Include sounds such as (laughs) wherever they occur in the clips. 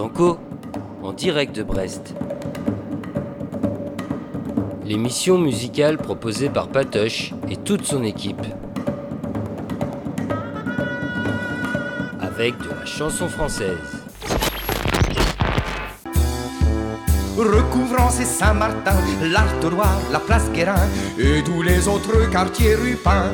En direct de Brest. L'émission musicale proposée par Patoche et toute son équipe. Avec de la chanson française. recouvrant ces Saint-Martin, l'Artois, la place Guérin et tous les autres quartiers rupins.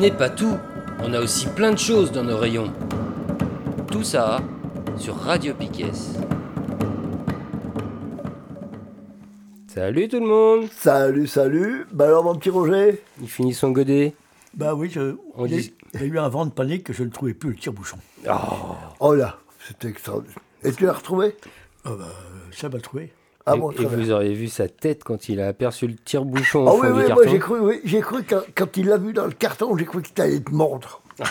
N'est pas tout, on a aussi plein de choses dans nos rayons. Tout ça sur Radio Piquet. Salut tout le monde Salut, salut. Bah alors, mon petit Roger Il finit son godet Bah oui, je, On il, y a, dit- il y a eu un vent de panique que je ne trouvais plus le tire-bouchon. Oh là, c'était extraordinaire. Et tu l'as retrouvé? Ah bah, ça m'a trouvé. Ah et, bon, vous auriez vu sa tête quand il a aperçu le tire-bouchon Ah au fond oui, du oui, carton moi j'ai cru, oui, j'ai cru quand, quand il l'a vu dans le carton, j'ai cru qu'il allait te mordre. (laughs)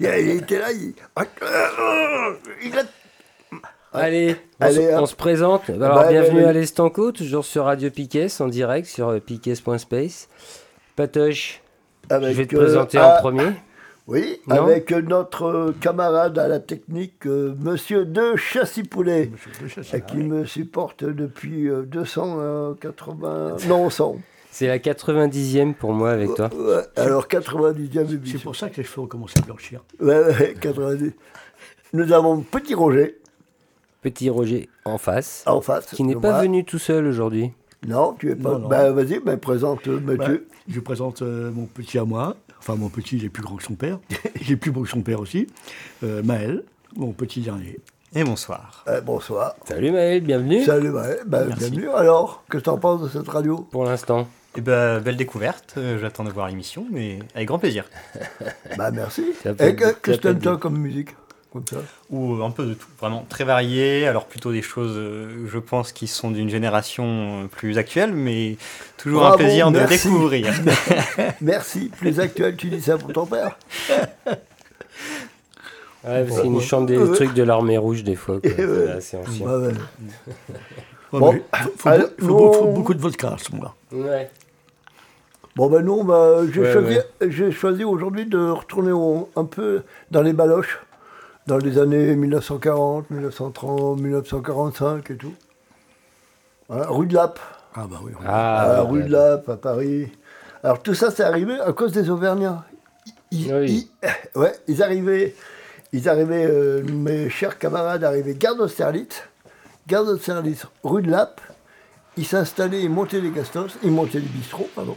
il, il était là, il, il a... Allez, on, Allez, se, hop. on se présente. Alors, Bah, bienvenue bah, bah. à l'Estanco, toujours sur Radio Piquet, en direct sur euh, piquet.space. Patoche, je vais te euh, présenter ah, en premier. Oui, Non avec euh, notre euh, camarade à la technique, euh, Monsieur De Chassipoulet, Ah, qui me supporte depuis euh, 280... Non, 100. C'est la 90e pour moi avec toi. Alors 90e C'est pour ça que les cheveux ont commencé à blanchir. Ouais, ouais, 90. Nous avons Petit Roger Petit Roger en face, en face. qui n'est pas moi. venu tout seul aujourd'hui. Non, tu es pas. Non, non. Bah, vas-y, bah, présente euh, Bah, Mathieu. je présente euh, mon petit à moi. Enfin, mon petit, il est plus grand que son père. (laughs) il est plus beau que son père aussi. Euh, Maël, mon petit dernier. Et bonsoir. Euh, bonsoir. Salut Maël, bienvenue Salut, Maël. Bah, bienvenue. Alors, qu'est-ce que t'en penses de cette radio? Pour l'instant. Eh ben, belle découverte. Euh, J'attends de voir l'émission, mais avec grand plaisir. Bah, merci. Et qu'est-ce que t'aimes comme musique? Comme ça Ou un peu de tout. Vraiment très varié. Alors plutôt des choses, euh, je pense, qui sont d'une génération euh, plus actuelle, mais toujours Bravo, un plaisir de découvrir. (laughs) Merci. Plus actuel, tu dis ça pour ton père (laughs) Ouais, parce qu'il nous ouais. chante des trucs de l'armée rouge des fois. (laughs) C'est assez ancien. Bah, ouais. Ouais, Bon, faut, faut- alors, faut beau- faut non. beaucoup de vodka à ce moment-là. Ouais. Bon, ben non, bah, j'ai Ouais, choisi, ouais. j'ai choisi aujourd'hui de retourner au- un peu dans les baloches, dans les années 1940, 1930, 1945 et tout. Voilà, rue de Lappe. Ah bah oui. oui. Ah, ouais, rue de Lappe, à Paris. Alors tout ça, c'est arrivé à cause des Auvergnats. Ils, Oui. ils- ouais, ils arrivaient, ils arrivaient euh, mes chers camarades arrivaient gare d'Austerlitz, gare d'Austerlitz, rue de Lappe. Ils s'installaient, ils montaient les gastos, ils montaient les bistrots, pardon.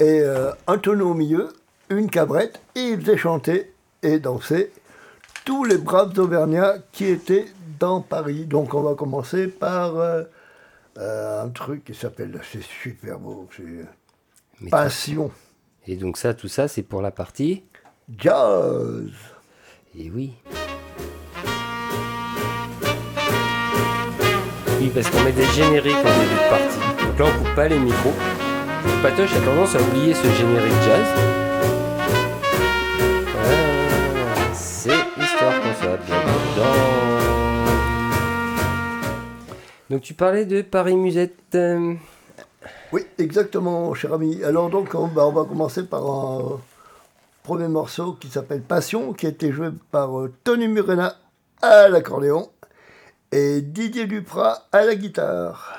Et euh, un tonneau au milieu, une cabrette, et ils faisaient chanter et danser tous les braves Auvergnats qui étaient dans Paris. Donc on va commencer par euh, euh, un truc qui s'appelle, c'est super beau, c'est Passion Et donc ça, tout ça, c'est pour la partie. Jazz. Et oui. Oui, parce qu'on met des génériques en début de partie. Donc là, on coupe pas les micros. Patoche a tendance à oublier ce générique jazz. Donc tu parlais de Paris Musette. Oui, exactement, cher ami. Alors donc, on, on va commencer par un premier morceau qui s'appelle Passion, qui a été joué par euh, Tony Murena à l'accordéon et Didier Duprat à la guitare.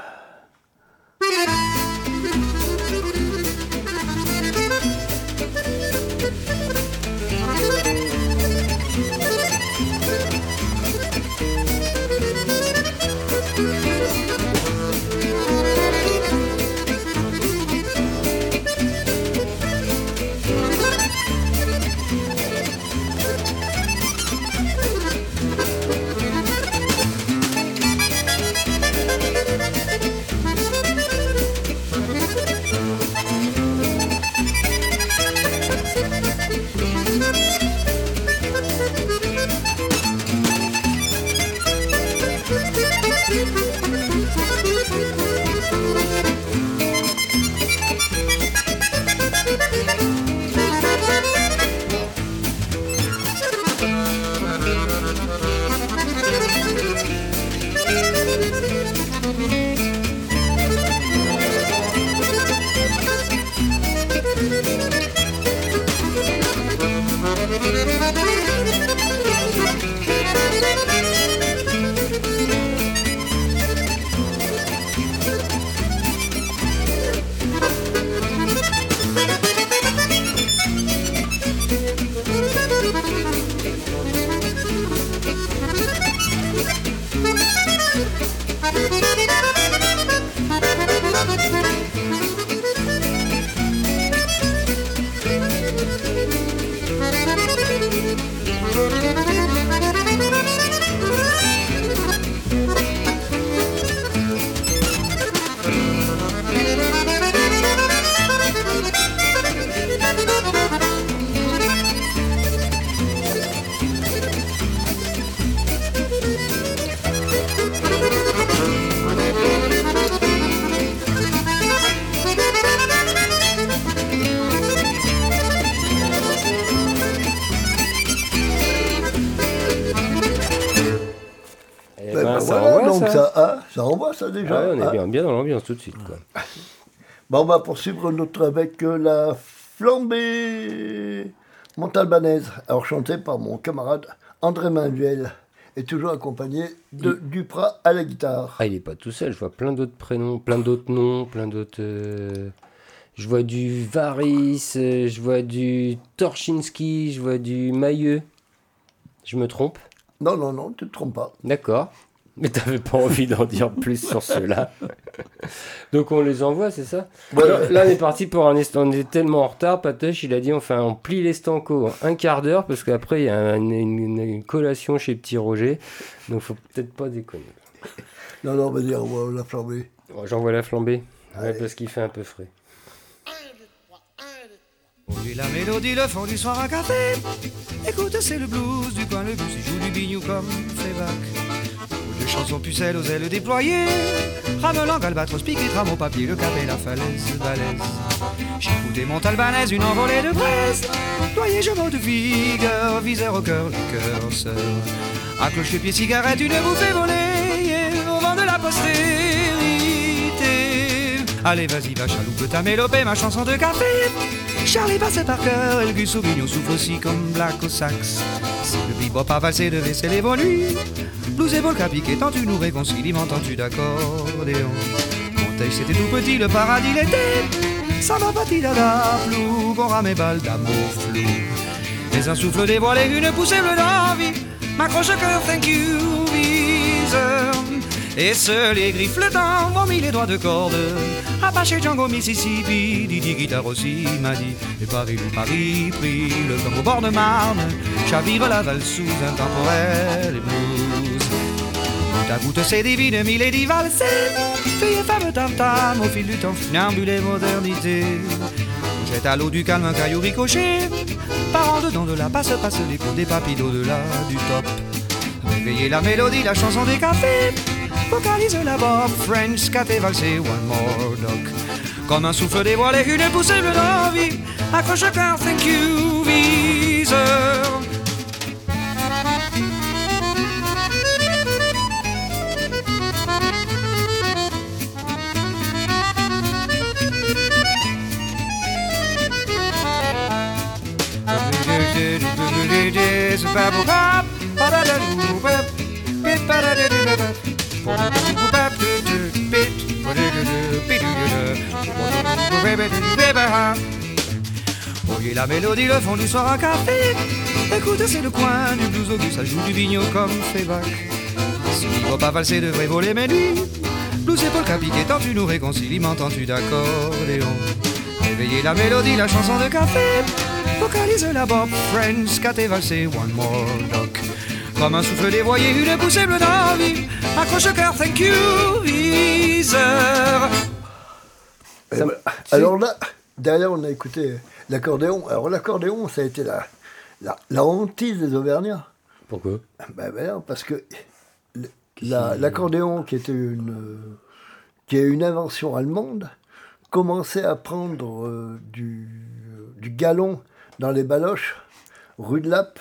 Ça déjà. Ah ouais, on est hein bien, bien dans l'ambiance tout de suite. Quoi. Bon, on va poursuivre notre avec euh, la flambée montalbanaise. Alors chantée par mon camarade André Manuel. Et toujours accompagné de Duprat à la guitare. Ah, il est pas tout seul, je vois plein d'autres prénoms, plein d'autres noms, plein d'autres. euh, Je vois du Varis, euh, je vois du Torchinski, je vois du Mailleux. Je me trompe? Non, non, non, tu te trompes pas. D'accord. Mais t'avais pas envie d'en dire plus sur cela. Donc on les envoie, c'est ça? Là, on est parti pour un est- on est tellement en retard, Patoche, il a dit un- on plie l'estanco en un quart d'heure parce qu'après il y a une, une- une collation chez Petit Roger. Donc faut peut-être pas déconner. Non, non, vas-y, on va la flambée. Bon, J'envoie la flambée. Ouais, parce qu'il fait un peu frais. Oui, la mélodie, le fond du soir à café. Écoute, c'est le blues du coin, le blues, il joue du bignou comme Fleabag. Des chansons pucelles aux ailes déployées. Ramelant, albatros, piqué, au papier, le cap et la falaise, balèze. J'écoutais mon albanaise, une envolée de braise. Doyer, je de vigueur, viseur au cœur, le cœur sœur. À cloche-pied, cigarette, une bouffée volée, au vent de la postérité. Allez, vas-y, va, chaloupe ta mélopée, ma chanson de café. Charlie passait par cœur, El Gus souffle aussi comme Black au sax. Si le bebop a valsé de vaisselle et nuits, blues et volca piqué, tant tu nous réconcilies, m'entends-tu d'accordéon Monteil, c'était tout petit, le paradis l'était. Ça va pas dada, flou, qu'on rame balles d'amour flou. Mais un souffle dévoilé, une poussée bleue d'envie, m'accroche au cœur, thank you, viseur. Et seuls les griffes le temps mis les doigts de corde. Apache Django Mississippi, Didi Guitare aussi m'a dit. Et Paris, Paris, pris le temps au bord de Marne. Chavire la valse sous un temporel et blues. Goutte à goutte, c'est divine, Milady valsée. Fille et femme tam tam, au fil du temps, funambule modernité. Jette à l'eau du calme un caillou ricoché. Par en dedans de la passe, passe l'écho des papilles au-delà du top. Réveillez la mélodie, la chanson des cafés. Vocalise la bob, French, scat et valsé, one more dog. Comme un souffle dévoilé, une poussée bleue d'envie. Accroche cœur, thank you, viseur. (laughs) Voyez la mélodie, le fond du soir à café. Écoute, c'est le coin du blues au goût, ça joue du vigno comme Fleabag. Si va pas valser, devrait voler mes nuits. Blues et polka piqué, tant tu nous réconcilies, m'entends-tu d'accordéon? Réveillez la mélodie, la chanson de café. Vocalise la bob, French, scat et valsé, one more doc. Comme un souffle dévoyé, une poussée bleue d'envie. Accroche le cœur, thank you, viseur. Eh Ça ben, alors là, derrière, on a écouté l'accordéon. Alors l'accordéon, ça a été la, la, la hantise des Auvergnats. Pourquoi? Ben, ben non, parce que la- l'accordéon, qui était une, qui est une invention allemande, commençait à prendre euh, du, du galon dans les baloches, rue de Lappe.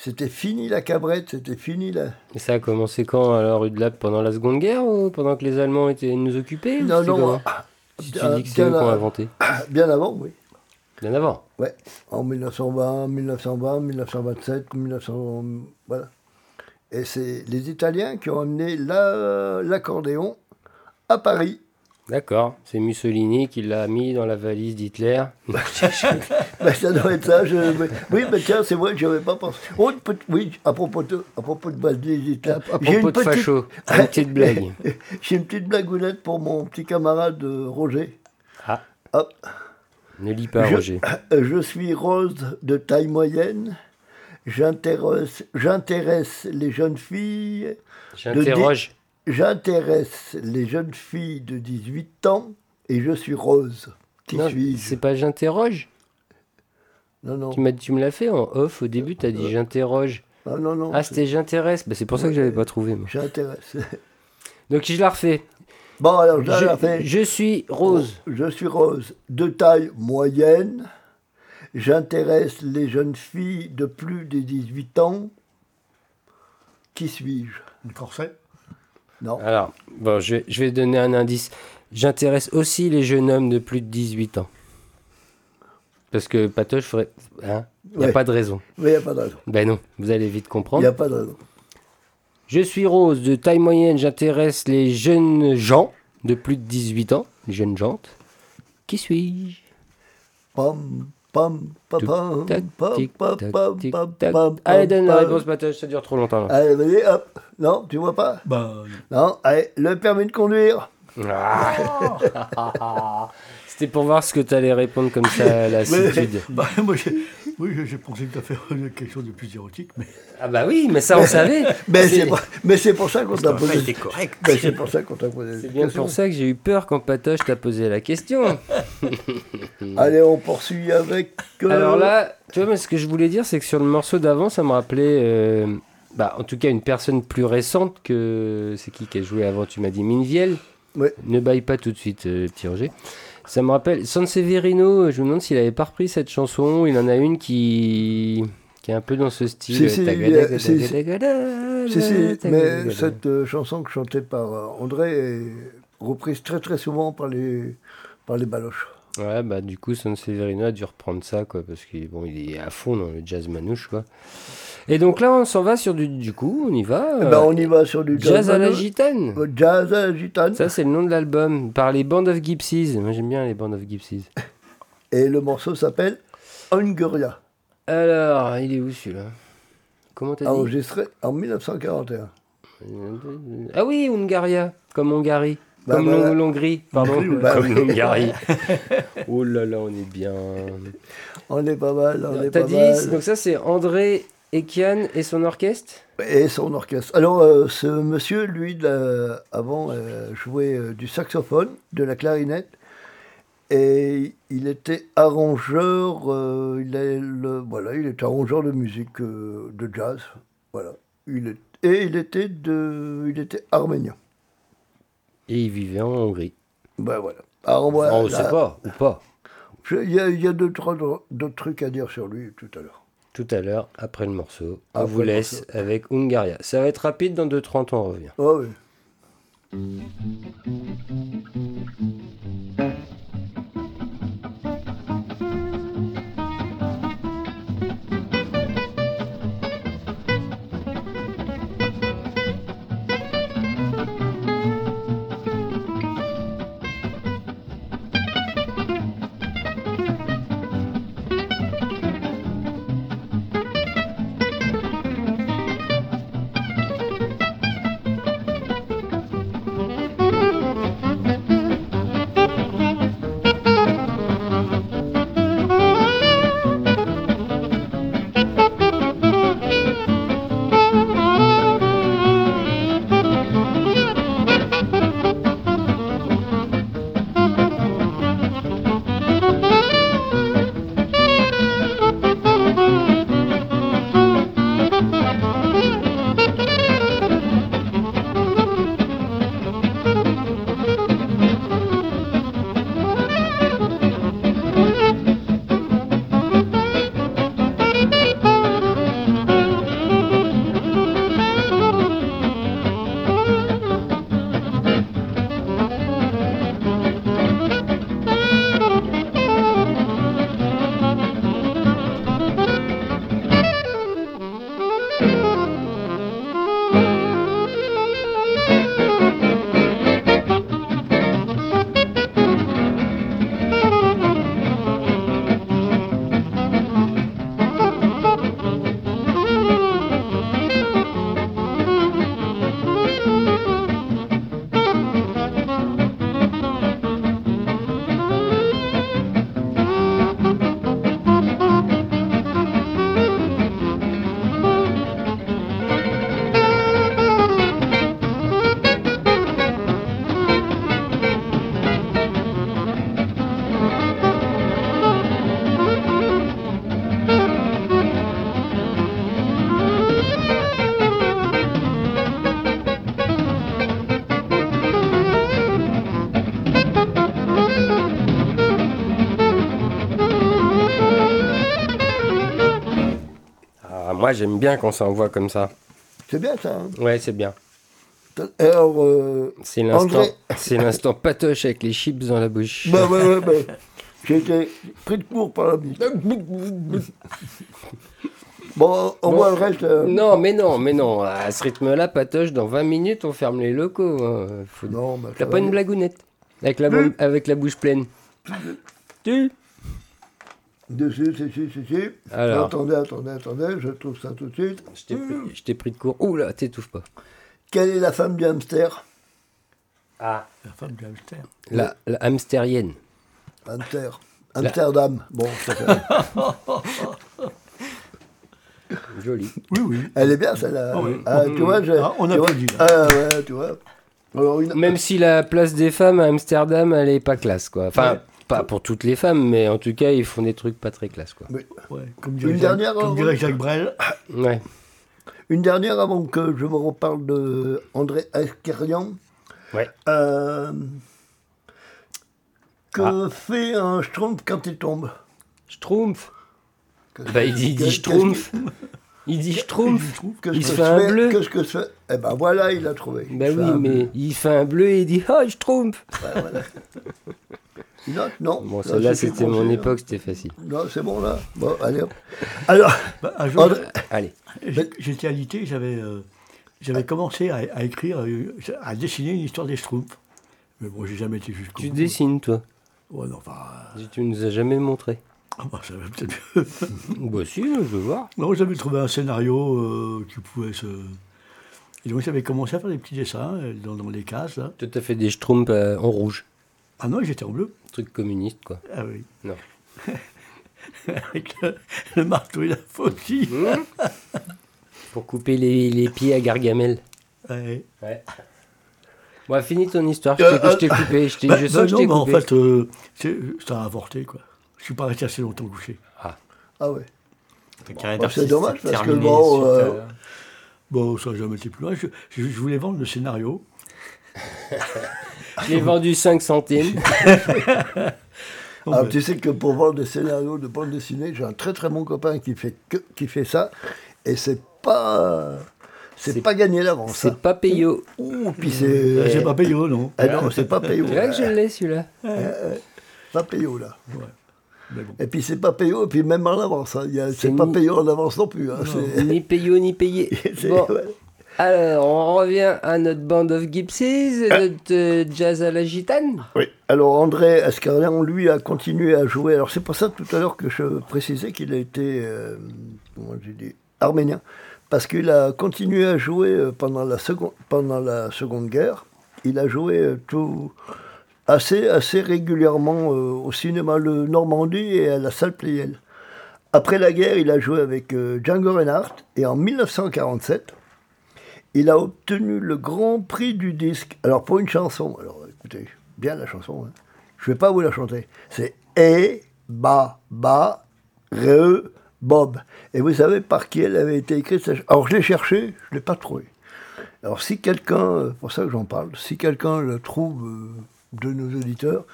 C'était fini la cabrette, c'était fini la... Et ça a commencé quand de Lappe Pendant la Seconde Guerre ou pendant que les Allemands étaient nous occupaient Non, non, comment ah, Si tu bien- dis que c'est eux inventé. (coughs) bien avant, oui. Bien avant. Ouais, en 1920, 1920, 1927, 1900, voilà. Et c'est les Italiens qui ont amené la- l'accordéon à Paris. D'accord. C'est Mussolini qui l'a mis dans la valise d'Hitler. (laughs) Ben, ça doit être ça. je- Oui, mais tiens, c'est vrai que je n'avais pas pensé. Oh, une petite- Oui, à propos de, à propos de valise d'Hitler. À, propos de facho, une (laughs) petite blague. J'ai une petite blagounette pour mon petit camarade euh, Roger. Ah, Hop. ne lis pas, je, Roger. (laughs) je suis rose de taille moyenne. J'intéresse j'intéresse les jeunes filles. J'interroge. J'intéresse les jeunes filles de 18 ans et je suis rose. Qui suis-je? c'est pas j'interroge? Non, non. Tu, m'as- tu me l'as fait en off au début, t'as dit j'interroge. Non, non, non. Ah, c'était j'intéresse. Bah, c'est pour ça que j'avais pas trouvé. moi. J'intéresse. (laughs) Donc je la refais. Bon, alors, je, Je, la fais. je suis rose. Je suis rose, de taille moyenne. J'intéresse les jeunes filles de plus de 18 ans. Qui suis-je? Un corset Non. Alors, bon, je vais, je vais donner un indice. J'intéresse aussi les jeunes hommes de plus de 18 ans. Parce que Patoche ferait. Hein Il n'y a Ouais. pas de raison. Mais il n'y a pas de raison. Ben non, vous allez vite Il comprendre. n'y a pas de raison. Je suis Rose, de taille moyenne, j'intéresse les jeunes gens de plus de 18 ans, les jeunes jantes. Qui suis-je? Pam, pam, pam, pam, Tac, pam, pam, tac, pam, pam, pam, Allez, donne la pam. réponse, Patoche, ça dure trop longtemps là. Allez, hop. Non, tu vois pas Bah, Non, allez, le permis de conduire. Ah. (laughs) C'était pour voir ce que tu allais répondre comme ça à la mais- lassitude. (laughs) bah, moi, j'ai oui, j'ai- pensé que tu as fait (laughs) quelque chose de plus érotique, mais Ah bah oui, mais ça on savait. Mais C'est- c'est pour, mais c'est pour ça qu'on t'a posé. été correct. Mais c'est pour ça qu'on t'a posé. C'est bien question. pour ça que j'ai eu peur quand Patoche t'a posé la question. Allez, on poursuit avec. euh, Alors là, tu vois, moi, ce que je voulais dire, c'est que sur le morceau d'avant, ça me rappelait, euh, bah, en tout cas, une personne plus récente que. C'est qui qui a joué avant Tu m'as dit Minviel Ouais. Ne baille pas tout de suite, euh, petit Roger. Ça me rappelle. Sanseverino, je me demande s'il avait pas repris cette chanson. Il en a une qui. qui est un peu dans ce style. Si, Tagada, si, tagada, mais cette euh, chanson que chantait par euh, André est reprise très très souvent par les, par les baloches. Ouais, bah du coup, Sanseverino a dû reprendre ça, quoi, parce qu'il bon, il est à fond dans le jazz manouche, quoi. Et donc là, on s'en va sur du. Du coup, on y va. Eh euh, ben, on y va sur du Jazz à la gitane. Euh, Jazz à la gitane. Ça, c'est le nom de l'album, par les Band of Gypsies. Moi, j'aime bien les Band of Gypsies. (laughs) Et le morceau s'appelle Hungaria, Alors, il est où celui-là? Comment t'as dit? Enregistré en 1941. Ah oui, Hungaria, comme Hongrie. Bah, comme l'Hongrie, pardon. Bah, comme (laughs) oui. l'Hongrie. (laughs) oh là là, on est bien. On est pas mal, on est T'as pas dit, mal. donc ça, c'est André Ekian et son orchestre? Et son orchestre. Alors, euh, ce monsieur, lui, avant, euh, jouait euh, du saxophone, de la clarinette, et il était arrangeur, euh, il, est le, voilà, il était arrangeur de musique euh, de jazz. Voilà. Il est, et il était, de, il était arménien. Et il vivait en Hongrie. Ben voilà. Alors, voilà, on ne sait pas, ou pas. Il y y a deux, trois d'autres trucs à dire sur lui tout à l'heure. Tout à l'heure, après le morceau, on Après vous laisse avec Hungaria. Ça va être rapide, dans 2-30 on revient. Ah oui. J'aime bien qu'on s'envoie comme ça. C'est bien ça. hein Ouais, c'est bien. Alors, euh, C'est l'instant, André- (laughs) c'est l'instant patoche avec les chips dans la bouche. bah, ouais, ouais, bah, j'ai été pris de court par la bite. (laughs) Bon, au Bon. moins le reste. euh, Non, mais non, mais non. À ce rythme-là, patoche, dans 20 minutes, on ferme les locaux. hein. Faut- Non, bah, T'as ça pas va une blagounette avec la, avec la bouche pleine Tu Dessus, si, si. Alors. Attendez, attendez, attendez, je trouve ça tout de suite. Je t'ai pris, de court. Ouh là, t'étouffes pas. Quelle est la femme du hamster? Ah. La femme du hamster. La, la hamsterienne. Hamster. Amsterdam. Bon, ça fait- (laughs) Jolie. Oui, oui. elle est bien celle-là. Ah oui. Ah, tu vois, je, Ah, on tu vois- là. Ah ouais, tu vois. Alors, une- Même si la place des femmes à Amsterdam, elle est pas classe, quoi. Enfin, pas pour toutes les femmes, mais en tout cas, ils font des trucs pas très classe, quoi. Ouais, comme dirait, Une Jacques, dernière, comme dirait Jacques Brel. Ouais. Une dernière avant que je me reparle de André Askerian. Ouais. Euh, que Ah. fait un schtroumpf quand il tombe? Schtroumpf. Bah, il dit, Schtroumpf. Il dit Schtroumpf. Il se fait un bleu. Qu'est-ce que Eh ben voilà, il a trouvé. Bah fais oui, mais bleu. il fait un bleu et il dit Oh, Schtroumpf. Ouais, voilà. (laughs) Une autre Non. Bon, Là, celle-là, c'était mon hein. époque, c'était facile. Non, c'est bon là. Bon, (laughs) allez hop. Alors, Bah, un jour, André- (laughs) Allez. j'étais alité, j'avais euh, j'avais commencé à, à écrire, euh, à dessiner une histoire des Schtroumpfs. Mais bon, j'ai jamais été jusqu'au Tu bout. dessines, toi. Ouais, non, enfin. euh, Tu nous as jamais montré. ah bah, ça va peut-être mieux. (laughs) Bah si, je veux voir. non, j'avais trouvé un scénario euh, qui pouvait se. Et donc, j'avais commencé à faire des petits dessins euh, dans, dans les cases, là. Toi, t'as fait des Schtroumpfs euh, en rouge. Ah non, j'étais en bleu. Truc communiste, quoi. Ah oui. Non. (laughs) Avec le, le marteau et la faucille. Pour couper les, les pieds à Gargamel. Ouais. Ouais. Bon, finis ton histoire. Je Euh, t'ai- je t'ai coupé. Je, t'ai- Bah, je bah sens que je non, mais en coupé. fait, euh, c'est- ça a avorté, quoi. Je suis pas resté assez longtemps couché. ah ouais. Ta carrière Bah, c'est dommage, parce que bon, euh, Bon, ça n'a jamais été plus loin. Je, je- je voulais vendre le scénario. (laughs) Je l'ai vendu 5 centimes. Alors, (laughs) mais- tu sais que pour vendre des scénarios de bande dessinée, j'ai un très très bon copain qui fait, que, qui fait ça. Et c'est pas. C'est C'est- pas gagné d'avance. C'est hein. pas payot. Ouh, puis c'est. J'ai pas payé, oh, non. Ah non, c'est pas payot. C'est là que je l'ai, celui-là. Pas payot là. Mais bon. Et puis c'est pas payot, et puis même en avance. hein. C'est C'est pas ni- payot en avance non plus. hein. C'est- Ni payot, ni payé. (laughs) c'est- Bon, ouais. Alors, on revient à notre band of gypsies, notre euh, jazz à la gitane. Oui. Alors André Ascarian, lui, a continué à jouer. Alors c'est pour ça tout à l'heure que je précisais qu'il a été, euh, comment j'ai dit, arménien, parce qu'il a continué à jouer euh, pendant la seconde, pendant la seconde guerre. Il a joué euh, tout assez, assez régulièrement euh, au cinéma Le Normandie et à la salle Pleyel. Après la guerre, il a joué avec euh, Django Reinhardt et en 1947, il a obtenu le grand prix du disque. Alors pour une chanson, alors écoutez, bien la chanson, hein. je ne vais pas vous la chanter. C'est E, Ba, Ba, Re, Bob. Et vous savez par qui elle avait été écrite cette Alors je l'ai cherché, je ne l'ai pas trouvé. Alors si quelqu'un, euh, pour ça que j'en parle, si quelqu'un le trouve euh, de nos auditeurs,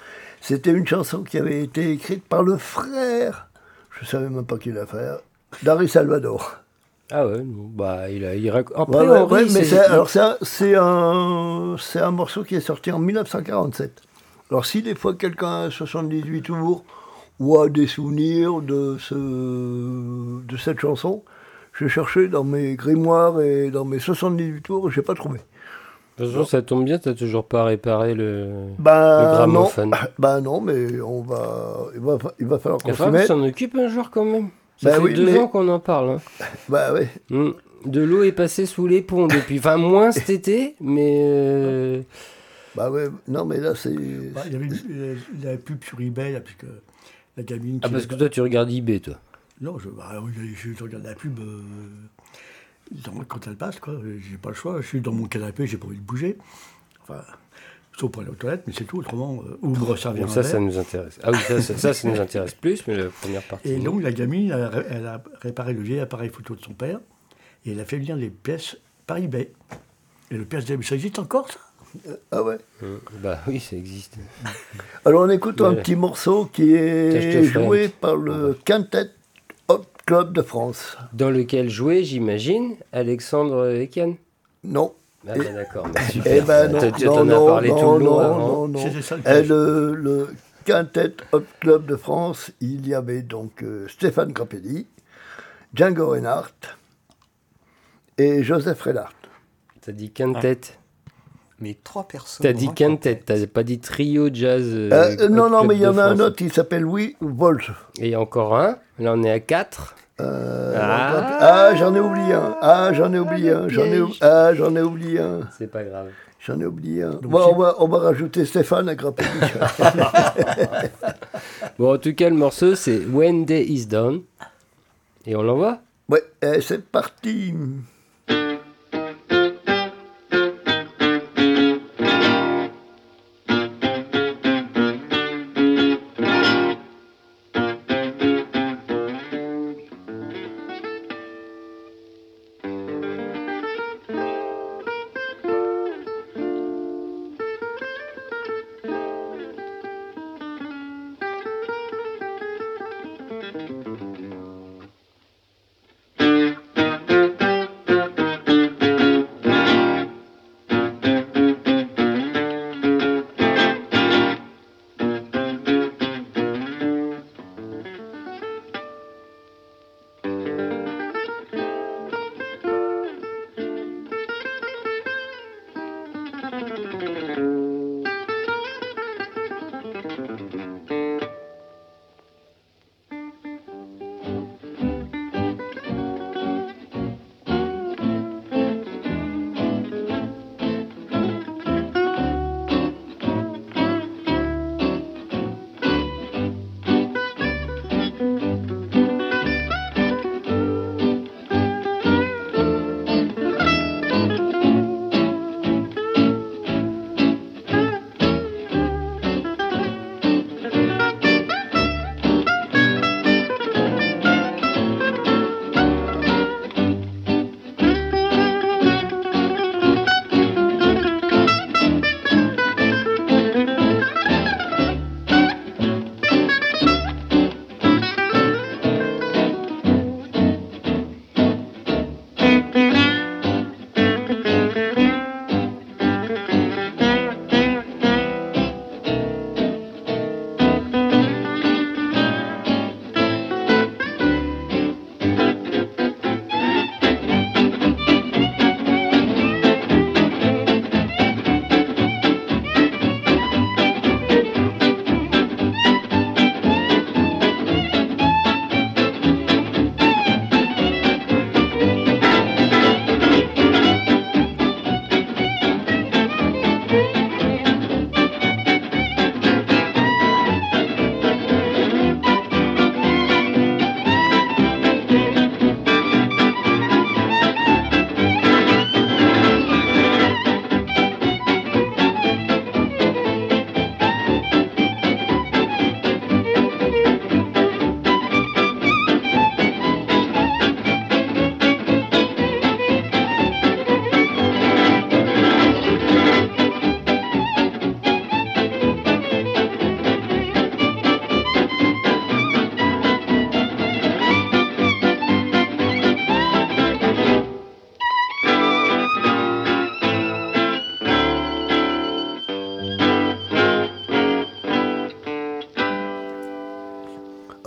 c'était une chanson qui avait été écrite par le frère, je ne savais même pas qui l'a fait, d'Harry Salvador. Ah ouais, bah, il a. Il rac- Après, Ouais, ouais, mais c'est- alors c'est un, c'est, un, c'est un morceau qui est sorti en 1947. Alors si des fois quelqu'un a 78 tours ou a des souvenirs de, ce, de cette chanson, j'ai cherché dans mes grimoires et dans mes 78 tours, je n'ai pas trouvé. De toute façon, ça tombe bien, t'as toujours pas réparé le. Ben Le non, gramophone. ben non, mais on va, il va, il va falloir qu'on s'en occupe un jour quand même. Ça Bah fait oui, deux mais- ans qu'on en parle. hein. (laughs) Bah ouais. Hmm. De l'eau est passée sous les ponts depuis. Enfin, moins cet (laughs) été, mais. euh, Bah ouais, non mais là c'est... Bah, il y avait une- la pub sur eBay, là, puisque la gamine. Ah, parce que toi, tu regardes eBay, toi. Non, je, bah, oui, je, je regarde la pub euh, dans- quand elle passe, quoi. J'ai pas le choix. Je suis dans mon canapé, j'ai pas envie de bouger. Enfin, sauf pour aller aux toilettes, mais c'est tout. Autrement, euh, ou me resservir un ça, ça nous intéresse. Ah oui, ça, ça, ça, ça nous intéresse plus, mais la première partie. Et donc, la gamine, elle a, ré- elle a réparé le vieil appareil photo de son père, et elle a fait venir les pièces par eBay. Et le pièce ça existe encore, ça? Ah ouais. Hmm. Bah oui, ça existe. (laughs) Alors on écoute un petit morceau qui est joué par le Quintet Hot Club de France. Dans lequel jouait, j'imagine, Alexandre Ekian. Non, Ah bah d'accord, Eh ben non, tu non, t'en as non, parlé non, tout le long non, avant. non, non. C'était ça le Et piège. le, le Quintet Hop Club de France, il y avait donc euh, Stéphane Grappelli, Django Reinhardt et Joseph Reinhardt. T'as dit quintet. Mais trois personnes. T'as dit quintet, t'as pas dit trio jazz. euh, Euh, non, non, mais il y en a un autre, il s'appelle Louis Wolf. Et encore un. Là, on est à 4. Euh, Ah. ah, j'en ai oublié un. Ah, j'en ai oublié un. J'en ai, ah, j'en ai oublié un. C'est pas grave. J'en ai oublié un. Donc, Bon, on, va, on va rajouter Stéphane à Grappelli. (laughs) Bon, en tout cas, le morceau, c'est When Day Is Done. Et on l'envoie? Ouais, eh, c'est parti.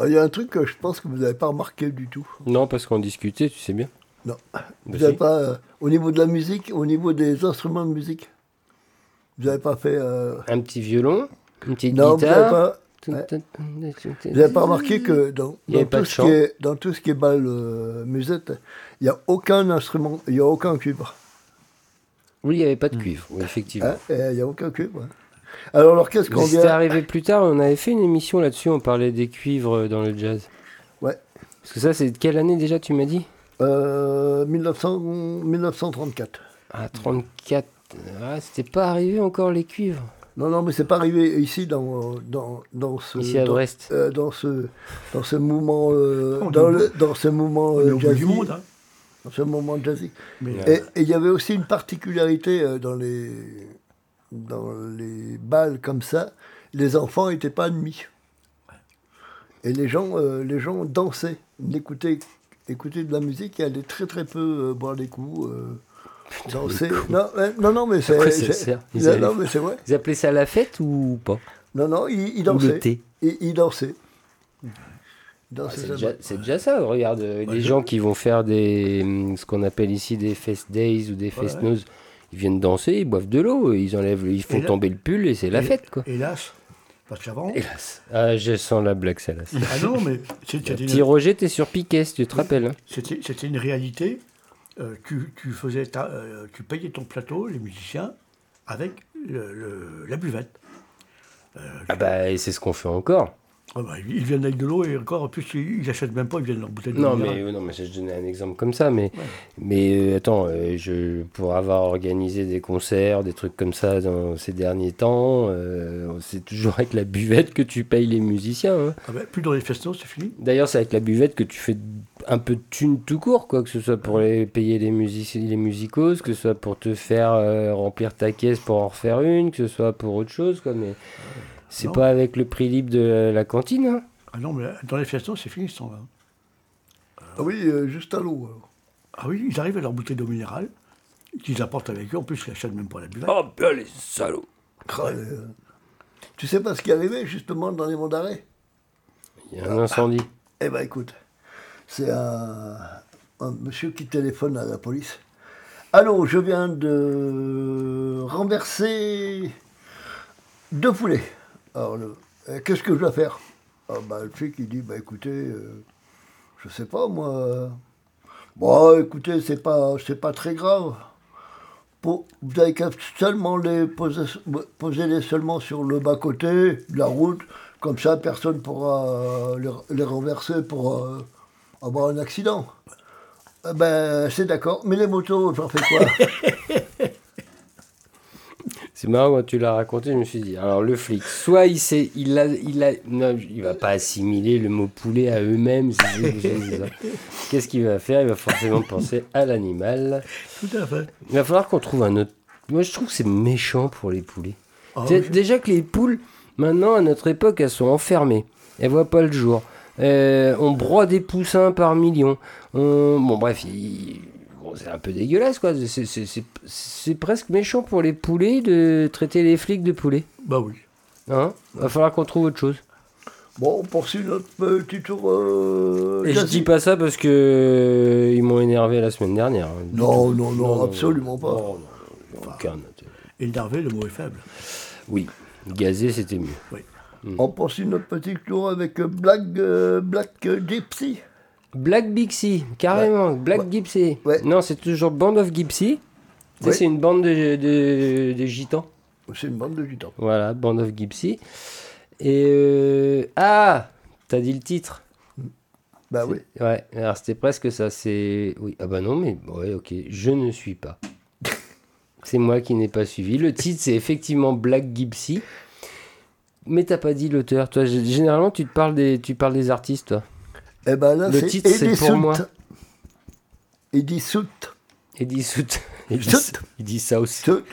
Il y a un truc que je pense que vous n'avez pas remarqué du tout. Non, parce qu'on discutait, tu sais bien. Non. Vous Vas-y. n'avez pas, euh, au niveau de la musique, au niveau des instruments de musique, vous n'avez pas fait. euh, Un petit violon, une petite non, vous n'avez guitare. pas, vous avez pas remarqué que dans, tout ce qui est, dans tout ce qui est bal euh, musette, il n'y a aucun instrument, il n'y a aucun cuivre. Oui, il n'y avait pas de cuivre, oui, effectivement. Hein, Il n'y a aucun cuivre. hein. Alors, alors qu'est-ce qu'on Mais C'était vient arrivé plus tard, on avait fait une émission là-dessus, on parlait des cuivres dans le jazz. Ouais. Parce que ça, c'est de quelle année déjà, tu m'as dit? Euh, 1900 1934. Ah, 34. Ah, c'était pas arrivé encore les cuivres? Non, non, mais c'est pas arrivé ici dans, dans, dans ce. Ici à dans, Brest. euh, dans ce dans ce mouvement euh, dans, le, dans ce mouvement euh, au bout jazzy, du monde. Hein. dans ce mouvement jazzy. Mais, Ouais. Et et il y avait aussi une particularité euh, dans les dans les balles comme ça, les enfants n'étaient pas admis. Et les gens euh, les gens dansaient, ils écoutaient écoutaient de la musique et allaient très très peu euh, boire des coups. euh. Danser. Non, non, non, mais c'est. Ils Non, mais vrai. Vous appelez ça la fête ou pas? Non, non, il, il Ou le dansait. thé Il, il dansait. Il Ah, dansait c'est déjà, ça, regarde, euh, les gens qui vont faire des, hum, ce qu'on appelle ici des fest days ou des fest Ouais. Ils viennent danser, ils boivent de l'eau, ils enlèvent, ils font là- tomber le pull et c'est la fête quoi. Hélas, parce qu'avant. Hélas. Ah, je sens la blague celle-là. Ah non, mais c'est- (laughs) c'était Petit Roger, t'es sur Piquet, si tu te rappelles. hein. c'était- une réalité. Euh, tu, tu faisais ta- euh, tu payais ton plateau, les musiciens, avec le- le- la buvette. Ah bah, et c'est ce qu'on fait encore. Ah bah, ils viennent avec de l'eau et encore, en plus, ils n'achètent même pas, ils viennent leur bouteille de Non mais, euh, non, mais je donnais un exemple comme ça, mais, mais euh, attends, euh, je, pour avoir organisé des concerts, des trucs comme ça dans ces derniers temps, euh, c'est toujours avec la buvette que tu payes les musiciens. hein. Ah bah, plus dans les festos, c'est fini. D'ailleurs, c'est avec la buvette que tu fais un peu de thunes tout court, quoi, que ce soit pour les, payer les, music les musicos, que ce soit pour te faire euh, remplir ta caisse pour en refaire une, que ce soit pour autre chose, quoi, mais c'est pas avec le prix libre de la cantine. hein. Ah non, mais dans les festos, c'est fini ce temps-là. Ah oui, euh, juste à l'eau. alors. Ah oui, ils arrivent avec leur bouteille d'eau minérale, qu'ils apportent avec eux, en plus, ils n'achètent même pas la buvette. Oh, ben les salauds Ah, euh, Tu sais pas ce qui est arrivé justement dans les monts d'arrêt? Il y a un incendie. Eh ben écoute, c'est un, un monsieur qui téléphone à la police. Allô, je viens de renverser deux poulets. Alors, euh, qu'est-ce que je dois faire? Ah, bah, Le flic, il dit, bah écoutez, euh, je sais pas moi. Bon, écoutez, c'est pas, pas très grave. Pour- vous avez qu'à seulement les poser, poser-les seulement sur le bas-côté de la route. Comme ça, personne pourra les, les renverser pour euh, avoir un accident. Eh ben, c'est d'accord. Mais les motos, j'en fais quoi? (laughs) C'est marrant quand tu l'as raconté, je me suis dit, alors le flic, soit il sait, il a, il a, non, il va pas assimiler le mot poulet à eux-mêmes. (laughs) Qu'est-ce qu'il va faire? Il va forcément penser à l'animal. Tout à fait. Il va falloir qu'on trouve un autre. Moi, je trouve que c'est méchant pour les poulets. Ah oui. Déjà que les poules, maintenant, à notre époque, elles sont enfermées. Elles voient pas le jour. Euh, on broie des poussins par millions. On- Bon, bref, il- c'est un peu dégueulasse, quoi. C'est- presque méchant pour les poulets de traiter les flics de poulets. Bah oui. Hein? Va falloir qu'on trouve autre chose. Bon, on poursuit notre petit tour. euh, Et je dis pas ça parce que euh, ils m'ont énervé la semaine dernière. hein. Non, non, non, absolument pas. Non, non, aucun intérêt. Énervé, le mot est faible. Oui, gazé, c'était mieux. On poursuit notre petit tour avec euh, Black, euh, Black euh, Gypsy. Black Bixie, carrément, Black Ouais. Gypsy. Ouais. Non, c'est toujours Band of Gypsy. Tu sais, Ouais. c'est une bande de, de, de gitans. C'est une bande de gitans. Voilà, Band of Gypsy. Et. euh, Ah T'as dit le titre Bah oui. Ouais, alors c'était presque ça. C'est. Oui, ah bah non, mais. Ouais, ok, je ne suis pas. (laughs) c'est moi qui n'ai pas suivi. Le titre, c'est effectivement Black Gypsy. Mais t'as pas dit l'auteur. Toi, généralement, tu te parles des, tu parles des artistes, toi? Eh ben là, Le c'est titre, c'est pour moi. Eddie Soot. Eddie Soot. Eddie, South.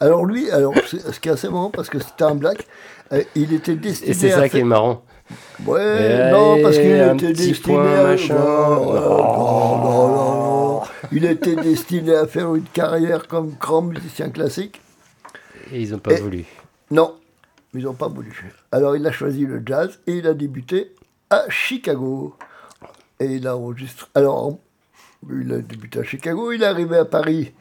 Alors lui, alors ce qui est assez marrant parce que c'était un black, euh, il était destiné Et c'est à ça qui est faire- marrant. Ouais, non, parce qu'il était destiné à... machin. Non, non, non, non, non. Il était destiné à faire une carrière comme grand musicien classique. Et ils ont pas voulu. Non, ils n'ont pas voulu. Alors il a choisi le jazz et il a débuté à Chicago. Et il a enregistré. Alors, il a débuté à Chicago, il est arrivé à Paris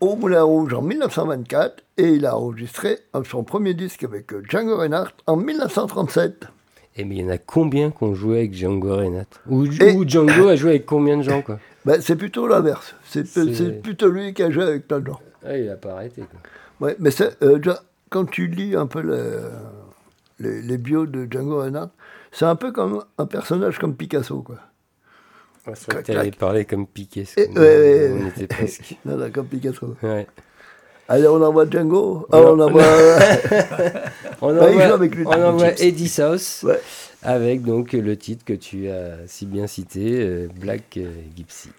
au Moulin Rouge en 1924 et il a enregistré son premier disque avec euh, Django Reinhardt en 1937. Et mais il y en a combien qui ont joué avec Django Reinhardt? Ou, Django a joué avec combien de gens, quoi? (laughs) Ben, c'est plutôt l'inverse. C'est plutôt lui qui a joué avec plein de gens. ah, Il a pas arrêté, quoi. Ouais, mais euh, quand tu lis un peu le- les, les bios de Django Reinhardt, c'est un peu comme un personnage comme Picasso, quoi. C'est vrai que Clac, t'allais parler comme Piquet. Et- ouais, on ouais. était presque. (laughs) Non, non, comme Picasso. Ouais. Allez, on envoie Django. Ah, on envoie. (laughs) On Bah, il envoie, avec on envoie Eddie South Ouais. avec donc le titre que tu as si bien cité, euh, Black euh, Gypsy.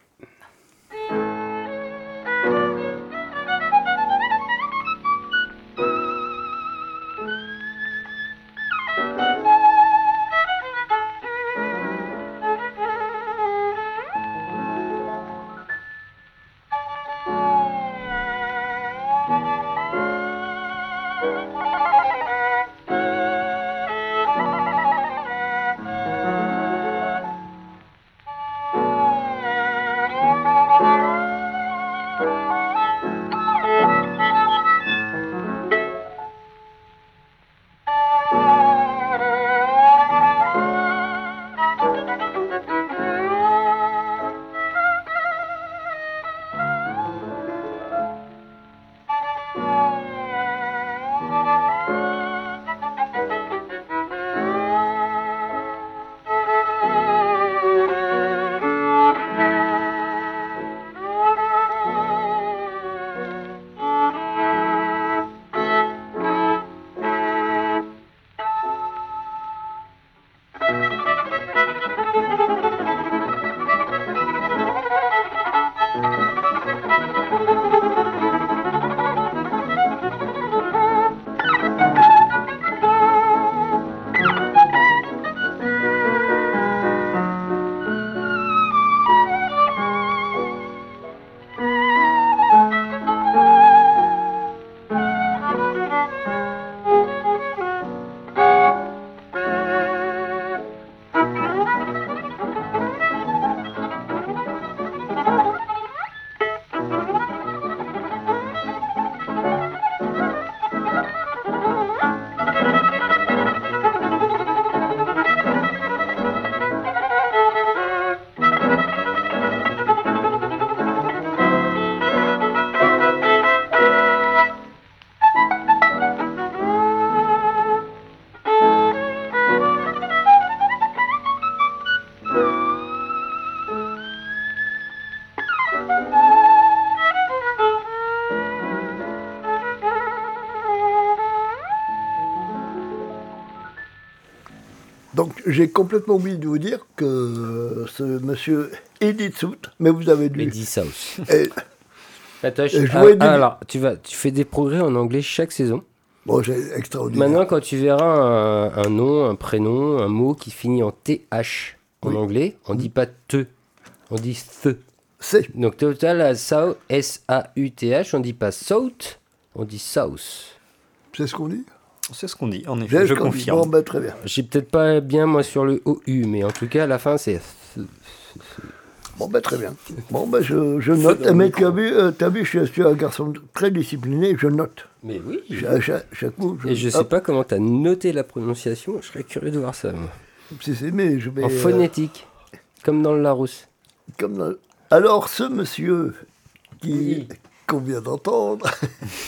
J'ai complètement oublié de vous dire que ce monsieur Edith Soot, mais vous avez dû. Lady South. (laughs) Et ah, jouer du- ah, alors, tu, vas, tu fais des progrès en anglais chaque saison. bon, c'est extraordinaire. Maintenant, quand tu verras un, un nom, un prénom, un mot qui finit en TH en Oui. anglais, on dit pas te, on dit the. C'est. Donc total, S-A-U-T-H, on dit pas South, on dit South. C'est ce qu'on dit? C'est ce qu'on dit, en effet, je confirme. Bon, ben, très bien. J'ai peut-être pas bien moi sur le OU, mais en tout cas, à la fin, c'est. Bon, ben, très bien. Bon, ben, je, je note. Mais tu as vu, euh, tu as vu, je suis un garçon très discipliné, je note. Mais oui. Chaque, chaque, chaque mot, Et je sais hop, pas comment tu as noté la prononciation, je serais curieux de voir ça. moi. si c'est, mais je vais. En euh, phonétique, comme dans le Larousse. comme dans- Alors, ce monsieur qui. Oui. Qu'on vient d'entendre,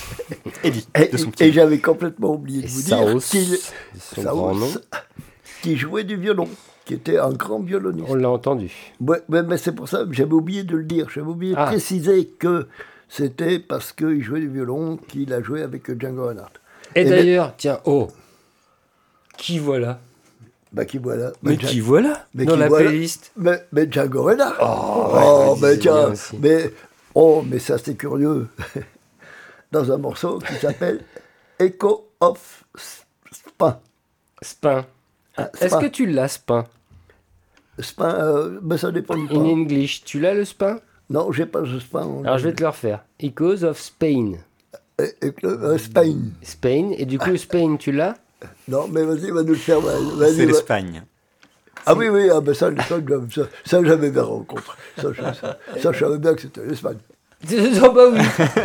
(laughs) Eddie, et, j'avais complètement oublié de vous dire qu'il son Saus, grand nom. qui jouait du violon, qui était un grand violoniste. On l'a entendu. Ouais, mais c'est pour ça que j'avais oublié de le dire. J'avais oublié de Ah. préciser que c'était parce qu'il jouait du violon qu'il a joué avec Django Reinhardt. Et, Et d'ailleurs, tiens, oh, qui voilà? Bah, qui voilà. Mais Bah, qui voilà mais Dans qui la voilà. playlist? Mais, mais Django Reinhardt. Oh, Oh, mais tiens, mais, oh, mais ça c'est curieux. (laughs) Dans un morceau qui s'appelle (laughs) Echo of Spin. Spin. Ah, Est-ce que tu l'as, Spin? Spin, euh, mais ça dépend du In pain. English, tu l'as le Spin? Non, j'ai pas ce Spin. Alors je vais te le refaire. Echoes of Spain. Et- et- euh, Spain. Spain. Et du coup, Spain, tu l'as? Non, mais vas-y, va nous le faire. Vas-y, C'est va- l'Espagne. Ah oui, oui, ah ben ça, ça, ça, ça, j'avais bien rencontré. Ça, je- ça, ça, je savais bien que c'était l'Espagne. Oh (laughs) bah oui,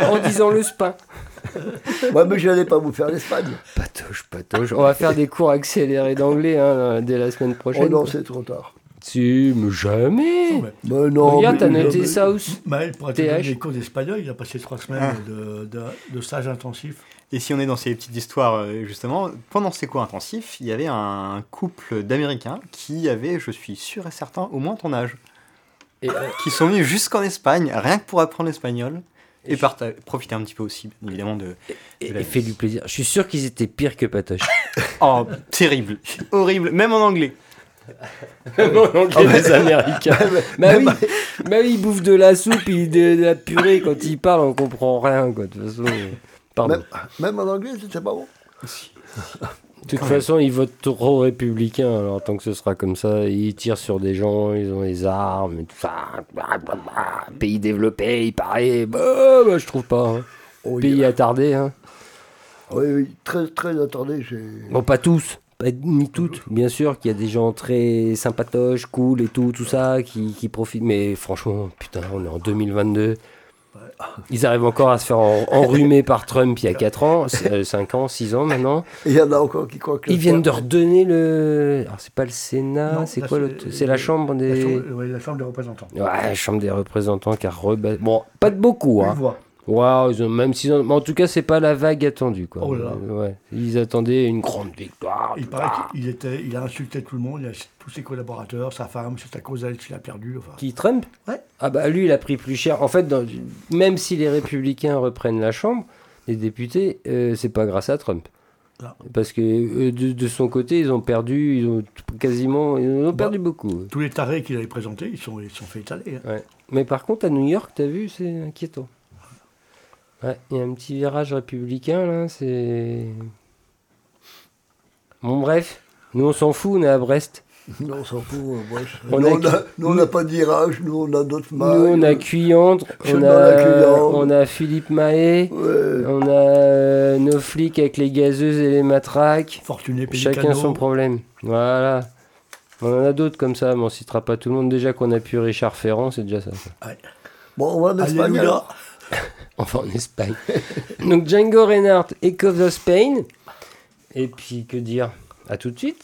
en disant le Spin. Moi, mais je n'allais pas vous faire l'Espagne. Patoche, patoche. On va faire des cours accélérés d'anglais hein, dès la semaine Oh prochaine. non, c'est trop tard. Si, mais jamais. Ouais. Mais non, Regarde, t'as noté South. Maël, pour des cours d'espagnol, il a passé trois semaines de, de, de stage intensif. Et si on est dans ces petites histoires, euh, justement, pendant ces cours intensifs, il y avait un couple d'Américains qui avait, je suis sûr et certain, au moins ton âge, Et, euh, qui sont venus jusqu'en Espagne, rien que pour apprendre l'espagnol, et profiter un petit peu aussi, évidemment, de... et, de la et fait du plaisir. Je suis sûr qu'ils étaient pires que Patoche. (laughs) Oh, terrible, horrible, même en anglais. (laughs) en anglais des Américains. (laughs) bah oui, bah oui, ils bouffent de la soupe et de, de la purée. Quand ils parlent, on comprend rien. Quoi. De toute façon, pardon. Même, même en anglais, c'était pas bon. De toute façon, ils votent trop républicains. Alors, tant que ce sera comme ça, ils tirent sur des gens, ils ont des armes et tout ça. Blablabla. Pays développé, il paraît. Bah, bah, je trouve pas. hein. Oh, Pays attardé. Hein. Oui, oui, très, très j'ai... Bon, pas tous. Pas, ni toutes. Bien sûr qu'il y a des gens très sympatoches, cool et tout, tout ça, qui, qui profitent. Mais franchement, putain, on est en 2022. Ils arrivent encore à se faire en- enrhumer par Trump il y a 4 ans, (laughs) 5 ans, 6 ans maintenant. Il y en a encore qui croient que... Ils viennent de redonner le. Alors, c'est pas le Sénat, Non, c'est quoi c'est- l'autre? C'est la Chambre La des. chambre, ouais, la chambre des représentants. Ouais, la Chambre des représentants qui a rebat- Bon, pas de beaucoup, Une hein. Waouh, ils ont même s'ils ont- mais en tout cas, c'est pas la vague attendue, quoi. Oh là là. Ouais, ils attendaient une grande victoire. Il paraît qu'il était, il a insulté tout le monde, il a tous ses collaborateurs, sa femme, c'est à cause d'elle qu'il a perdu. Enfin, Qui Trump Ouais. Ah bah lui, il a pris plus cher. En fait, dans- même si les républicains reprennent la Chambre, les députés, euh, c'est pas grâce à Trump. Parce que euh, de, de son côté, ils ont perdu, ils ont quasiment, ils ont Bah. perdu beaucoup. tous les tarés qu'il avait présentés, ils sont, ils sont fait étaler. hein. Ouais. Mais par contre, à New York, t'as vu, c'est inquiétant. Ouais, il y a un petit virage républicain là, c'est. Bon, bref, nous on s'en fout, on est à Brest. (laughs) Non, on s'en fout. euh, bref. On nous, a on a- nous, on n'a pas de virage, nous, on a d'autres Nous, mailles. on a Cuyandre, je suis on a, on a Philippe Mahé, Ouais. on a euh, nos flics avec les gazeuses et les matraques. Fortuné. Chacun son problème. Voilà. On en a d'autres comme ça, mais on citera pas tout le monde. Déjà qu'on a pu Richard Ferrand, c'est déjà ça. Bon, on va en Espagne. (laughs) Enfin, en Espagne. (laughs) Donc Django Reinhardt, Echo of Spain. Et puis, que dire? À tout de suite.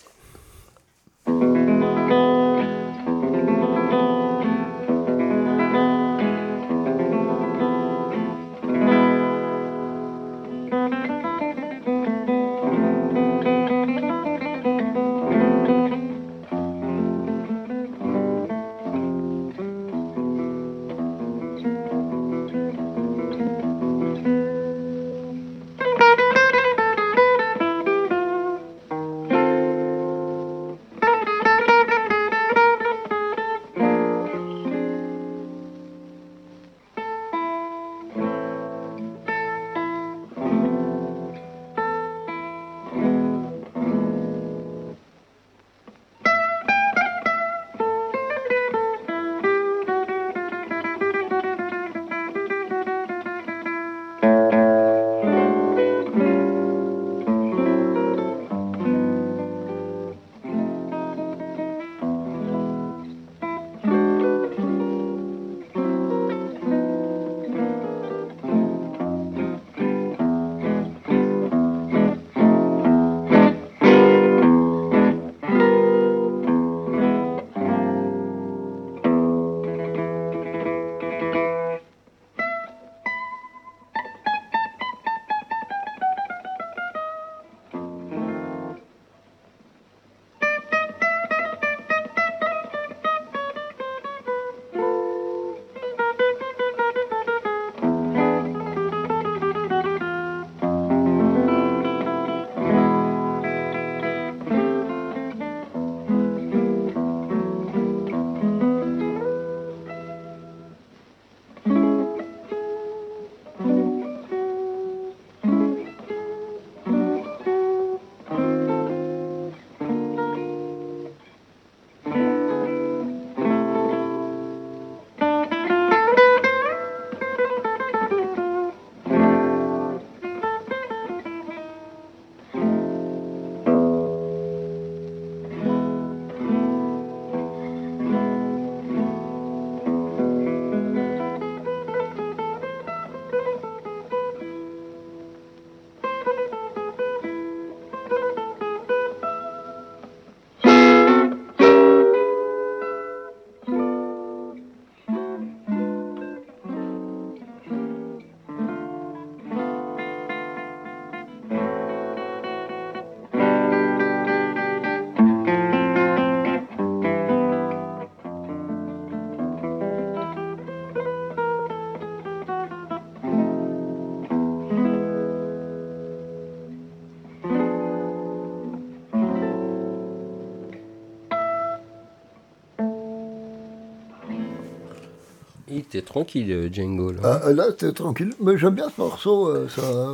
Était tranquille, euh, Django. Là. Ah, là, c'était tranquille. Mais j'aime bien ce morceau, euh, ça,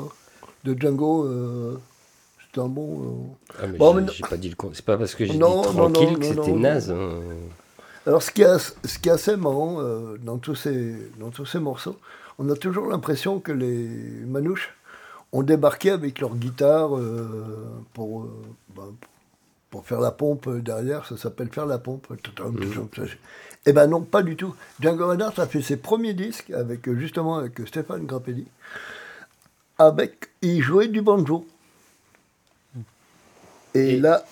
de Django. euh, c'est un bon. euh. Ah, mais Bon, j'ai- mais j'ai pas dit le con. C'est pas parce que j'ai Non, dit tranquille non, que c'était naze. hein. Alors, ce qui est, as- ce qui est assez marrant euh, dans, tous ces, dans tous ces morceaux, on a toujours l'impression que les manouches ont débarqué avec leur guitare euh, pour, euh, ben, pour faire la pompe derrière. Ça s'appelle faire la pompe. Eh ben non, pas du tout. Django Reinhardt a fait ses premiers disques avec euh, justement avec Stéphane Grappelli. Avec, il jouait du banjo. Et, Et- là,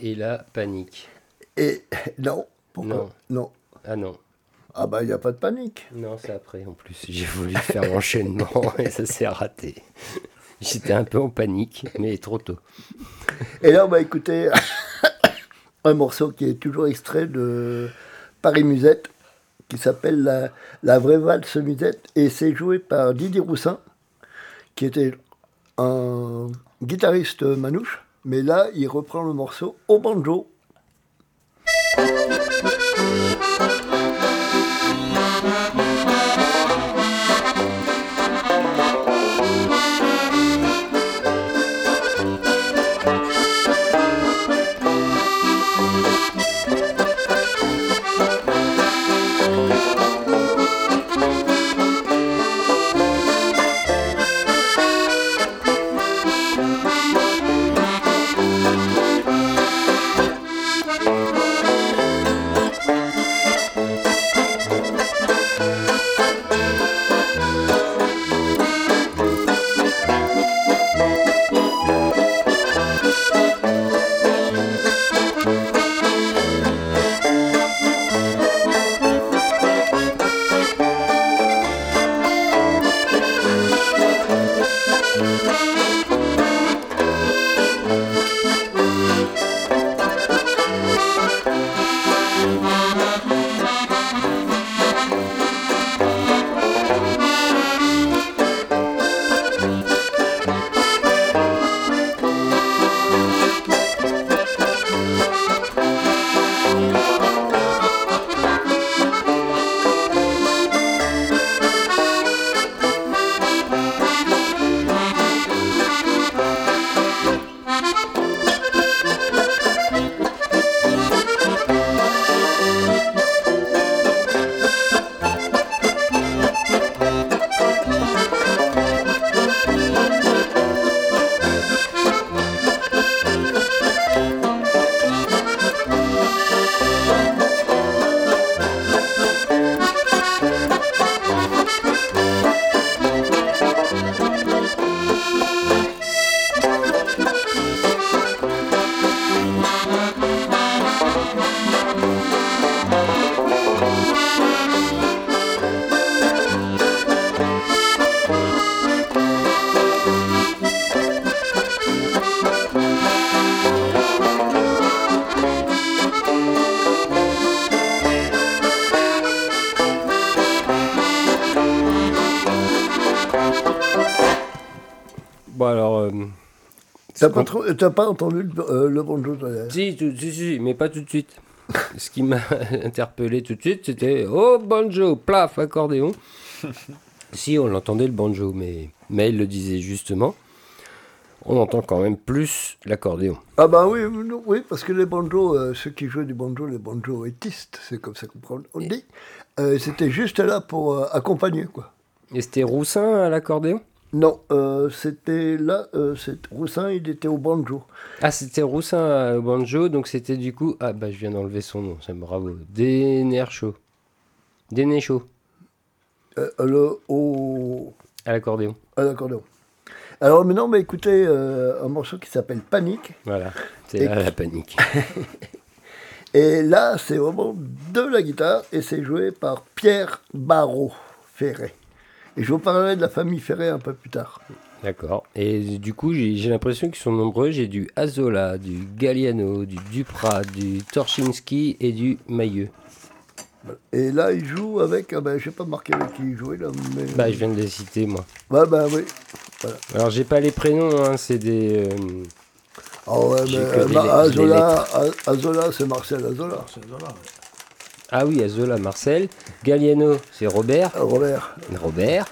Et là, panique. et (laughs) non, pourquoi Non. non. Ah non. Ah bah il n'y a pas de panique. Non, c'est après en plus. J'ai voulu faire (laughs) l'enchaînement et ça s'est raté. J'étais un peu en panique, mais trop tôt. Et là, on va écouter (laughs) un morceau qui est toujours extrait de Paris Musette, qui s'appelle la, la vraie valse Musette, et c'est joué par Didier Roussin, qui était un guitariste manouche, mais là, il reprend le morceau au banjo. T'as pas, qu'on- trop- t'as pas entendu le, euh, le banjo toi, d'ailleurs Si, tout- si, si, mais pas tout de suite. (laughs) Ce qui m'a (laughs) interpellé tout de suite, c'était Oh, banjo, plaf, accordéon. (laughs) si, on l'entendait le banjo, mais, mais il le disait justement. On entend quand même plus l'accordéon. Ah bah oui, oui, parce que les banjos, euh, ceux qui jouaient du banjo, les banjoistes, c'est comme ça qu'on on dit, euh, c'était juste là pour euh, accompagner, quoi. Et c'était Roussin à l'accordéon? Non, euh, c'était là, euh, c'est Roussin, il était au banjo. Ah, c'était Roussin euh, au banjo, donc c'était du coup. Ah, bah je viens d'enlever son nom, c'est bravo. Denerchaud. Denéchaud Euh, le, au, à l'accordéon. à l'accordéon. Alors maintenant, bah, écoutez un morceau qui s'appelle Panique. Voilà, c'est là la panique. (laughs) Et là, c'est vraiment de la guitare et c'est joué par Pierre Barrault Ferré. Et je vous parlerai de la famille Ferré un peu plus tard. D'accord. Et du coup, j'ai l'impression qu'ils sont nombreux. J'ai du Azola, du Galliano, du Duprat, du Torchinski et du Mailleux. Et là, il joue avec. Ah ben, je n'ai pas marqué avec qui il jouait là. Mais... Bah, je viens de les citer, moi. Ouais, bah oui. Alors, j'ai pas les prénoms, hein, c'est des. euh, Ah ouais, mais euh, bah, Azola, Azola c'est Marcel Azola. C'est voilà. Ah oui, Azola, Marcel. Galliano, c'est Robert. Euh, Robert, Robert.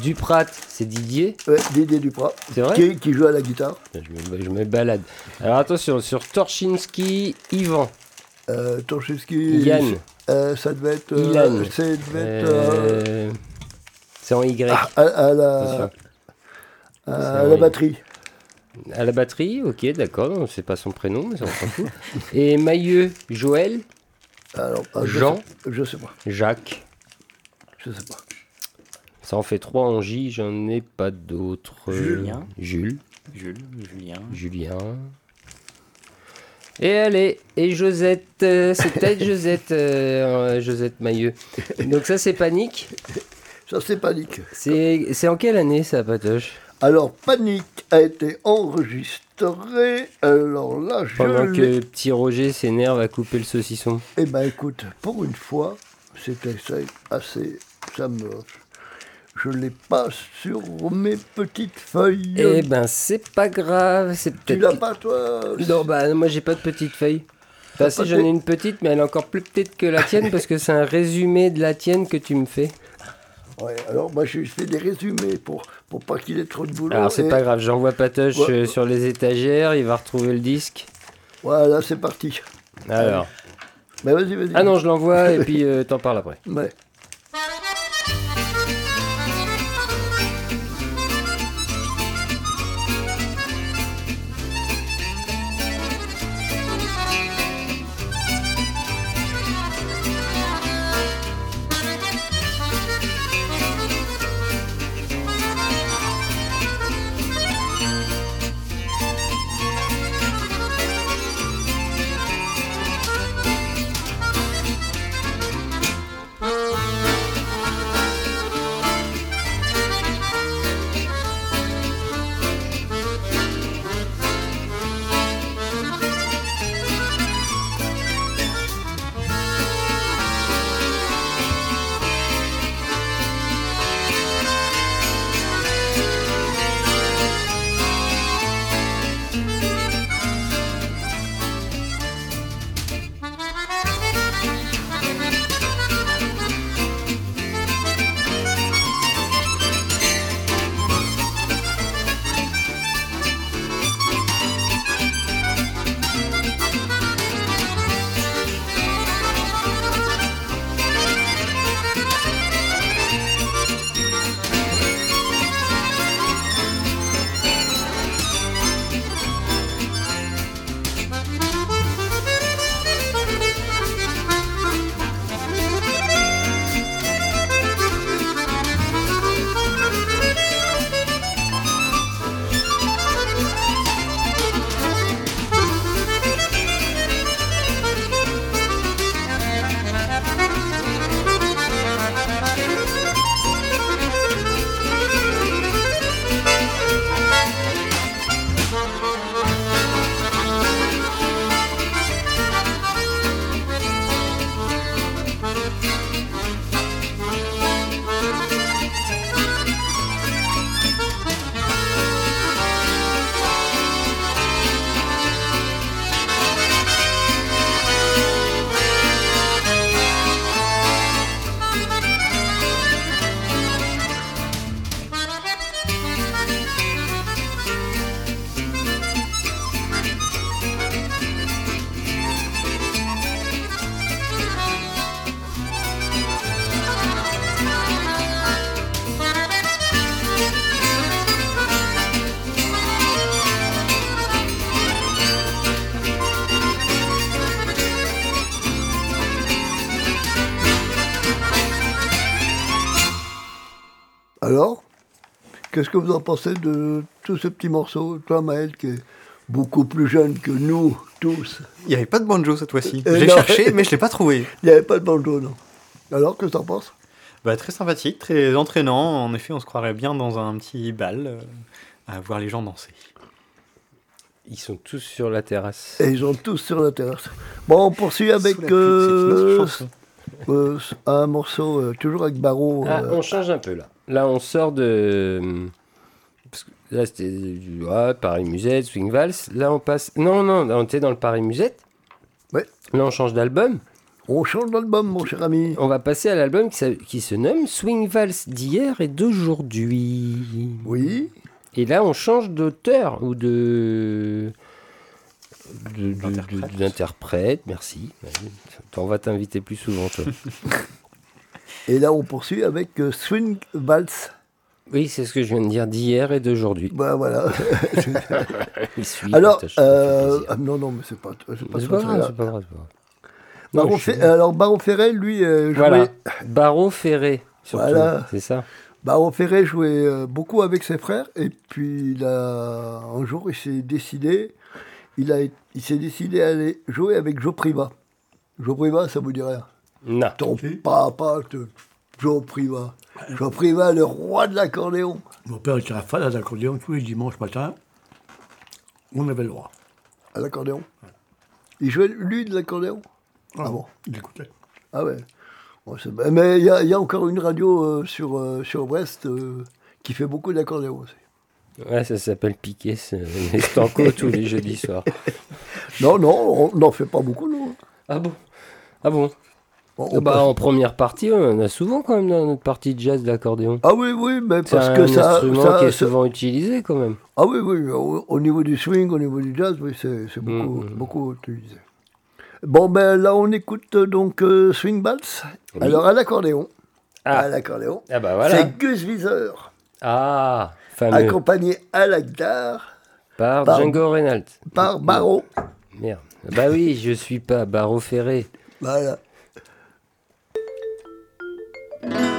Duprat, c'est Didier. ouais, Didier Duprat, C'est vrai qui, qui joue à la guitare. je me, je me balade. Alors attention, sur Torchinski, Yvan. Euh, Torchevski, Yann. euh, ça devait être. euh, Ilan. ça devait être euh, Euh, C'est en Y. à, à la, à la batterie. À la batterie, ok, d'accord, c'est pas son prénom, mais on s'en fout. Et Mailleux, Joël, Alors, ah, je Jean. sais- Je sais pas. Jacques. Je sais pas. Ça en fait trois en J, j'en ai pas d'autres. Julien. Jules, Jules, Julien. Julien. Et allez, et Josette, euh, c'est peut-être (laughs) Josette, euh, euh, Josette Mailleux. Donc ça c'est Panique. Ça, c'est Panique. C'est c'est en quelle année ça, Patoche? Alors, Panique a été enregistré. Alors là, je. Pendant que petit Roger s'énerve à couper le saucisson. Eh ben, écoute, pour une fois, c'était assez. Ça me. Je l'ai pas sur mes petites feuilles. Eh ben c'est pas grave, c'est tu l'as pas, toi Non, bah moi j'ai pas de petite feuille. Enfin, T'as si j'en ai une petite, mais elle est encore plus petite que la (laughs) tienne parce que c'est un résumé de la tienne que tu me fais. Ouais, alors moi, je fais des résumés pour, pour pas qu'il ait trop de boulot. Alors c'est et pas grave, j'envoie Patoche Ouais. euh, sur les étagères, il va retrouver le disque. Voilà, c'est parti. Alors. Mais vas-y, vas-y. Ah non, je l'envoie et puis euh, t'en parles après. Ouais. Qu'est-ce que vous en pensez de tous ces petits morceaux Toi, Maël, qui est beaucoup plus jeune que nous tous? Il n'y avait pas de banjo cette fois-ci. Euh, J'ai cherché, mais je l'ai pas trouvé. Il n'y avait pas de banjo, non. Alors, que t'en penses? Bah, très sympathique, très entraînant. En effet, on se croirait bien dans un petit bal euh, à voir les gens danser. Ils sont tous sur la terrasse. Et ils sont tous sur la terrasse. Bon, on poursuit avec euh, euh, un morceau, euh, toujours avec Barreau. Ah, euh, on change un peu là. Là, on sort de. parce que Là, c'était du ouais, Paris Musette, Swing Vals. Là, on passe. Non, non, on était dans le Paris Musette. Ouais. Là, on change d'album. On change d'album, mon cher ami. On va passer à l'album qui, se nomme Swing Vals d'hier et d'aujourd'hui. Oui. Et là, on change d'auteur ou de. D'interprète. merci. On va t'inviter plus souvent, toi. (laughs) Et là, on poursuit avec euh, Swing Vals. oui, c'est ce que je viens de dire d'hier et d'aujourd'hui. Ben voilà. (laughs) Il suit, Alors, euh, ah, non, non, mais c'est pas, c'est pas pas grave, c'est pas grave. Baron Non, suis- alors, Baron Ferré, lui, euh, jouait, Voilà, Barreau Ferré, surtout. Voilà. C'est ça. Baron Ferré jouait euh, beaucoup avec ses frères. Et puis, il a, un jour, il s'est décidé, il, a, il s'est décidé à aller jouer avec Joe Priva. Joe Priva, ça vous dit rien? Non. Ton papa, te- Joe Priva. Joe Priva, le roi de l'accordéon. Mon père était un fan d'accordéon tous les dimanches matin. On avait le droit. À l'accordéon? Il jouait, lui, de l'accordéon? Ah bon Il écoutait. Ah ouais. Bon, mais il y, a- il y a encore une radio euh, sur, euh, sur Brest euh, qui fait beaucoup d'accordéon aussi. Ouais, ça s'appelle Piquet, c'est Stanco (laughs) tous les jeudis soirs. Non, non, on n'en fait pas beaucoup, non. Ah bon? Ah bon? Ah on bah, En première partie, on en a souvent quand même dans notre partie de jazz de l'accordéon. Ah oui, oui, mais C'est parce un que ça, instrument ça- qui est ça- souvent utilisé quand même. Ah oui, oui, au, au niveau du swing, au niveau du jazz, oui, c'est c'est beaucoup, Mm, mm. beaucoup utilisé. Bon, ben là, on écoute euh, donc euh, Swing Balls. Oui. Alors, à l'accordéon. Ah. À l'accordéon. Ah bah voilà. C'est Gus Wieser, Ah, fameux. accompagné à la guitare Par par- Django Reinhardt. par Barreau. Merde. Bah oui, je suis pas Barreau Ferré. Voilà. C'était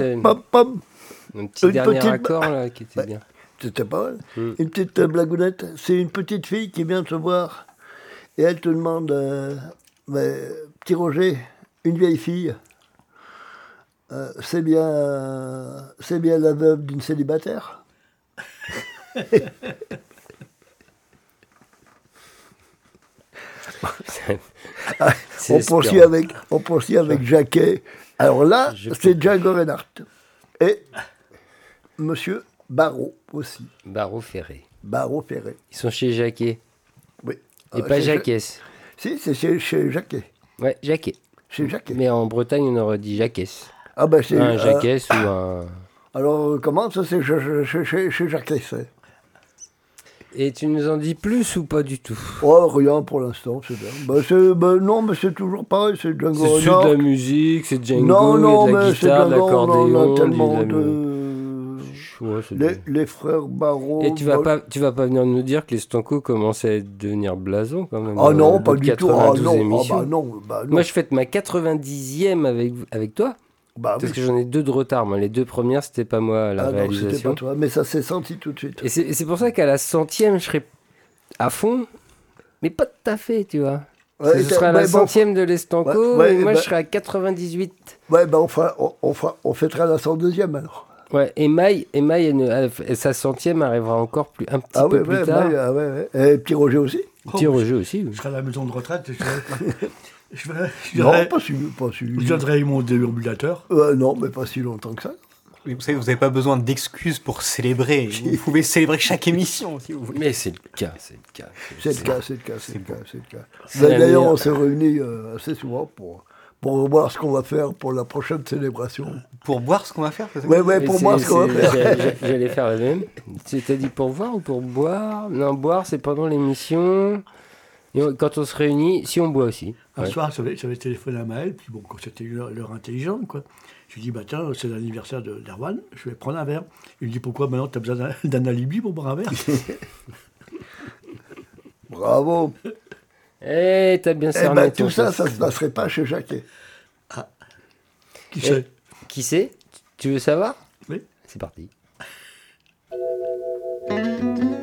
c'est pam, pam. Un petit Une dernier petite- accord là qui était bien. C'était pas mal. Mm. Une petite euh, blagounette. C'est une petite fille qui vient te voir et elle te demande euh, Mais, Petit Roger, une vieille fille, euh, c'est bien, c'est bien la veuve d'une célibataire (laughs) C'est on poursuit, avec, on poursuit avec Jacquet. Alors là, c'est Django Reinhardt. Et Monsieur Barrault aussi. Barreau Ferré. Barreau Ferré. Ils sont chez Jacquet. Oui. Et Euh, pas chez- Jacquès. Si, c'est chez, chez Jacquet. Ouais, Jacquet. Chez Jacquet. Mais en Bretagne, on aurait dit Jacquès. Ah ben c'est... Un euh, Jacquès ou un. alors euh, comment ça c'est chez, chez, Jacquet Et tu nous en dis plus ou pas du tout? Oh rien pour l'instant, c'est bien. C'est, ben, non mais c'est toujours pareil, c'est Django C'est juste de la musique, c'est Django, Non, non, il y a de la guitare, de l'accordéon, tellement du- de... Ouais, Les, les frères Barreau... Et tu vas, pas, tu vas pas venir nous dire que les Stanco commencent à devenir blasons quand même Ah euh, non, bout pas de du tout. Ah 92 non, ah bah non, bah non. Moi, je fête ma 90e avec, avec toi, Bah parce oui. que j'en ai deux de retard. Moi, les deux premières, c'était pas moi à la Ah non, c'était réalisation. pas toi, mais ça s'est senti tout de suite. Et c'est et c'est pour ça qu'à la centième, je serai à fond, mais pas tout à fait, tu vois. Ouais, Parce que ce t'as- sera à la bon, centième de l'Estanco, Ouais, ouais, et moi, bah- je serai à 98. Ouais, bah on, fera, on, on, fera, on fêtera la 102e alors. Ouais, et Maï, et Maï, elle elle- sa centième arrivera encore plus, un petit Ah peu ouais, plus ouais, tard. ouais, ah ouais, ouais. Et petit Roger aussi Petit Roger aussi. oui. Je serai à la maison de retraite. Je, (laughs) (laughs) (laughs) je, vais- je Non, pas si, pas si. je viendrai mon déambulateur. Euh, non, mais pas si longtemps que ça. Oui, Vous savez, vous n'avez pas besoin d'excuses pour célébrer. Vous pouvez célébrer chaque émission si vous voulez. Mais c'est le cas, c'est le cas. C'est le cas, c'est le cas, c'est le cas, c'est le cas. C'est la D'ailleurs, on s'est réunis euh, assez souvent pour, pour voir ce qu'on va faire pour la prochaine célébration. Pour boire ce qu'on va faire, ça Ouais, pour moi, ce qu'on va faire. j'a- j'a- J'allais faire la même. Tu t'as dit pour voir ou pour boire? Non, boire, c'est pendant l'émission. Et on- Quand on se réunit, si on boit aussi. Un Ouais. soir, j'avais j'avais téléphoné à Maël, puis bon, quand c'était une heure, l'heure intelligente, quoi. Je lui dis, bah tiens, c'est l'anniversaire de d'Erwan, je vais prendre un verre. Il me dit, pourquoi maintenant tu as besoin d'un- (laughs) d'un alibi pour boire un verre? (laughs) Bravo. Eh, t'as bien Eh cerné ben, ton tout ça, test. ça se passerait pas chez Jacquet. Qui Eh, sait Qui c'est? Tu veux savoir? Oui. C'est parti. (laughs)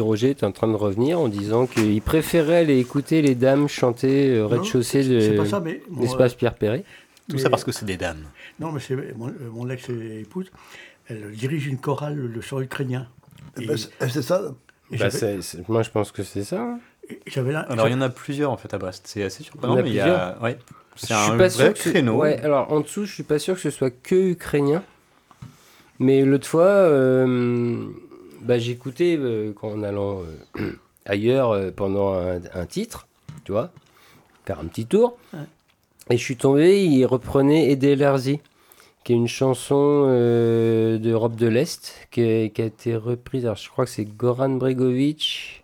Roger est en train de revenir en disant qu'il préférait aller écouter les dames chanter euh, rez-de-chaussée de l'espace Pierre Perret. Tout mais- ça parce que c'est des dames. Non, mais c'est mon, euh, mon ex-épouse, elle dirige une chorale de chant ukrainien. Eh ben, c'est c'est ça. Bah, moi, je pense que c'est ça. hein. Alors il y en a plusieurs en fait à Brest. C'est assez surprenant, Il y en a mais il y a. Ouais. C'est Je un suis pas vrai sûr que c'est- créneau. Ouais, alors en dessous, je suis pas sûr que ce soit que ukrainien. Mais l'autre fois, euh, bah, j'écoutais euh, en allant euh, (clears throat) ailleurs euh, pendant un, un titre, tu vois, faire un petit tour. Ouais. Et je suis tombé, il reprenait Ede Larzi, qui est une chanson euh, d'Europe de l'Est, qui, a- qui a été reprise. Alors je crois que c'est Goran Bregovic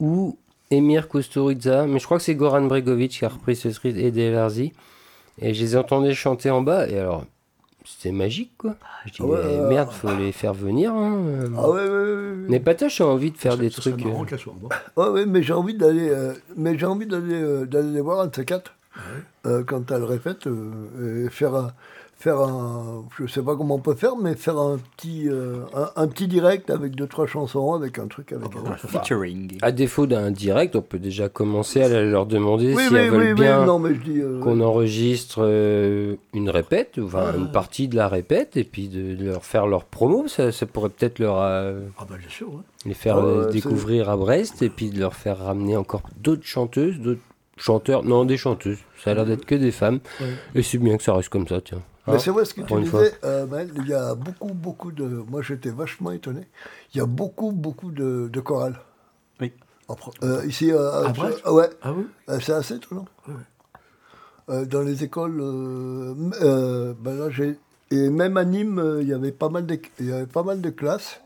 ou Emir Kusturica, mais je crois que c'est Goran Bregovic qui a repris ce et Ede Larzi. Et je les entendais chanter en bas, et alors, c'était magique, quoi. Je dis, Ouais, mais merde, faut les faire venir. Hein. Ah ouais, ouais, ouais, ouais. Mais Patoche a envie de faire des trucs. marrant euh. Ouais, ouais, mais j'ai envie d'aller, euh, mais j'ai envie d'aller, euh, d'aller les voir un de ces quatre euh, quand elle répète euh, et faire un, faire un, je sais pas comment on peut faire, mais faire un petit, euh, un, un petit direct avec deux trois chansons, avec un truc avec. bah, un- Un featuring. À défaut d'un direct, on peut déjà commencer à leur demander oui, si oui, elles veulent oui, bien euh, qu'on enregistre euh, une répète, enfin une partie de la répète, et puis de, de leur faire leur promo. Ça, ça pourrait peut-être leur euh, Ah, bah, bien sûr, ouais. les faire Ah euh, découvrir à Brest, et puis de leur faire ramener encore d'autres chanteuses, d'autres chanteurs, non des chanteuses. Ça a l'air d'être que des femmes, Ouais. et c'est bien que ça reste comme ça, tiens. Mais Hein c'est vrai ce que tu disais, euh, Maël, il y a beaucoup, beaucoup de. Moi, j'étais vachement étonné. Il y a beaucoup, beaucoup de, de chorales. Oui. Euh, ici, euh, À Brest ouais, Ah oui? Euh, c'est assez étonnant. Euh, dans les écoles, euh, euh, ben là, j'ai et même à Nîmes, euh, il y avait pas mal de, il y avait pas mal de classes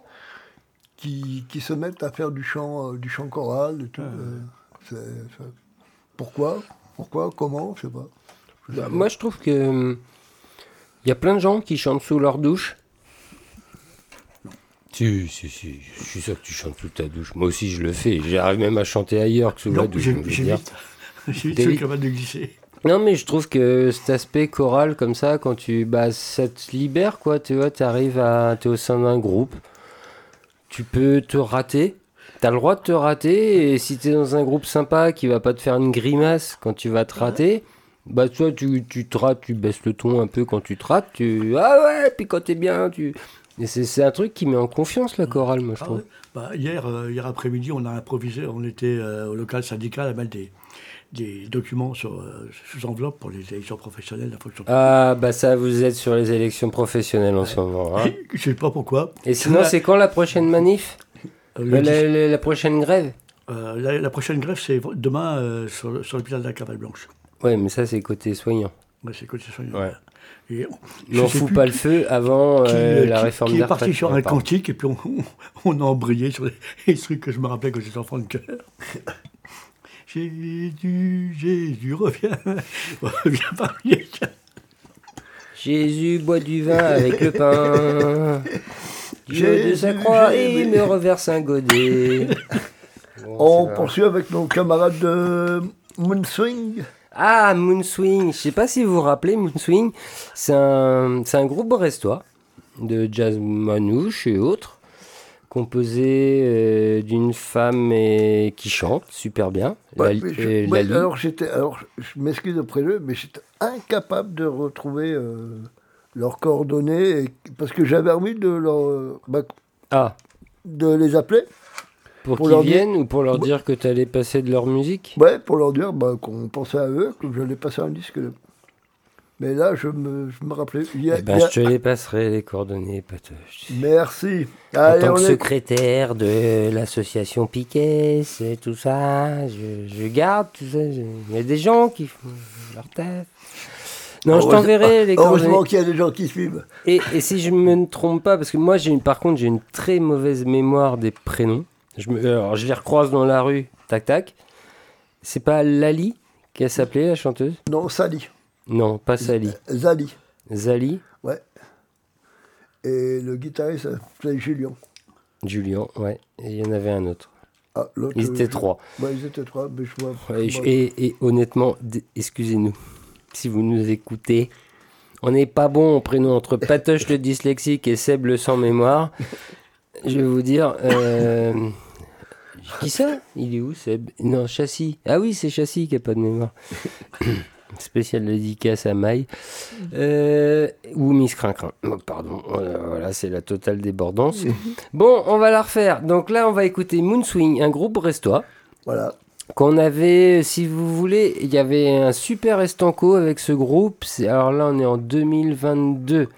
qui, qui se mettent à faire du chant, euh, du chant choral et tout. euh, c'est- c'est- pourquoi, pourquoi, comment, je sais pas. Bah, moi, je trouve que hum, il y a plein de gens qui chantent sous leur douche. Si, si, si, je suis sûr que tu chantes sous ta douche. Moi aussi, je le fais. J'arrive même à chanter ailleurs que sous la douche. j'ai- vite. (laughs) Vite T'es capables de glisser. Non, mais je trouve que cet aspect choral, comme ça, quand tu. Bah, ça te libère, quoi. Tu vois, tu arrives à. Tu es au sein d'un groupe. Tu peux te rater. Tu as le droit de te rater. Et si tu es dans un groupe sympa qui va pas te faire une grimace quand tu vas te rater. Bah, toi, tu, tu te rates, tu baisses le ton un peu quand tu te rates. Tu. Ah ouais, puis quand t'es bien, tu. Et c'est c'est un truc qui met en confiance la chorale, moi, je Ah trouve. ouais. Bah, hier, euh, hier après-midi, on a improvisé, on était euh, au local syndical à mettre des, des documents sur, euh, sous enveloppe pour les élections professionnelles la fonction Ah, bah ça, vous êtes sur les élections professionnelles en ce moment. hein. (laughs) Je sais pas pourquoi. Et sinon, c'est quand la prochaine manif? Euh, la, 10 la- la prochaine grève? Euh, la, prochaine grève, c'est demain sur, sur l'hôpital de la Cavale Blanche. Ouais, mais ça, c'est côté soignant. Ouais, c'est côté soignant. Ouais. Et on, fout pas le feu avant qui, euh, euh, la qui- réforme qui est parti sur un cantique et puis on, (laughs) on, a embrayé sur les, (laughs) trucs que je me rappelais quand j'étais enfant de cœur. (laughs) Jésus, Jésus, reviens, reviens parmi. Jésus boit du vin avec le pain. Dieu de sa croix et me reverse un godet. Bon, On poursuit avec nos camarades de Moonswing. Ah, Moonswing. Je sais pas si vous vous rappelez, Moonswing, c'est un, c'est un groupe brestois de jazz manouche et autres, composé euh, d'une femme et, qui chante super bien. Ouais, La- mais je, euh, ouais, alors j'étais, alors je m'excuse auprès d'eux, mais j'étais incapable de retrouver euh, leurs coordonnées et- parce que j'avais envie de leur, bah, Ah, de les appeler, pour, Pour qu'ils leur viennent ou pour leur Ouais. dire que tu allais passer de leur musique ouais, pour leur dire bah, qu'on pensait à eux, que j'allais passer un disque. de- Mais là, je me, je me rappelais. Il y a- Eh ben, il y a- je te les passerai, les coordonnées, Patoche. Merci. En tant que est- secrétaire de l'association Piquet, c'est tout ça, je, je garde tout ça. je- Il y a des gens qui font leur taf. Non, je Heureusement- t'enverrai les Heureusement coordonnées. qu'il y a des gens qui suivent. Et, et si je me trompe pas, parce que moi, j'ai une, par contre, j'ai une très mauvaise mémoire des prénoms. Je me, alors, je les recroise dans la rue, tac tac. C'est pas Lali qui s'appelait la chanteuse? Non, Sally. Non, pas Sally. Zali. Zali, Ouais. Et le guitariste s'appelait Julien. Julien, ouais. Et il y en avait un autre. Ah, l'autre, Ils étaient je- trois. Ouais, ils étaient trois, mais je vois. Ouais, je- moi- et, et honnêtement, excusez-nous, si vous nous écoutez, on n'est pas bon au prénom entre Patoche le dyslexique et Seb le sans mémoire. Je vais vous dire, euh, (laughs) Qui ça? Il est où Seb? Non, Châssis. Ah oui, c'est Châssis qui a pas de mémoire. (coughs) Spécial dédicace à Maï. Euh, ou Miss Crincrin. Oh, pardon. Voilà, voilà, c'est la totale débordance. (laughs) bon, on va la refaire. Donc là, on va écouter Moonswing, un groupe brestois. Voilà. Qu'on avait, si vous voulez, il y avait un super estanco avec ce groupe. Alors là, on est en 2022.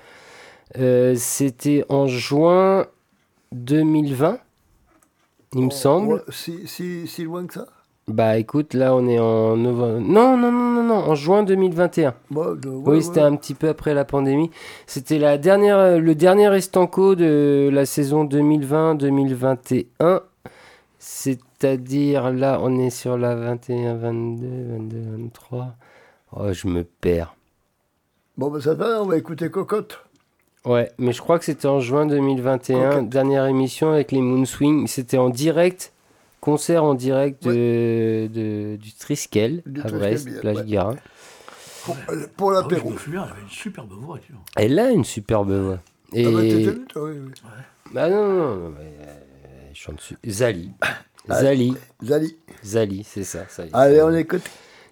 Euh, C'était en juin 2020, il me semble. Ouais, Si, si, si loin que ça? Bah écoute, là on est en novembre. Non, non, non, non, non, en juin 2021. Bon, de- ouais, oui, ouais. c'était un petit peu après la pandémie. C'était la dernière, euh, le dernier estanco de la saison 2020-2021. C'est-à-dire là, on est sur la 21, 22, 22, 23. Oh, je me perds. Bon, ben ça va, on va écouter Cocotte. Ouais, mais je crois que c'était en juin 2021, Coquette. dernière émission avec les Moonswing. C'était en direct, concert en direct de, de- du Triskel Du à Brest, bien, plage ouais. Guérin. Pour, euh, pour Ah oui, je l'apéro. souviens, elle avait une superbe voix. tu vois. Elle a une superbe voix. Et... Ah bah, t'es venu, toi, oui, oui. Bah non, non, non, mais, euh, elle chante su- Zali. Ah, Zali, Zali. Zali, c'est ça. Allez, on écoute.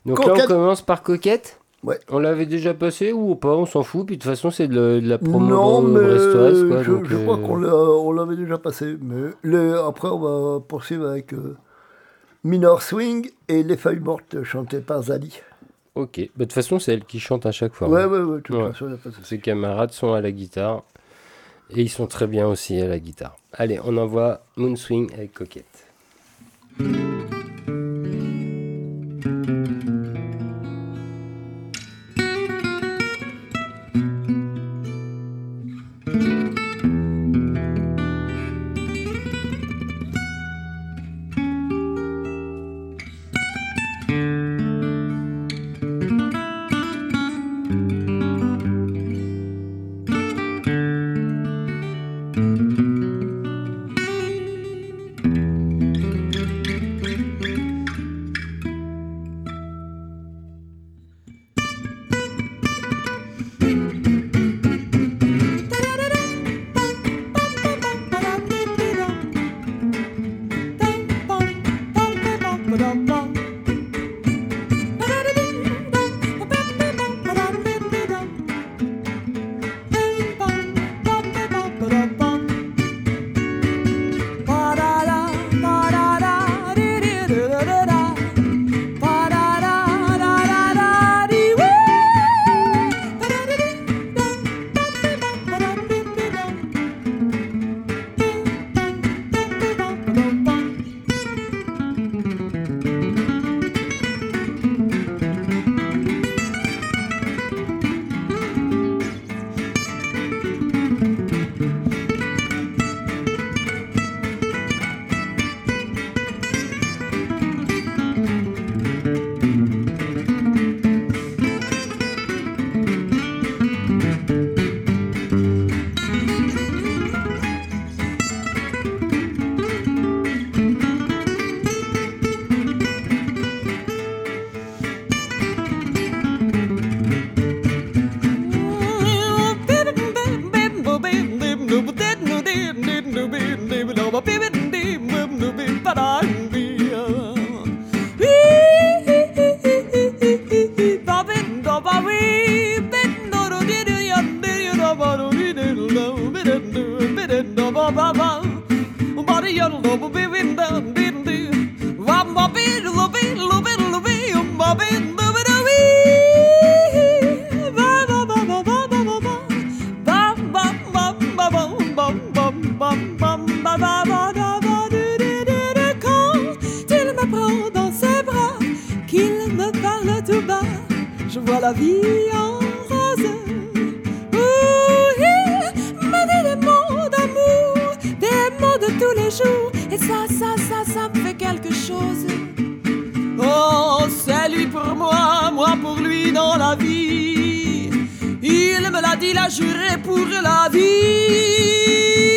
Donc là, on commence par Coquette. Ouais. On l'avait déjà passé ou pas, on s'en fout. Puis de toute façon, c'est de, la- de la promo Non, mais brestoise. Quoi, je, donc, je crois euh, qu'on l'a- on l'avait déjà passé. Mais après, on va poursuivre avec euh, Minor Swing et Les Feuilles Mortes chantées par Zali. Ok, Bah, de toute façon, c'est elle qui chante à chaque fois. Ouais, ouais, ouais, toute Ouais. façon, a. Ses camarades sont à la guitare. Et ils sont très bien aussi à la guitare. Allez, on envoie Moonswing avec Coquette. Quand il me prend dans ses bras, qu'il me parle tout bas, je vois la vie en dans la vie. Il me l'a dit, il a juré pour la vie.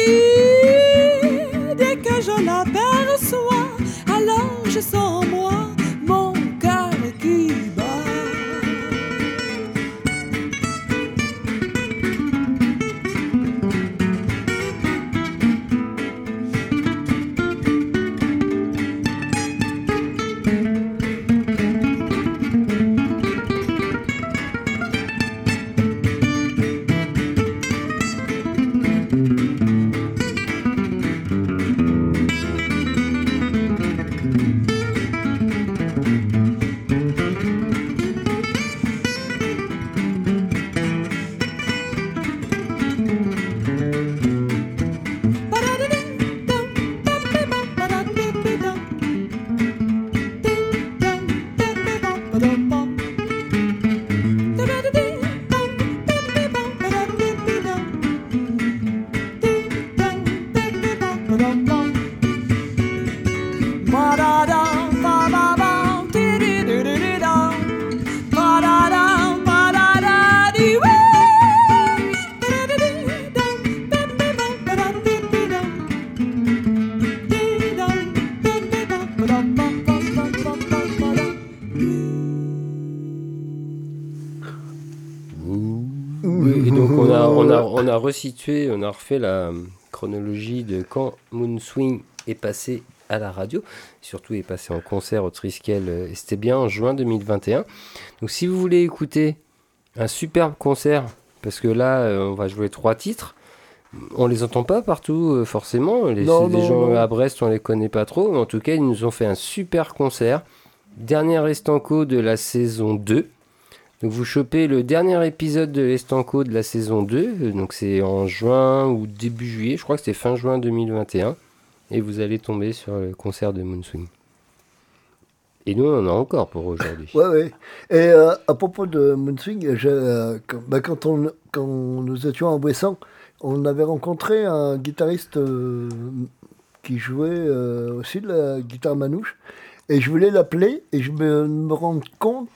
On, a, resitué, on a refait la chronologie de quand Moonswing est passé à la radio, surtout est passé en concert au Triskel, euh, et c'était bien en juin 2021. Donc si vous voulez écouter un superbe concert, parce que là euh, on va jouer trois titres, on les entend pas partout euh, forcément, les, Non, non, gens non. à Brest on les connaît pas trop, mais en tout cas ils nous ont fait un super concert, dernier estanco de la saison 2. Donc vous chopez le dernier épisode de l'Estanco de la saison 2, euh, donc c'est en juin ou début juillet, je crois que c'était fin juin 2021, et vous allez tomber sur le concert de Moonswing. Et nous on en a encore pour aujourd'hui. Ouais, ouais. Et euh, à propos de Moonswing, euh, quand, bah, quand, on, quand nous étions à Bouessant, on avait rencontré un guitariste euh, qui jouait aussi de la guitare manouche. Et je voulais l'appeler et je me, me rends compte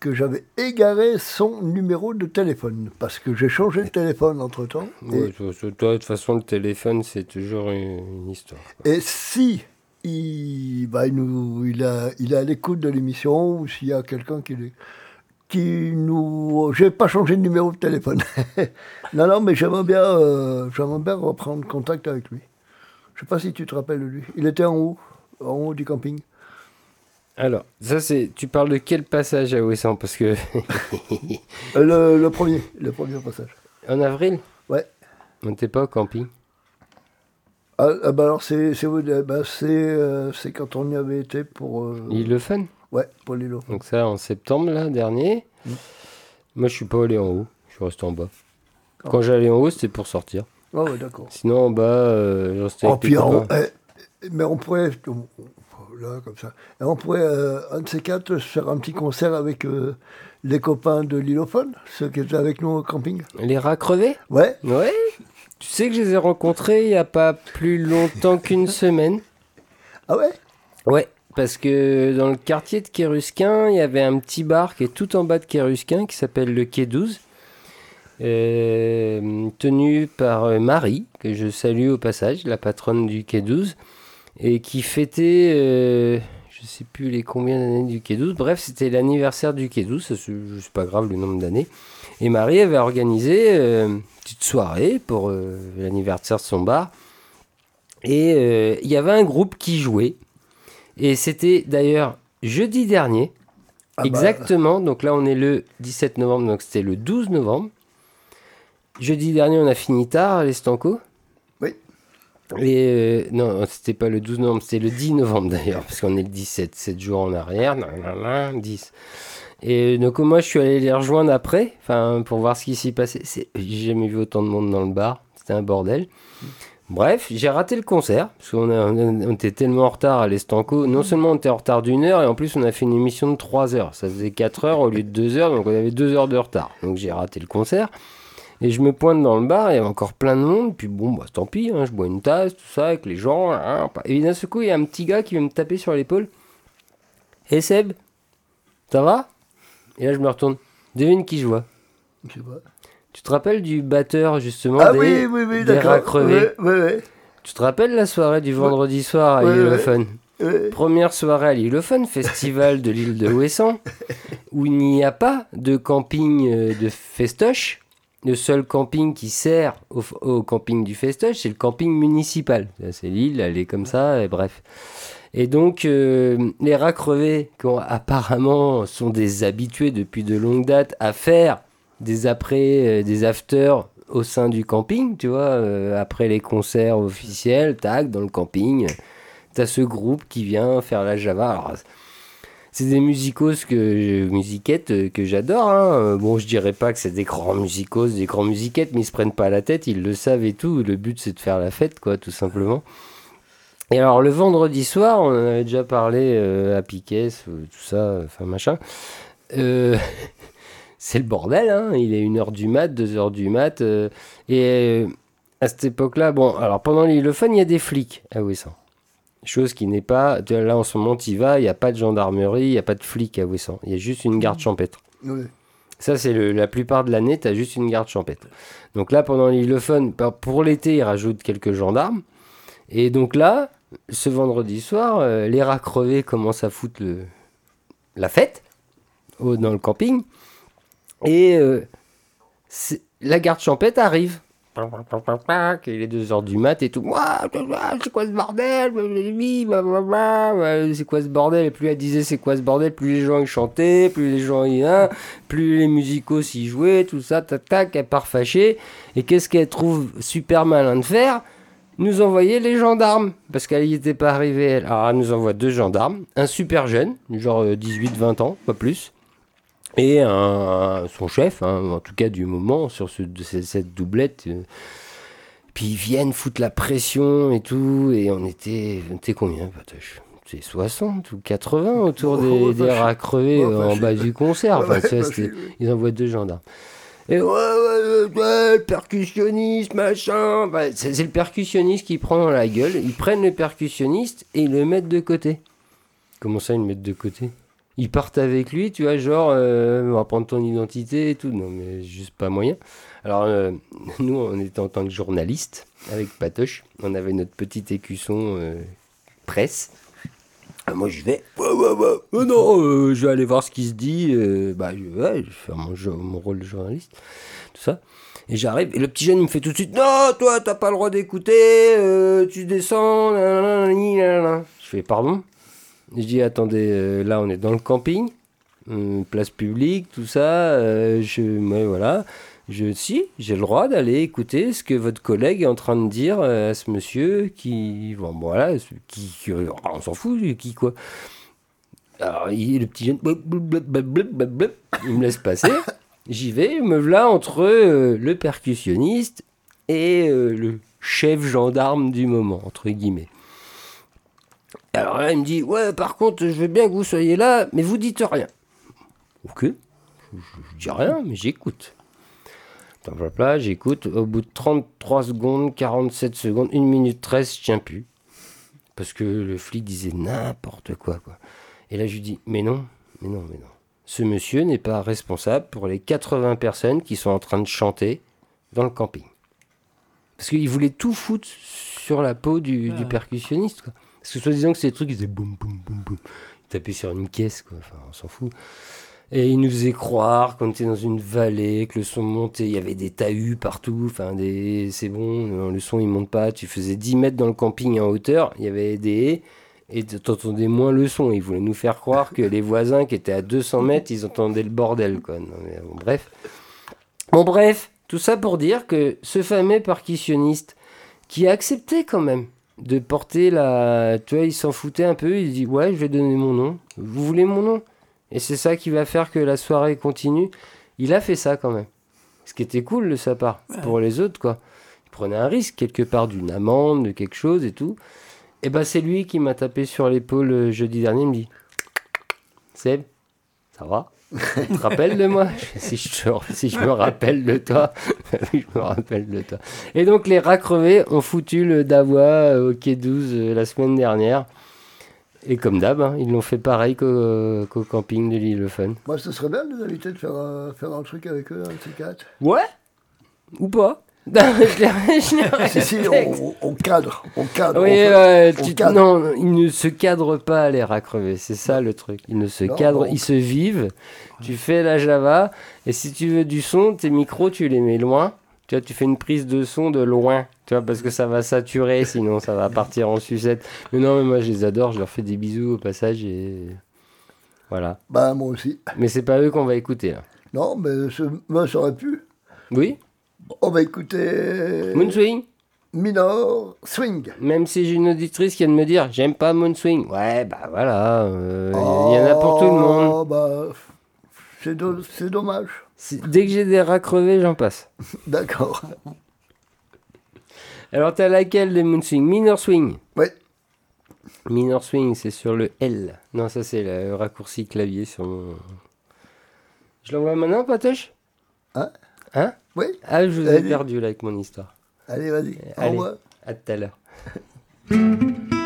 que j'avais égaré son numéro de téléphone. Parce que j'ai changé de téléphone entre-temps. Ouais, toi, de toute façon le téléphone c'est toujours une, histoire. Et, et si il, bah, il, nous, il, a, il est à l'écoute de l'émission ou s'il y a quelqu'un qui, qui nous... J'ai pas changé de numéro de téléphone. (laughs) non, non, mais j'aimerais bien, euh, bien reprendre contact avec lui. Je sais pas si tu te rappelles de lui. Il était en haut, en haut du camping. Alors, ça c'est, tu parles de quel passage à Ouessant Parce que (laughs) Euh, le, le premier, le premier passage. en avril? Ouais. On n'était pas au camping. Ah, ah, bah alors c'est c'est où, euh, bah, c'est euh, quand on y avait été pour euh, Il le fun? Ouais pour l'îlot. Donc ça en septembre là dernier. Mm. Moi je suis pas allé en haut, je suis resté en bas. Quand j'allais en haut c'était pour sortir. Ah ouais d'accord. Sinon en bas euh, je restais Oh, puis en haut, copains. eh, mais on pourrait, là, comme ça, Et on pourrait, euh, un de ces quatre, faire un petit concert avec euh, les copains de l'Ilophone, ceux qui étaient avec nous au camping. Les rats crevés? Ouais, Ouais. Tu sais que je les ai rencontrés il y a pas plus longtemps qu'une (laughs) semaine. ah ouais? Ouais. Parce que dans le quartier de Kérusquin, il y avait un petit bar qui est tout en bas de Kérusquin qui s'appelle le Quai 12. euh, tenu par Marie, que je salue au passage, la patronne du Quai 12, et qui fêtait, euh, je sais plus les combien d'années du Quai 12, bref, c'était l'anniversaire du Quai 12, ça, c'est pas grave le nombre d'années. Et Marie avait organisé euh, une petite soirée pour euh, l'anniversaire de son bar, et euh, il y avait un groupe qui jouait, et c'était d'ailleurs jeudi dernier, Ah bah, Exactement, donc là on est le 17 novembre, donc c'était le 12 novembre. Jeudi dernier on a fini tard à l'Estanco. Et euh, non, c'était pas le 12 novembre, c'était le 10 novembre d'ailleurs, parce qu'on est le 17, 7 jours en arrière, nan, nan, nan, 10. Et donc moi je suis allé les rejoindre après, pour voir ce qui s'y passait. J'ai jamais vu autant de monde dans le bar, c'était un bordel. Bref, j'ai raté le concert, parce qu'on était tellement en retard à l'Estanco. Non seulement on était en retard d'une heure, et en plus on a fait une émission de 3 heures. Ça faisait 4 heures au lieu de 2 heures, donc on avait 2 heures de retard. Donc j'ai raté le concert. Et je me pointe dans le bar, il y avait encore plein de monde. Puis bon, bah tant pis, hein, je bois une tasse, tout ça, avec les gens. hein. Et d'un seul coup, il y a un petit gars qui vient me taper sur l'épaule. Hé Seb, ça va? Et là, je me retourne. Devine qui je vois. je sais pas. Tu te rappelles du batteur, justement Ah des, oui, oui, oui, d'accord. ouais, ouais. Tu te rappelles la soirée du vendredi soir à Ouais, l'île ouais. Le Fun Ouais. Première soirée à Fun, festival de l'île de Ouessant, (laughs) où il n'y a pas de camping euh, de festoche. Le seul camping qui sert au, camping du festoche, c'est le camping municipal. C'est l'île, elle est comme ça, et bref. Et donc, euh, les rats crevés, qui ont- apparemment sont des habitués depuis de longues dates à faire des après, euh, des afters au sein du camping, tu vois, euh, après les concerts officiels, tac, dans le camping, t'as ce groupe qui vient faire la Java. Alors, c'est des musicos que musiquettes euh, que j'adore. hein. Euh, Bon, je dirais pas que c'est des grands musicos, des grands musiquettes, mais ils se prennent pas la tête, ils le savent et tout. Le but c'est de faire la fête, quoi, tout simplement. Et alors le vendredi soir, on en avait déjà parlé euh, à Piquet, tout ça, enfin machin. (laughs) C'est le bordel, hein. il est 1h du mat, 2h du mat. et à cette époque-là, bon, alors pendant l'îlophone, il y a des flics à Ouessant. Chose qui n'est pas. Là en ce moment, tu vas, il n'y a pas de gendarmerie, il n'y a pas de flics à Ouessant. Il y a juste une garde champêtre. Oui. Ça, c'est la plupart de l'année, tu as juste une garde champêtre. Donc là, pendant par- pour l'été, ils rajoutent quelques gendarmes. Et donc là, ce vendredi soir, euh, les rats crevés commencent à foutre le- la fête au- dans le camping. Et euh, la garde champêtre arrive. Il est 2h du mat et tout. C'est quoi ce bordel? C'est quoi ce bordel? Et plus elle disait c'est quoi ce bordel, plus les gens ils chantaient, plus les gens ils. hein, plus les musicos s'y jouaient, tout ça, tac tac, elle part fâchée. Et qu'est-ce qu'elle trouve super malin de faire? Nous envoyer les gendarmes. Parce qu'elle n'y était pas arrivée. Alors elle nous envoie deux gendarmes. Un super jeune, genre 18-20 ans, pas plus. Et un, son chef, hein, en tout cas du moment, sur ce, cette doublette. euh, puis ils viennent foutre la pression et tout. Et on était. On était combien, C'est 60 ou 80 autour des, Oh, des vache. rats crevés Oh, euh, en bas du concert. Ouais, ils envoient deux gendarmes. Et ouais, ouais, ouais, ouais, le percussionniste, machin. Bah, c'est c'est le percussionniste qui prend dans la gueule. Ils prennent le percussionniste et ils le mettent de côté. Comment ça, ils le mettent de côté? Ils partent avec lui, tu vois, genre, euh, on va prendre ton identité et tout. Non, mais juste pas moyen. Alors, euh, (laughs) nous, on était en tant que journaliste avec Patoche. On avait notre petit écusson euh, presse. Ah, Moi, je vais. Ouais, ouais. Euh, non, je vais aller voir ce qui se dit. bah, je, ouais, vais faire mon, rôle de journaliste. Tout ça. Et j'arrive. Et le petit jeune, il me fait tout de suite Non, toi, t'as pas le droit d'écouter. tu descends. Je fais Pardon? Je dis Attendez, euh, là, on est dans le camping. euh, place publique, tout ça. euh, je, ouais, voilà. Je, si, j'ai le droit d'aller écouter ce que votre collègue est en train de dire à ce monsieur qui, bon, voilà, qui, euh, on s'en fout, qui quoi. Alors, il, le petit jeune, il me laisse passer. J'y vais, me voilà entre le percussionniste et le chef gendarme du moment, entre guillemets. Alors là, il me dit, ouais, par contre, je veux bien que vous soyez là, mais vous dites rien. Ok, je, je dis rien, (laughs) mais j'écoute. J'écoute. Au bout de 33 secondes, 47 secondes, 1 minute 13, je tiens plus. Parce que le flic disait n'importe quoi, quoi. Et là, je lui dis, mais non, mais non, mais non. Ce monsieur n'est pas responsable pour les 80 personnes qui sont en train de chanter dans le camping. Parce qu'il voulait tout foutre sur la peau du, du percussionniste, quoi. Parce que soi-disant que ces trucs, ils faisaient boum, boum, boum, boum. Ils tapaient sur une caisse, quoi. Enfin, on s'en fout. Et il nous faisait croire qu'on était dans une vallée, que le son montait, il y avait des tahuts partout, enfin des... c'est bon, non, le son il monte pas, tu faisais 10 mètres dans le camping en hauteur, il y avait des haies, et t'entendais moins le son, il voulait nous faire croire que les voisins qui étaient à 200 mètres, ils entendaient le bordel, quoi. Non, mais bon, bref. Bon bref, tout ça pour dire que ce fameux percussionniste, qui a accepté quand même de porter la... Tu vois, il s'en foutait un peu, il dit, ouais, je vais donner mon nom, vous voulez mon nom? Et c'est ça qui va faire que la soirée continue. Il a fait ça quand même. Ce qui était cool de sa part. Pour les autres, quoi. Il prenait un risque quelque part d'une amende, de quelque chose et tout. Et ben c'est lui qui m'a tapé sur l'épaule euh, jeudi dernier. Il me dit Seb, ça va? Tu te rappelles de moi? Si je, te- si je me rappelle de toi. (laughs) je me rappelle de toi. Et donc les rats crevés ont foutu le Dawa euh, au quai 12 euh, la semaine dernière. Et comme d'hab, hein, ils l'ont fait pareil qu'au qu'au camping de l'île Le Fun. Moi, ce serait bien de nous inviter de faire, un- faire un truc avec eux, un ces quatre. Ouais Ou pas Les- je (laughs) Si, si, on, on cadre, on cadre. Oui, on tu- cadre. non, ils ne se cadrent pas les rats crevés, c'est ça le truc. Ils ne se Non, cadrent, non. ils se vivent. Tu fais la Java, et si tu veux du son, tes micros, tu les mets loin. Tu vois, tu fais une prise de son de loin, tu vois, parce que ça va saturer, sinon ça va partir en sucette. Mais non, mais moi je les adore, je leur fais des bisous au passage et voilà. Bah, moi aussi. Mais c'est pas eux qu'on va écouter là. Non, mais moi, ça aurait pu. Oui, On va écouter Moonswing. Minor Swing. Même si j'ai une auditrice qui vient de me dire j'aime pas Moonswing. Ouais, bah voilà, euh, il y en a pour tout le monde. Oh, bah, c'est do- c'est dommage. Dès que j'ai des rats crevés, j'en passe. (laughs) D'accord. Alors t'as laquelle de Moonswing Minor Swing. Oui. Minor swing, c'est sur le L. Non, ça c'est le raccourci clavier sur mon. Je l'envoie maintenant, Patoche? Hein? Hein? Oui, Ah, je vous ai Allez. perdu là avec mon histoire. allez, vas-y. Allez. Au revoir. À tout à l'heure. (laughs)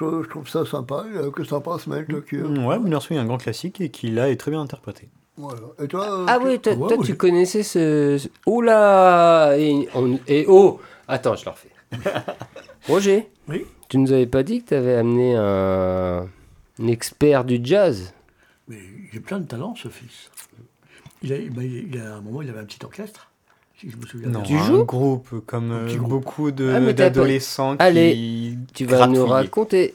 je trouve, je trouve ça sympa. Que ça passe, mec, le cul. Ouais, Minor Swing un grand classique et qui là est très bien interprété. Voilà. Et toi Ah tu- oui, toi, Ouais, toi, ouais. tu connaissais ce. Oh là et, on- et oh Attends, je le refais. (laughs) Roger Oui. Tu nous avais pas dit que tu avais amené un... un expert du jazz? Mais il a plein de talent, ce fils. Il a, il a- à un moment, il avait un petit orchestre, si je me souviens Non, bien. Tu un joues groupe comme euh, groupe. beaucoup de- Ah, d'adolescents qui Allez, Tu vas nous raconter.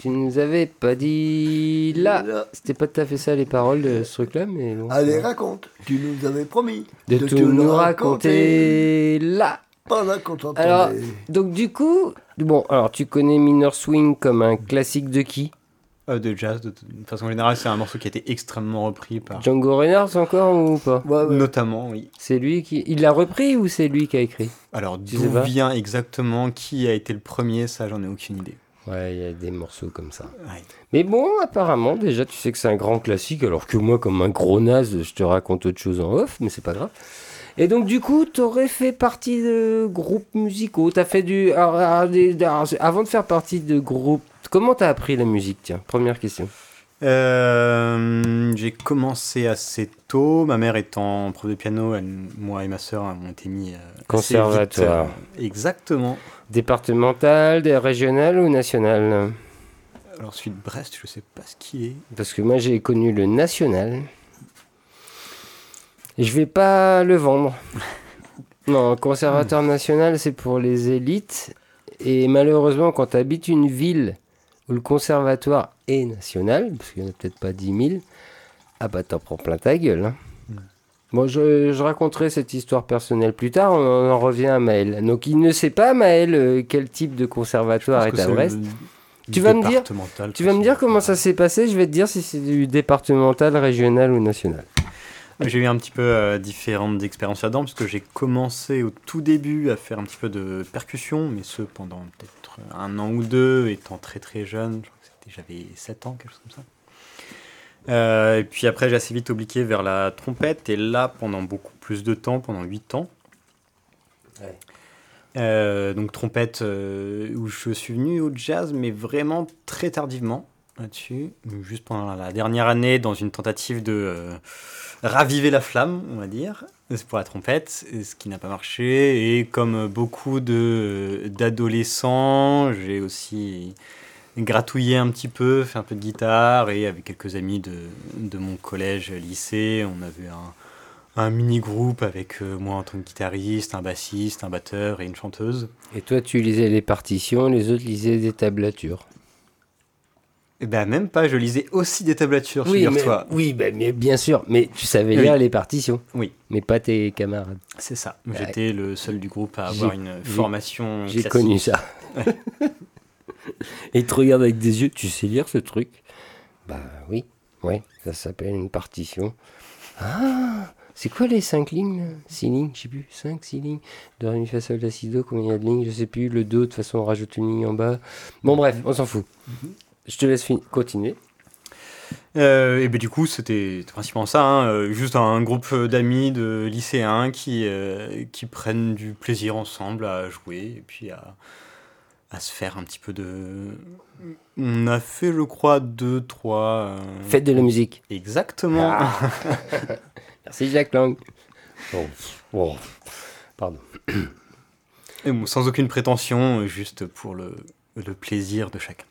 Tu nous avais pas dit là. C'était pas tout à fait ça les paroles de ce truc-là, mais bon. Allez, raconte. Tu nous avais promis de, tout nous raconter là. Pendant qu'on t'entendait. Alors, donc du coup, bon, alors tu connais Minor Swing comme un classique de qui? Euh, de jazz. De, de façon générale, c'est un morceau qui a été extrêmement repris par. Django Reinhardt encore ou pas? Ouais, ouais. Notamment, oui. C'est lui qui. Il l'a repris ou c'est lui qui a écrit? Alors, d'où vient exactement qui a été le premier, ça, j'en ai aucune idée. Ouais, il y a des morceaux comme ça. Ouais. Mais bon, apparemment, déjà, tu sais que c'est un grand classique, alors que moi, comme un gros naze, je te raconte autre chose en off, mais c'est pas grave. Et donc, du coup, t'aurais fait partie de groupes musicaux. T'as fait du. avant de faire partie de groupes, comment t'as appris la musique Tiens, première question. Euh, j'ai commencé assez tôt. Ma mère étant prof de piano, elle- moi et ma sœur on été mis euh, Conservatoire. vite, euh, exactement. Départemental, des régionales ou nationales? Alors celui de Brest, je sais pas ce qu'il est. Parce que moi j'ai connu le national. Je vais pas le vendre. (laughs) Non, le conservatoire national c'est pour les élites. Et malheureusement, quand tu habites une ville où le conservatoire est national, parce qu'il n'y en a peut-être pas 10 000, ah bah t'en prends plein ta gueule. hein. Bon, je, je raconterai cette histoire personnelle plus tard, on en, en revient à Maël. Donc il ne sait pas, Maël, euh, quel type de conservatoire est à Brest. le Tu vas me dire- Tu vas me dire comment ça s'est passé, je vais te dire si c'est du départemental, régional ou national. J'ai eu un petit peu euh, différentes expériences là-dedans, parce que j'ai commencé au tout début à faire un petit peu de percussion, mais ce pendant peut-être un an ou deux, étant très très jeune. J'avais 7 ans, quelque chose comme ça. Euh, et puis après, j'ai assez vite obliqué vers la trompette, et là, pendant beaucoup plus de temps, pendant 8 ans. Ouais. Euh, donc trompette où je suis venu au jazz, mais vraiment très tardivement là-dessus. Juste pendant la dernière année, dans une tentative de raviver la flamme, on va dire, pour la trompette, ce qui n'a pas marché. Et comme beaucoup d'adolescents, j'ai aussi gratouillé un petit peu, fait un peu de guitare, et avec quelques amis de, de mon collège, lycée, on avait un, un mini-groupe avec euh, moi en tant que guitariste, un bassiste, un batteur et une chanteuse. Et toi, tu lisais les partitions, les autres lisaient des tablatures. Et ben même pas, je lisais aussi des tablatures, Oui, mais, figure-toi. oui ben, mais bien sûr, mais tu savais Oui. lire les partitions. Oui. Mais pas tes camarades. C'est ça. Ouais. J'étais le seul du groupe à avoir une formation J'ai connu ça. (laughs) Et ils te regardent avec des yeux, tu sais lire ce truc? Bah oui, ouais, ça s'appelle une partition. Ah c'est quoi les 5 lignes? Là 6 lignes, je sais plus, 5, 6 lignes. Ré, mi, fa, sol, la, si, do, combien il y a de lignes, je sais plus. Le do, de toute façon, on rajoute une ligne en bas. Bon, bref, on s'en fout. Je te laisse continuer. Euh, et ben du coup, c'était principalement ça, hein, euh, juste un groupe d'amis de lycéens qui, euh, qui prennent du plaisir ensemble à jouer et puis à, à se faire un petit peu de... On a fait, je crois, deux, trois... euh, Faites de la musique. Exactement. Ah. (laughs) Merci Jacques Lang. Oh, oh, Pardon. Et bon, sans aucune prétention, juste pour le, le plaisir de chacun.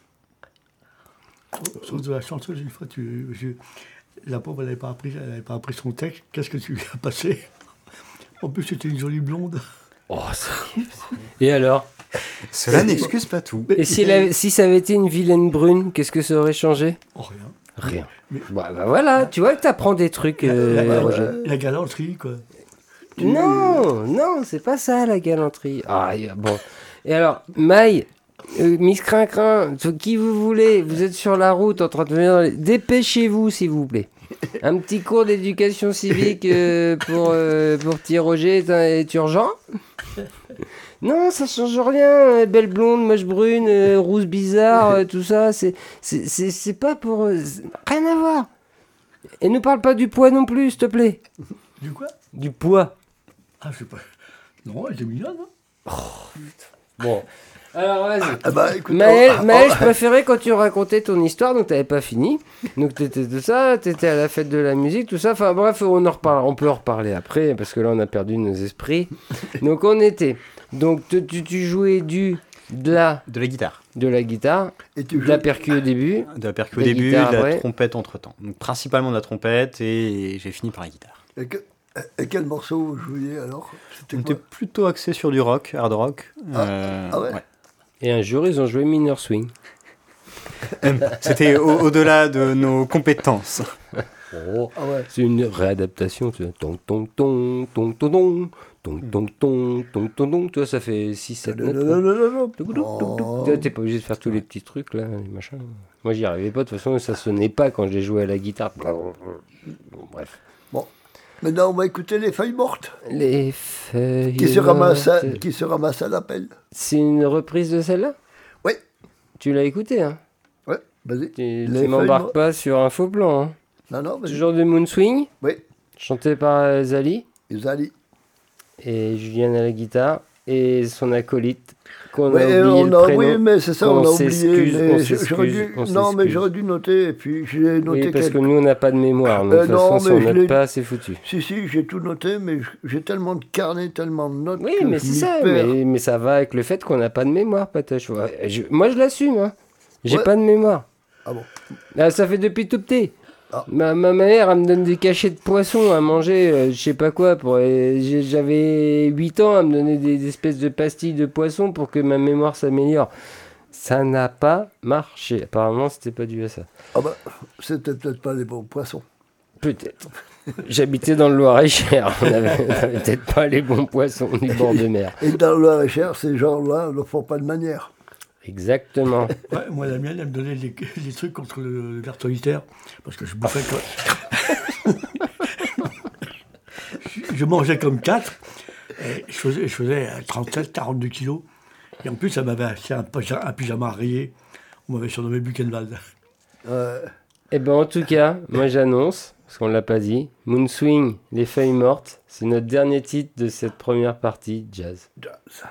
Chose de la chanteuse, une fois, tu, je- la pauvre, elle n'avait pas, appris- elle avait pas appris son texte. Qu'est-ce que tu lui as passé? En plus, c'était une jolie blonde. Oh, ça. Et alors? Cela n'excuse pas tout. Et si, la- si ça avait été une vilaine brune, qu'est-ce que ça aurait changé? Oh, rien. Rien. Mais- Bah, bah voilà, tu vois que t'apprends des trucs, euh, la, la galanterie, quoi. Non, non, c'est pas ça la galanterie. Ah, bon. Et alors, Maï, euh, Miss Crincrin, qui vous voulez, vous êtes sur la route en train de venir. Dépêchez-vous, s'il vous plaît. Un petit cours d'éducation civique euh, pour, euh, pour petit Roger est, est urgent? Non, ça change rien. euh, Belle blonde, moche brune, euh, rousse bizarre, tout ça, c'est pas pour. rien à voir. Et ne parle pas du poids non plus, s'il te plaît. Du quoi? Du poids. Ah, je sais pas. Non, elle était mignonne, hein Bon. Alors vas-y. Ah bah, écoute, Maël, oh, Maël, oh, je préférais quand tu racontais ton histoire, donc t'avais pas fini. Donc t'étais tout ça, t'étais à la fête de la musique, tout ça. Enfin bref, on en reparle, on peut en reparler après parce que là on a perdu nos esprits. (laughs) Donc on était. Donc tu, tu- tu jouais du de la De la guitare. de la guitare, et tu de la percu au début. De la percu au début, guitare de la après. trompette entre temps. Donc principalement de la trompette et j'ai fini par la guitare. Et, que- et quel morceau vous jouiez alors? C'était On était plutôt axé sur du rock, hard rock. Euh, ah ouais Et un jour ils ont joué Minor Swing. C'était au- au-delà de nos compétences. Oh. Ah ouais. C'est une réadaptation, tu vois. Tong tong tong tong tong tong tong tong tong tong tong tong. Tu vois, ça fait 6 7 Non, notes. Oh. Tu T'es pas obligé de faire tous les petits trucs là, les machins. Moi j'y arrivais pas, de toute façon ça sonnait pas quand j'ai joué à la guitare. Bon, bref. Maintenant, on va écouter les feuilles mortes Les feuilles. qui se ramassent à, mortes. qui se ramassent à l'appel. C'est une reprise de celle-là? Oui. Tu l'as écouté, hein? Ouais, vas-y. Tu, feuilles m'embarques pas sur un faux plan. Hein. Non, non, vas-y. Toujours de Moon Swing, Oui, chanté par euh, Zali? Les Ali. et Juliane à la guitare et son acolyte qu'on Ouais, a oublié on le a, prénom. oui, mais c'est ça, On on, a oublié. mais on dû- on non, mais j'aurais dû noter, et puis j'ai noté Oui, parce quelques- que nous on n'a pas de mémoire. donc, Euh, de toute façon, si on note pas, c'est foutu. Si, si, j'ai tout noté, mais j'ai tellement de carnets, tellement de notes. Oui, que mais c'est ça, mais, mais ça va avec le fait qu'on n'a pas de mémoire, je- moi, je l'assume. Hein. J'ai Ouais. pas de mémoire. Ah bon Ah, ça fait depuis tout petit. Ah. Ma, ma mère, elle me donne des cachets de poisson à manger, euh, je sais pas quoi. Pour, euh, j'avais 8 ans, elle me donnait des, des espèces de pastilles de poisson pour que ma mémoire s'améliore. Ça n'a pas marché. Apparemment, c'était pas dû à ça. Ah bah, c'était peut-être pas des bons poissons. Peut-être. J'habitais dans le Loir-et-Cher. On avait, on avait peut-être pas les bons poissons du bord de mer. Et dans le Loir-et-Cher, ces gens-là ne font pas de manière. Exactement. (laughs) Ouais, moi, la mienne, elle me donnait des, des (laughs) trucs contre le, le ver solitaire. Parce que je bouffais comme. je, (laughs) je mangeais comme 4. Et je faisais, je faisais 37, 42 kilos. Et en plus, ça m'avait acheté un, pyja- un pyjama rayé. On m'avait surnommé Buchenwald. Euh, Eh ben en tout cas, moi j'annonce, parce qu'on l'a pas dit, Moonswing, les feuilles mortes, c'est notre dernier titre de cette première partie jazz. jazz.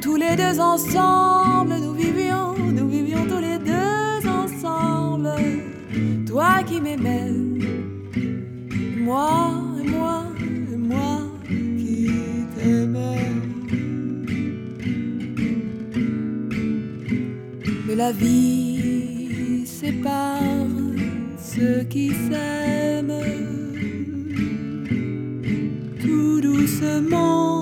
Tous les deux ensemble, nous vivions, nous vivions tous les deux ensemble. Toi qui m'aimais, moi et moi et moi qui t'aimais. Mais la vie sépare ceux qui s'aiment tout doucement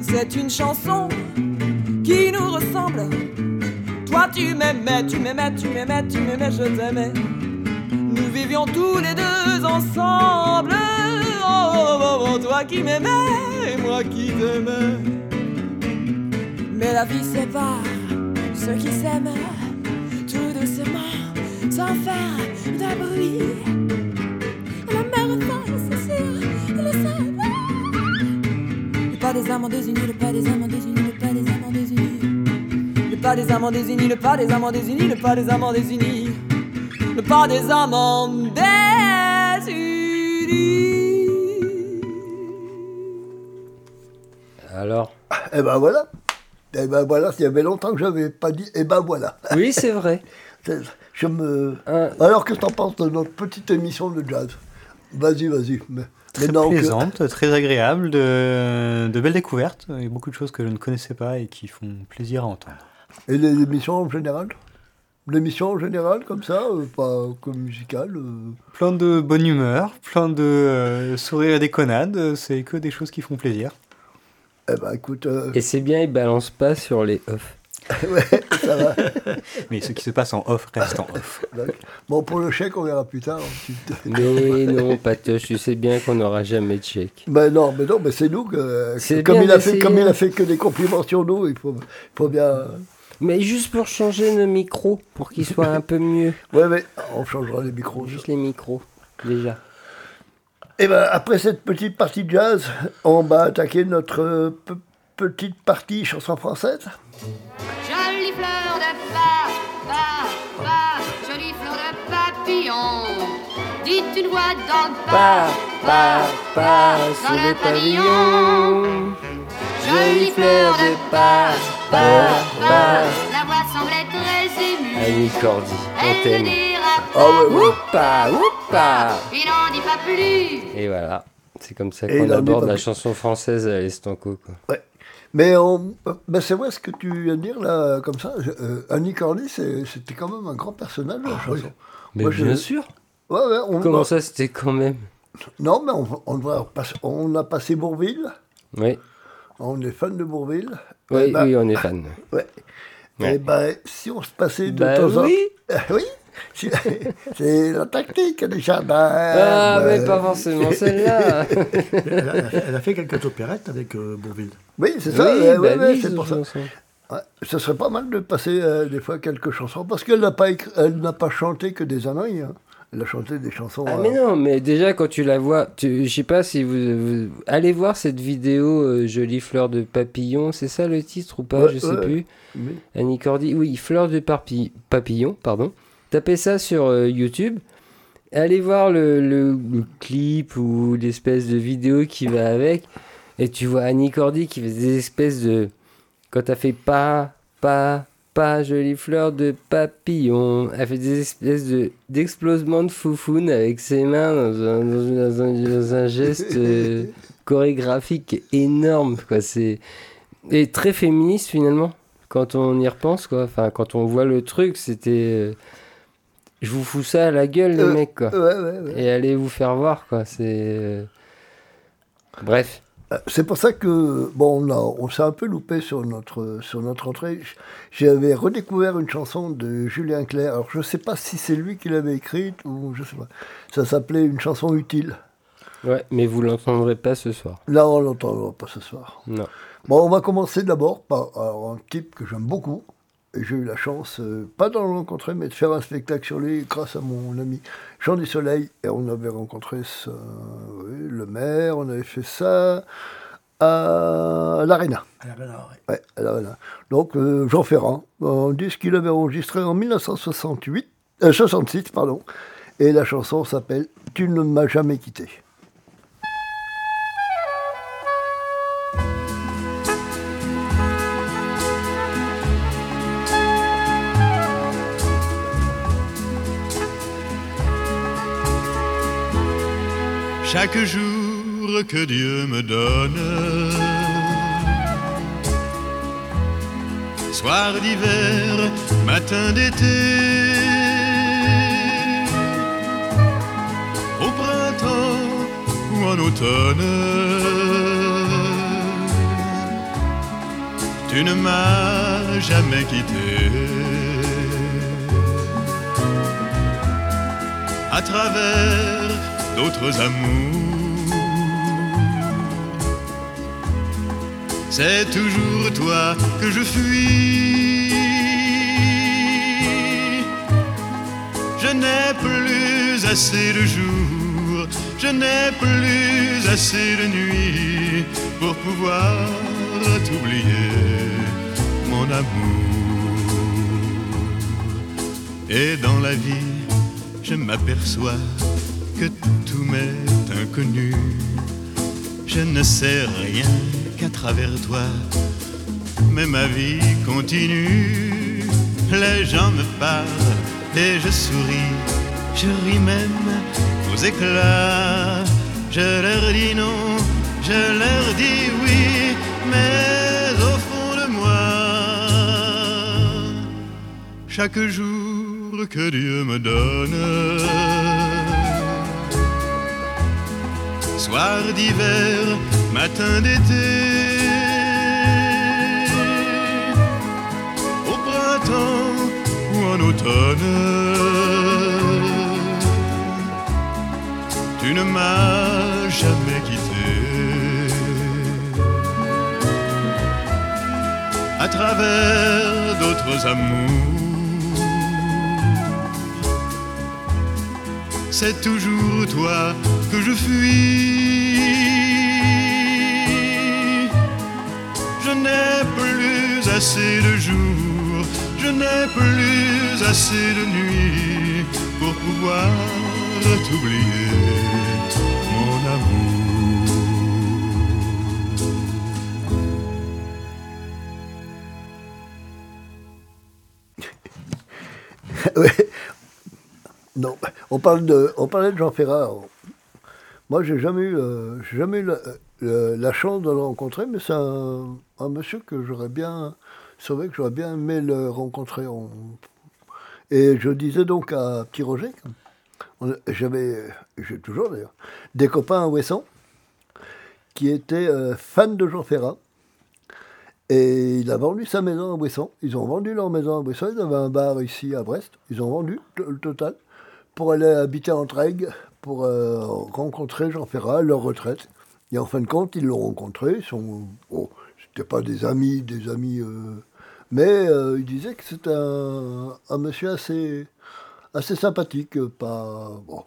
C'est une chanson qui nous ressemble. Toi tu m'aimais, tu m'aimais, tu m'aimais, tu m'aimais, je t'aimais. Nous vivions tous les deux ensemble. Toi qui m'aimais et moi qui t'aimais. Mais la vie sépare ceux qui s'aiment tout doucement, sans faire de bruit. La mer efface sur le sable. Le pas des amants désunis, le pas des amants désunis, le pas des amants désunis. Le pas des amants désunis, le pas des amants désunis, le pas des amants désunis. Le pas des. Eh ben voilà. Eh ben voilà, il y avait longtemps que j'avais pas dit. Eh ben voilà. Oui, c'est vrai. (laughs) Je me. Alors que t'en penses de notre petite émission de jazz? Vas-y, vas-y. Mais- Très que- plaisante, très agréable, de, de belles découvertes, et beaucoup de choses que je ne connaissais pas et qui font plaisir à entendre. Et les émissions en général? L'émission en général, comme ça, euh, pas comme musicale euh, Plein de bonne humeur, plein de euh, sourires et déconnades, c'est que des choses qui font plaisir. Eh ben écoute, euh, Et c'est bien, il balance pas sur les off. (laughs) ouais, ça va. (laughs) Mais ce qui se passe en off reste en off. (laughs) Bon, pour le chèque, on verra plus tard. ensuite. Mais non, Patoche, tu sais bien qu'on n'aura jamais de chèque. Ben non, mais non, mais c'est nous que. C'est comme, il a fait, comme il a fait que des compliments sur nous, il faut, faut bien. Mais juste pour changer nos micros, pour qu'ils soient un peu mieux. Ouais, mais on changera les micros. Juste les micros, déjà. Et ben après cette petite partie de jazz, on va attaquer notre pe- petite partie chanson française. Jolie fleur de pa, pa, pa, jolie fleur de papillon. vite une voix dans le Pas, pas, pas, pas sous le le pavillon. pavillon. Jolie fleur de pas, pas, pas. La voix semblait très émue. Annie Cordy, on Elle ne t'aime. dira Ah pas, ouais, ouais. Oupa, oupa. il n'en dit pas plus. Et voilà. C'est comme ça Et qu'on il en dit aborde pas la plus. chanson française à l'Estanco. Quoi. Mais on- ben, c'est vrai ce que tu viens de dire là, comme ça. je- euh, Annie Cordy, c'est- c'était quand même un grand personnage de la chanson. Mais Moi, je- bien sûr. Ouais, ouais, on, Comment ça, c'était quand même? Non, mais on, on, va passer- on a passé Bourville. Oui, On est fan de Bourville. oui, Eh ben, oui, on est fan. (laughs) Ouais. Ouais. Et ben, si on se passait de Bah temps en oui. temps. oui. (laughs) Si- C'est la tactique des jardins. Ah, mais pas forcément celle-là. (laughs) Elle a, elle a fait quelques opérettes avec euh, Bourville. Oui, c'est ça. Oui, ouais, bah oui, c'est ce pour ça. Ouais, ce serait pas mal de passer euh, des fois quelques chansons parce qu'elle n'a pas écrit- elle n'a pas chanté que des âneries. hein. Elle a chanté des chansons. Ah euh, mais non, mais déjà quand tu la vois, je sais pas si vous, vous- allez voir cette vidéo euh, Jolie fleur de papillon, c'est ça le titre ou pas, Ouais, je sais ouais. plus. oui. Annie Cordy, oui, fleur de parpi- papillon, pardon. Tapez ça sur euh, YouTube. Allez voir le, le- le clip ou l'espèce de vidéo qui va avec. Et tu vois Annie Cordy qui fait des espèces de. Quand t'as fait pas, pas, pas, jolie fleur de papillon. Elle fait des espèces de, d'explosement de foufoune avec ses mains dans un, dans un- dans geste euh, (laughs) chorégraphique énorme. Quoi. C'est, et très féministe finalement quand on y repense quoi enfin quand on voit le truc c'était euh, je vous fous ça à la gueule les Euh, mecs quoi Ouais, ouais, ouais. et allez vous faire voir quoi c'est bref C'est pour ça que bon, on, on s'est un peu loupé sur notre sur notre entrée. J'avais redécouvert une chanson de Julien Clerc. Alors je sais pas si c'est lui qui l'avait écrite ou je sais pas. Ça s'appelait une chanson utile. ouais mais vous l'entendrez pas ce soir Là, on l'entendra pas ce soir. non Bon, on va commencer d'abord par alors, un type que j'aime beaucoup. J'ai eu la chance, euh, pas d'en rencontrer, mais de faire un spectacle sur lui grâce à mon ami Jean du Soleil. Et on avait rencontré ça, oui, le maire, on avait fait ça à l'Arena. Ouais, à l'Arena. Donc, euh, Jean Ferrand, un disque qu'il avait enregistré en 1968, euh, 66, pardon. Et la chanson s'appelle Tu ne m'as jamais quitté. Chaque jour que Dieu me donne. Soir d'hiver, matin d'été, au printemps ou en automne, tu ne m'as jamais quitté. À travers d'autres amours. C'est toujours toi que je fuis. Je n'ai plus assez de jours, je n'ai plus assez de nuits pour pouvoir t'oublier, mon amour. Et dans la vie, je m'aperçois que tout m'est inconnu. Je ne sais rien qu'à travers toi, mais ma vie continue. Les gens me parlent et je souris, je ris même aux éclats. Je leur dis non, je leur dis oui, mais au fond de moi, chaque jour que Dieu me donne. Soir d'hiver, matin d'été, au printemps ou en automne, tu ne m'as jamais quitté. À travers d'autres amours, c'est toujours toi que je fuis. Je n'ai plus assez de jours, je n'ai plus assez de nuits pour pouvoir t'oublier, mon amour. (laughs) Ouais. Non, on, parle de, parlait de Jean Ferrat. Moi, j'ai jamais eu, euh, jamais eu la, euh, la chance de le rencontrer, mais c'est un, monsieur que j'aurais bien, c'est que j'aurais bien aimé le rencontrer. On- Et je disais donc à Petit Roger, j'avais, j'ai toujours d'ailleurs, des copains à Ouessant qui étaient euh, fans de Jean Ferrat. Et il a vendu sa maison à Ouessant. Ils ont vendu leur maison à Ouessant. Ils avaient un bar ici à Brest. Ils ont vendu le total pour aller habiter en Trègue, pour euh, rencontrer Jean Ferrat à leur retraite. Et en fin de compte, ils l'ont rencontré. Oh, c'était pas des amis, des amis, euh, mais euh, il disait que c'était un, monsieur assez, sympathique, pas bon.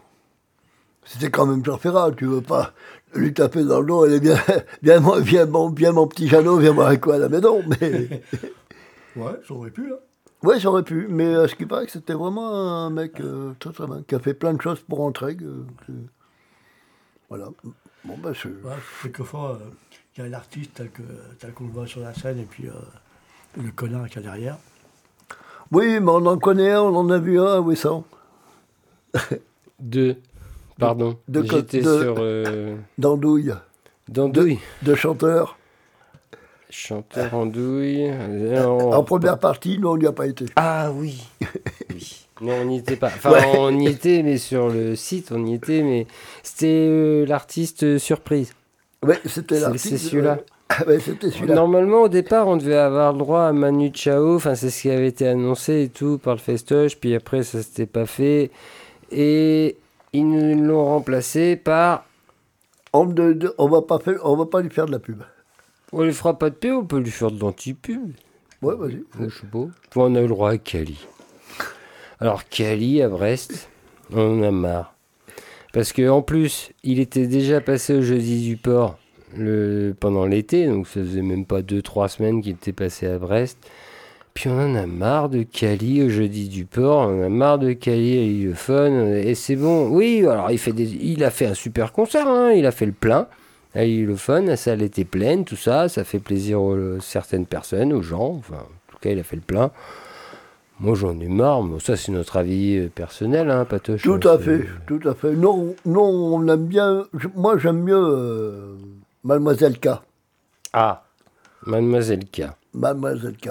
C'était quand même Jean Ferrat, tu veux pas lui taper dans le dos, elle est bien, (laughs) bien, mon- bien, bien mon petit Jeannot, viens voir avec quoi à la maison, mais (laughs) Ouais, ça aurait pu, hein. Ouais, j'aurais pu, mais euh, ce qui paraît que c'était vraiment un mec euh, très très bien, qui a fait plein de choses pour Entraigues. euh, que- voilà. Bon, bah, c'est- Ouais, quelquefois, euh, il y a l'artiste tel que- tel qu'on le voit sur la scène et puis euh, le connard qu'il y a derrière. Oui, mais on en connaît un, on en a vu un à Ouessant. Deux. Pardon. de co- J'étais de- sur euh, d'Andouille, Dandouille. de chanteur. Chanteur Andouille. Euh, en- En première partie, nous, on n'y a pas été. Ah oui. (laughs) oui. Non, on n'y était pas. Enfin, Ouais. on y était, mais sur le site, on y était, mais c'était euh, l'artiste euh, surprise. Oui, c'était C'est- l'artiste. c'est celui-là. euh, ouais, c'était celui-là. Normalement, au départ, on devait avoir le droit à Manu Chao. Enfin, c'est ce qui avait été annoncé et tout par le festoche. Puis après, ça s'était pas fait. Et ils nous l'ont remplacé par. On ne on va pas faire, on va pas lui faire de la pub. On lui fera pas de paix, on peut lui faire de l'anti-pub. Ouais, vas-y. Je sais pas. On a eu le droit à Cali. Alors, Cali à Brest, on en a marre. Parce que en plus, il était déjà passé au jeudi du port le, pendant l'été, donc ça faisait même pas 2-3 semaines qu'il était passé à Brest. Puis on en a marre de Cali au jeudi du port, on en a marre de Cali à l'Illophone, et c'est bon. Oui, alors il, fait des, il a fait un super concert, hein, il a fait le plein à l'Illophone, la salle était pleine, tout ça, ça fait plaisir aux certaines personnes, aux gens, enfin, en tout cas il a fait le plein. Moi j'en ai marre, mais ça c'est notre avis euh, personnel, hein, Patoche. Tout à fait, tout à fait. Non, non, on aime bien. moi, j'aime mieux euh, Mademoiselle K. Ah, Mademoiselle K. Mademoiselle K.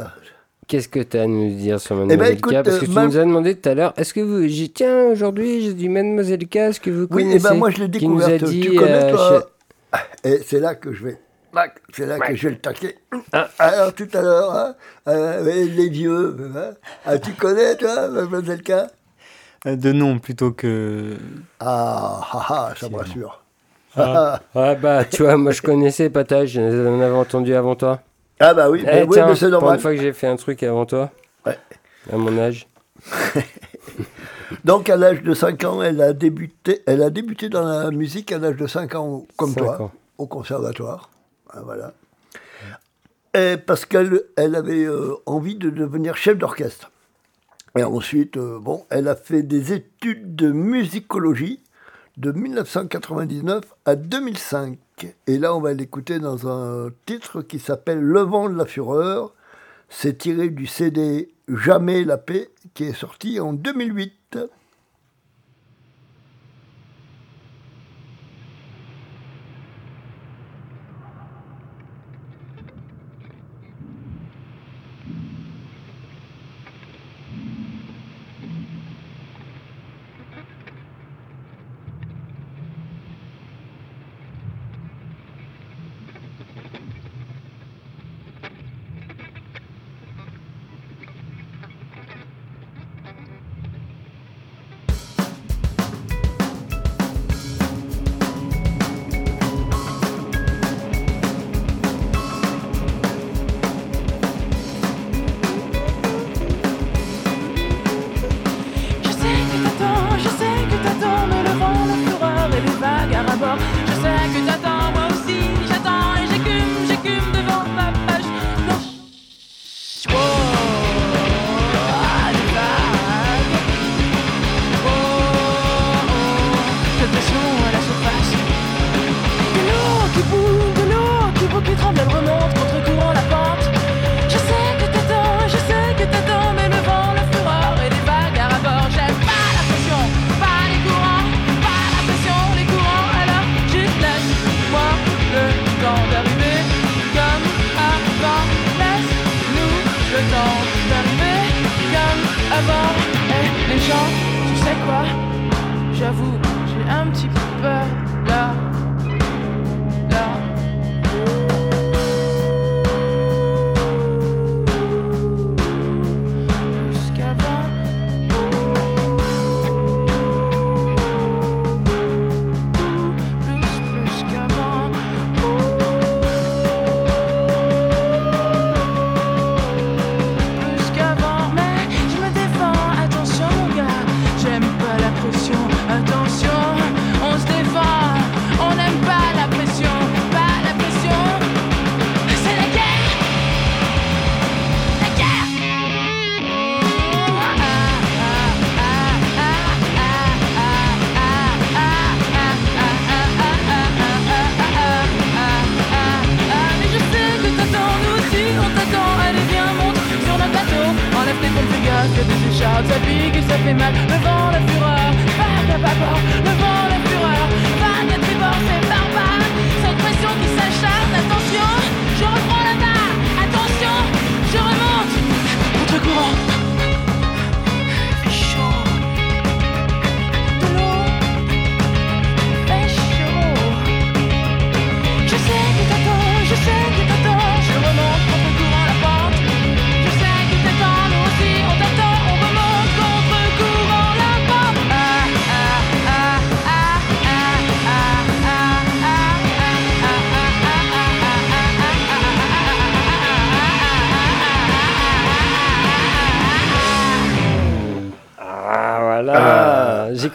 Qu'est-ce que tu as à nous dire sur ben, Mademoiselle écoute, K Parce que euh, tu ma- nous as demandé tout à l'heure, est-ce que vous. Tiens, aujourd'hui j'ai dit Mademoiselle K, est-ce que vous Oui, connaissez et ben moi, je l'ai Qui nous a découverte. dit, tu connais, euh, Et c'est là que je vais. C'est là que je vais le taquer. Ah. Alors, tout à l'heure, hein, euh, les vieux, hein, ah, tu connais, toi, Mademoiselle K? Euh, De nom plutôt que. Ah, ah, ah, ça me rassure. Ah, ah bah, tu vois, moi je connaissais Patoche, j'en avais entendu avant toi. Ah, bah oui, Eh, mais, oui, tiens, mais c'est pour normal. une fois que j'ai fait un truc avant toi, Ouais. à mon âge. (laughs) Donc, à l'âge de 5 ans, elle a débuté, elle a débuté dans la musique à l'âge de 5 ans, comme toi, ans. au conservatoire. Ah, voilà. Et parce qu'elle elle avait euh, envie de devenir chef d'orchestre. Et ensuite, euh, bon, elle a fait des études de musicologie de 1999 à 2005. Et là, on va l'écouter dans un titre qui s'appelle Le vent de la fureur. C'est tiré du CD Jamais la paix qui est sorti en 2008. Thank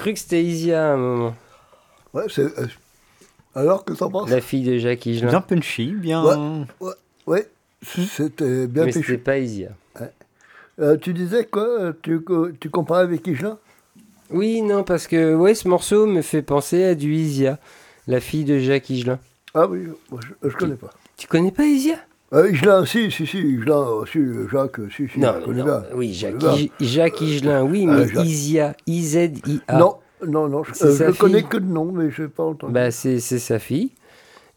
cru que c'était Isia à un moment. Ouais, c'est. euh, Alors que t'en penses La fille de Jacques Higelin. Bien punchy, bien. Ouais, ouais, ouais, c'était bien Mais péché. c'était pas Isia. Euh, tu disais quoi euh, tu, tu comparais avec Higelin? Oui, non, parce que ouais, ce morceau me fait penser à du Isia, la fille de Jacques Higelin. Ah oui, moi, je, je connais pas. Tu connais pas Isia Euh, Higelin, si, si, si, Higelin, euh, si, euh, Jacques, si, si, Non, je connais non, bien. oui, Jacques, Jacques Higelin, oui, mais Jacques. Isia, I-Z-I-A. Non, non, non, je, euh, le connais que de nom, mais je n'ai pas entendu. Bah, c'est c'est sa fille.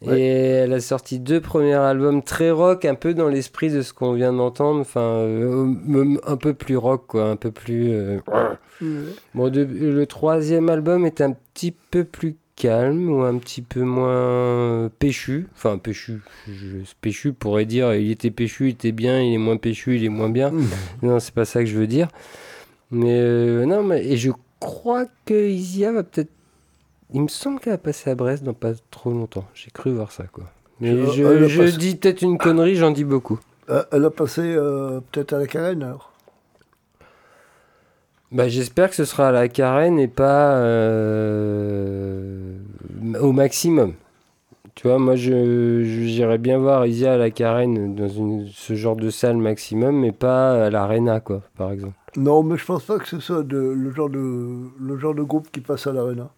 Ouais. Et elle a sorti deux premiers albums très rock, un peu dans l'esprit de ce qu'on vient d'entendre, enfin, euh, un peu plus rock, quoi, un peu plus... euh, Ouais. Bon, de- le troisième album est un petit peu plus calme ou un petit peu moins euh, péchu? Enfin, péchu. Je, péchu pourrait dire il était péchu, il était bien, il est moins péchu, il est moins bien. Mmh. Non, c'est pas ça que je veux dire. Mais euh, non, mais et je crois que Isia va peut-être. Il me semble qu'elle a passé à Brest dans pas trop longtemps. J'ai cru voir ça, quoi. Mais je, je dis peut-être une connerie, j'en dis beaucoup. Euh, elle a passé euh, peut-être à la carène, alors. Bah, j'espère que ce sera à la carène et pas euh, au maximum. Tu vois, moi, je je- j'irais bien voir Isia à la carène dans une, ce genre de salle maximum, mais pas à l'arena, quoi, par exemple. Non, mais je pense pas que ce soit le, genre de, le genre de groupe qui passe à l'arena.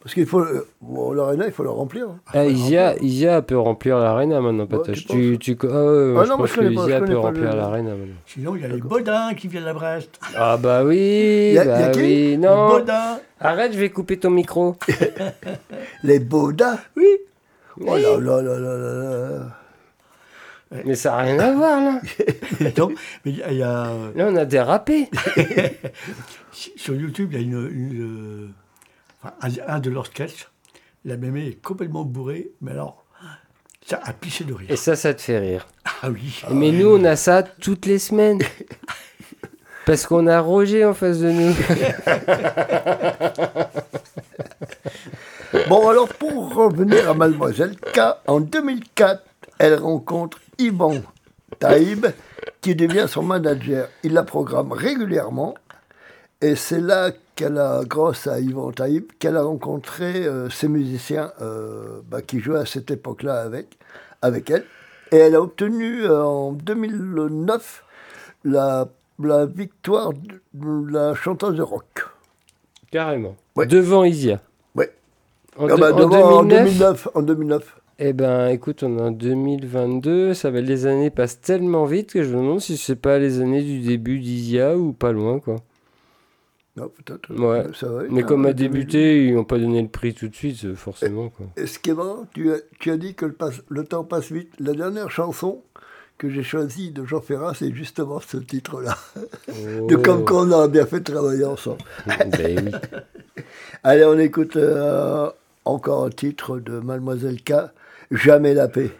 Parce qu'il faut. euh, bon, l'arena, il faut le remplir. hein. Ah, Isia, Isia peut remplir l'arena maintenant, Ouais, Patoche. tu tu, tu, ah, ouais, Ah je non, moi, pense je connais que pas, je Isia peut remplir l'arena maintenant. Sinon, il y a les Bodins qui viennent à Brest. Ah bah oui, Y a- bah y a qui oui, Les non. Bodins. Arrête, je vais couper ton micro. (laughs) Les Baudas Oui. Oh là là là là là là. Mais ça n'a rien à voir là. (laughs) non, mais il y a- il y a. euh, Là, on a dérapé. (laughs) Sur YouTube, il y a une, une, euh, enfin, un, un de leurs sketchs. La mémé est complètement bourrée, mais alors, ça a pissé de rire. Et ça, ça te fait rire. Ah oui. Mais nous, on a ça toutes les semaines. Parce qu'on a Roger en face de nous. Bon, alors pour revenir à Mademoiselle K, en 2004, elle rencontre Ivan Taïb, qui devient son manager. Il la programme régulièrement. Et c'est là qu'elle a, grâce à Ivan Taïb, qu'elle a rencontré euh, ces musiciens euh, bah, qui jouaient à cette époque-là avec, avec elle. Et elle a obtenu euh, en 2009 la, la victoire de de la chanteuse de rock. Carrément. Ouais. Devant Isia. Ouais. En, Ah bah, en devant- 2009, en 2009. En 2009. Eh ben, écoute, on est en 2022. Ça va, les années passent tellement vite que je me demande si c'est pas les années du début d'Isia ou pas loin, quoi. Non, peut-être. Ouais. Va, Mais comme à 2008. débuter, ils n'ont pas donné le prix tout de suite, euh, forcément, quoi. Et ce qui est marrant, tu as, tu as dit que le, passe- le temps passe vite. La dernière chanson que j'ai choisi de Jean Ferrat, c'est justement ce titre-là. (laughs) Oh. De comme quand on a bien fait de travailler ensemble. (laughs) Ben oui. (laughs) Allez, on écoute euh, encore un titre de Mademoiselle K, Jamais la paix.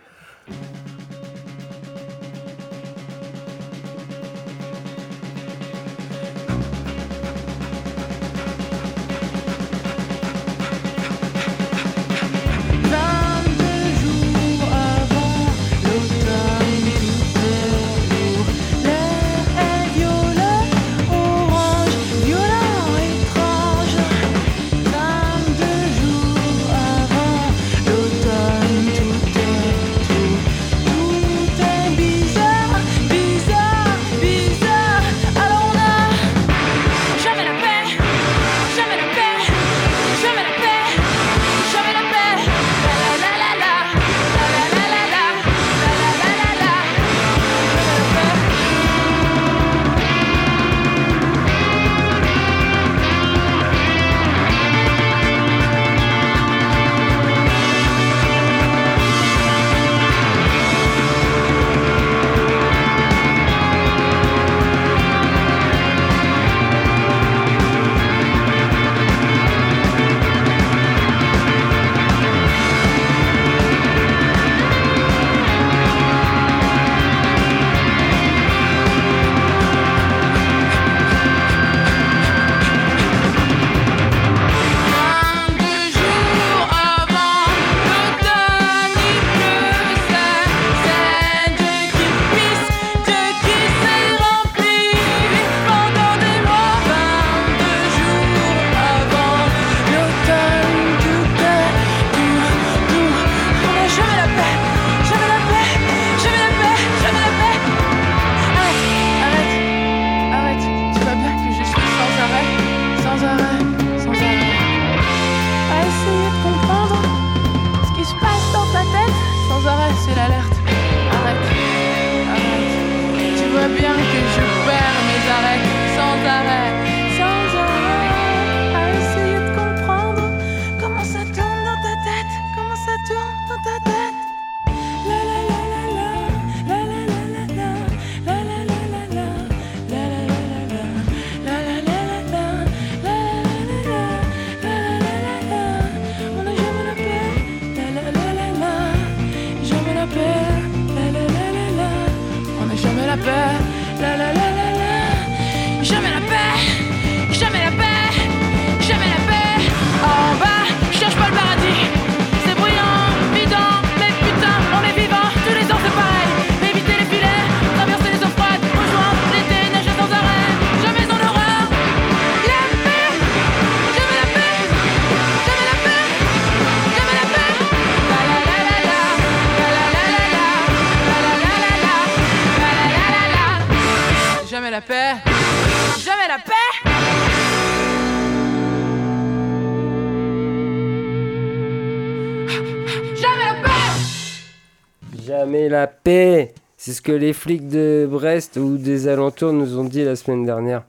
C'est ce que les flics de Brest ou des alentours nous ont dit la semaine dernière.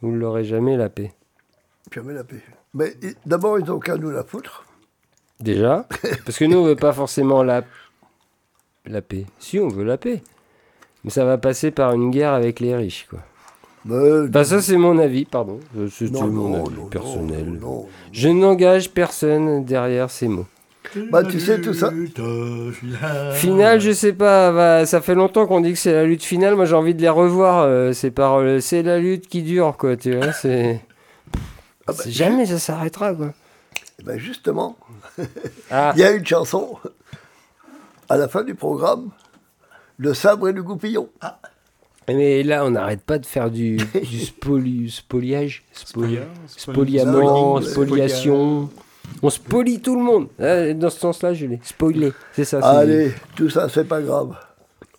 Vous ne l'aurez jamais la paix. Jamais la paix. Mais d'abord, ils n'ont qu'à nous la foutre. Déjà (laughs) Parce que nous, on veut pas forcément la... la paix. Si, on veut la paix. Mais ça va passer par une guerre avec les riches, quoi. Mais Bah ça, c'est mon avis, pardon. C'est mon non, avis non, personnel. non. Je n'engage personne derrière ces mots. Bah, tu sais, tout ça. Finale, je sais pas, bah, ça fait longtemps qu'on dit que c'est la lutte finale. Moi, j'ai envie de les revoir, euh, ces paroles. C'est la lutte qui dure, quoi, tu vois. C'est. Ah bah, jamais ça s'arrêtera, quoi. Eh ben justement, (laughs) Ah, il y a une chanson à la fin du programme, Le sabre et le goupillon. mais là, on n'arrête pas de faire du, (laughs) du spoli- spoliage. Spoli- Spoliament, spoliation. On spolie tout le monde. Euh, Dans ce sens-là, je l'ai. Spoilé, c'est ça. c'est- Allez, tout ça, c'est pas grave.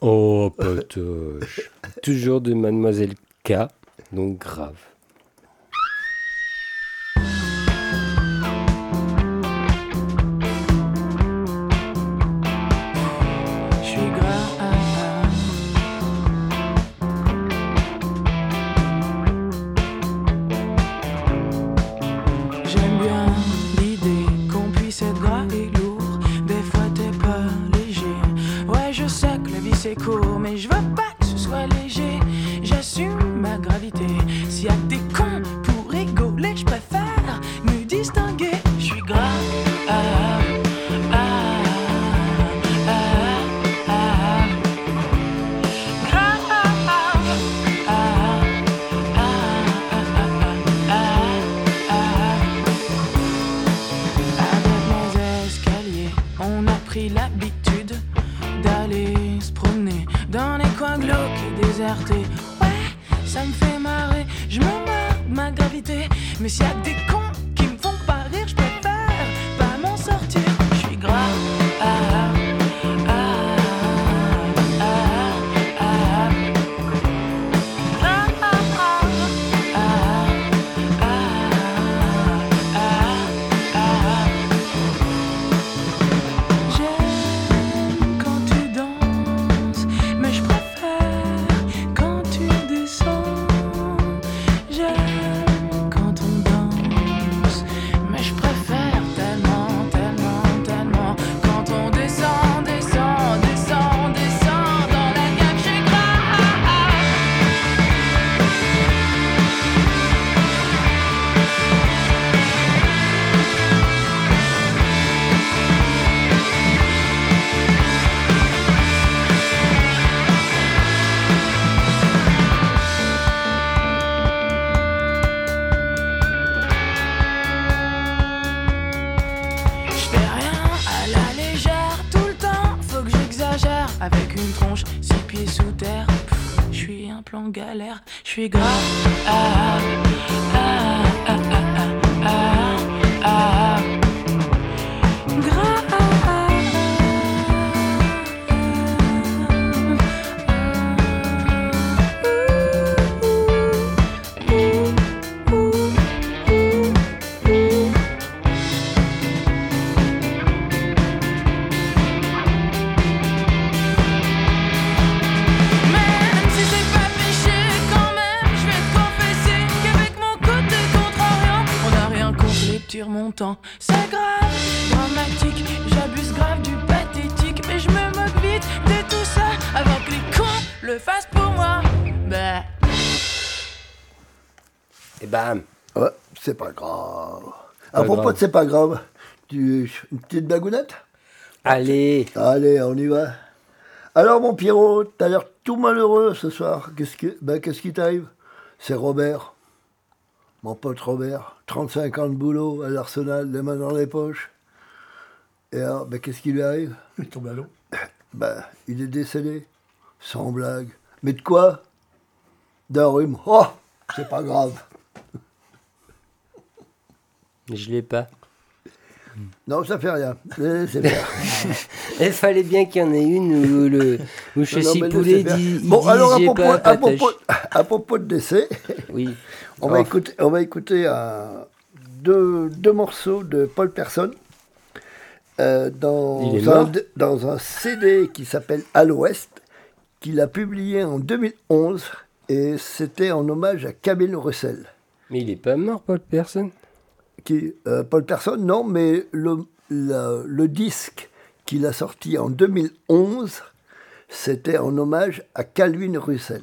Oh, potoche. (laughs) Toujours de Mademoiselle K, donc grave. Bam Ouais, c'est pas grave. Pas À propos grave. de c'est pas grave, tu... une petite bagounette? Allez Allez, on y va. Alors, mon Pierrot, t'as l'air tout malheureux ce soir. Qu'est-ce que, ben, qu'est-ce qui t'arrive? C'est Robert, mon pote Robert, 35 ans de boulot à l'Arsenal, les mains dans les poches. Et alors, ben, qu'est-ce qui lui arrive? Il tombe à l'eau. Ben, il est décédé. Sans blague. Mais de quoi? D'un rhume. Oh C'est pas grave. Je l'ai pas. Non, ça fait rien. (laughs) Il fallait bien qu'il y en ait une où, le, où mais Poulet dit, Bon, dit, alors, à propos, pas à, propos, à propos de décès, Oui. on va Oh. écouter, on va écouter un- deux, deux morceaux de Paul Person euh, dans, un, dans un CD qui s'appelle À l'Ouest, qu'il a publié en 2011, et c'était en hommage à Camille Russell. Mais il est pas mort, Paul Person Qui, euh, Paul Person, non, mais le, disque qu'il a sorti en 2011, c'était en hommage à Calvin Russell.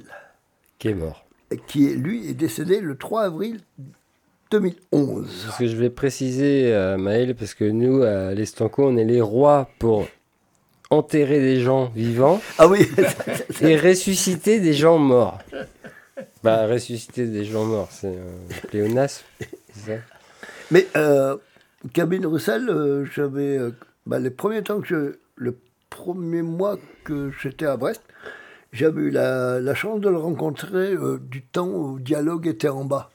Qui est mort. qui lui est décédé le 3 avril 2011. Parce que je vais préciser à Maël, parce que nous, à l'Estanco, on est les rois pour enterrer des gens vivants Ah oui, (laughs) et ressusciter des gens morts. Bah, ressusciter des gens morts, c'est un pléonasme, c'est ça? Mais euh, Cabine Roussel, euh, j'avais euh, bah, les premiers temps que je, le premier mois que j'étais à Brest, j'avais eu la, la chance de le rencontrer euh, du temps où Dialogue était en bas.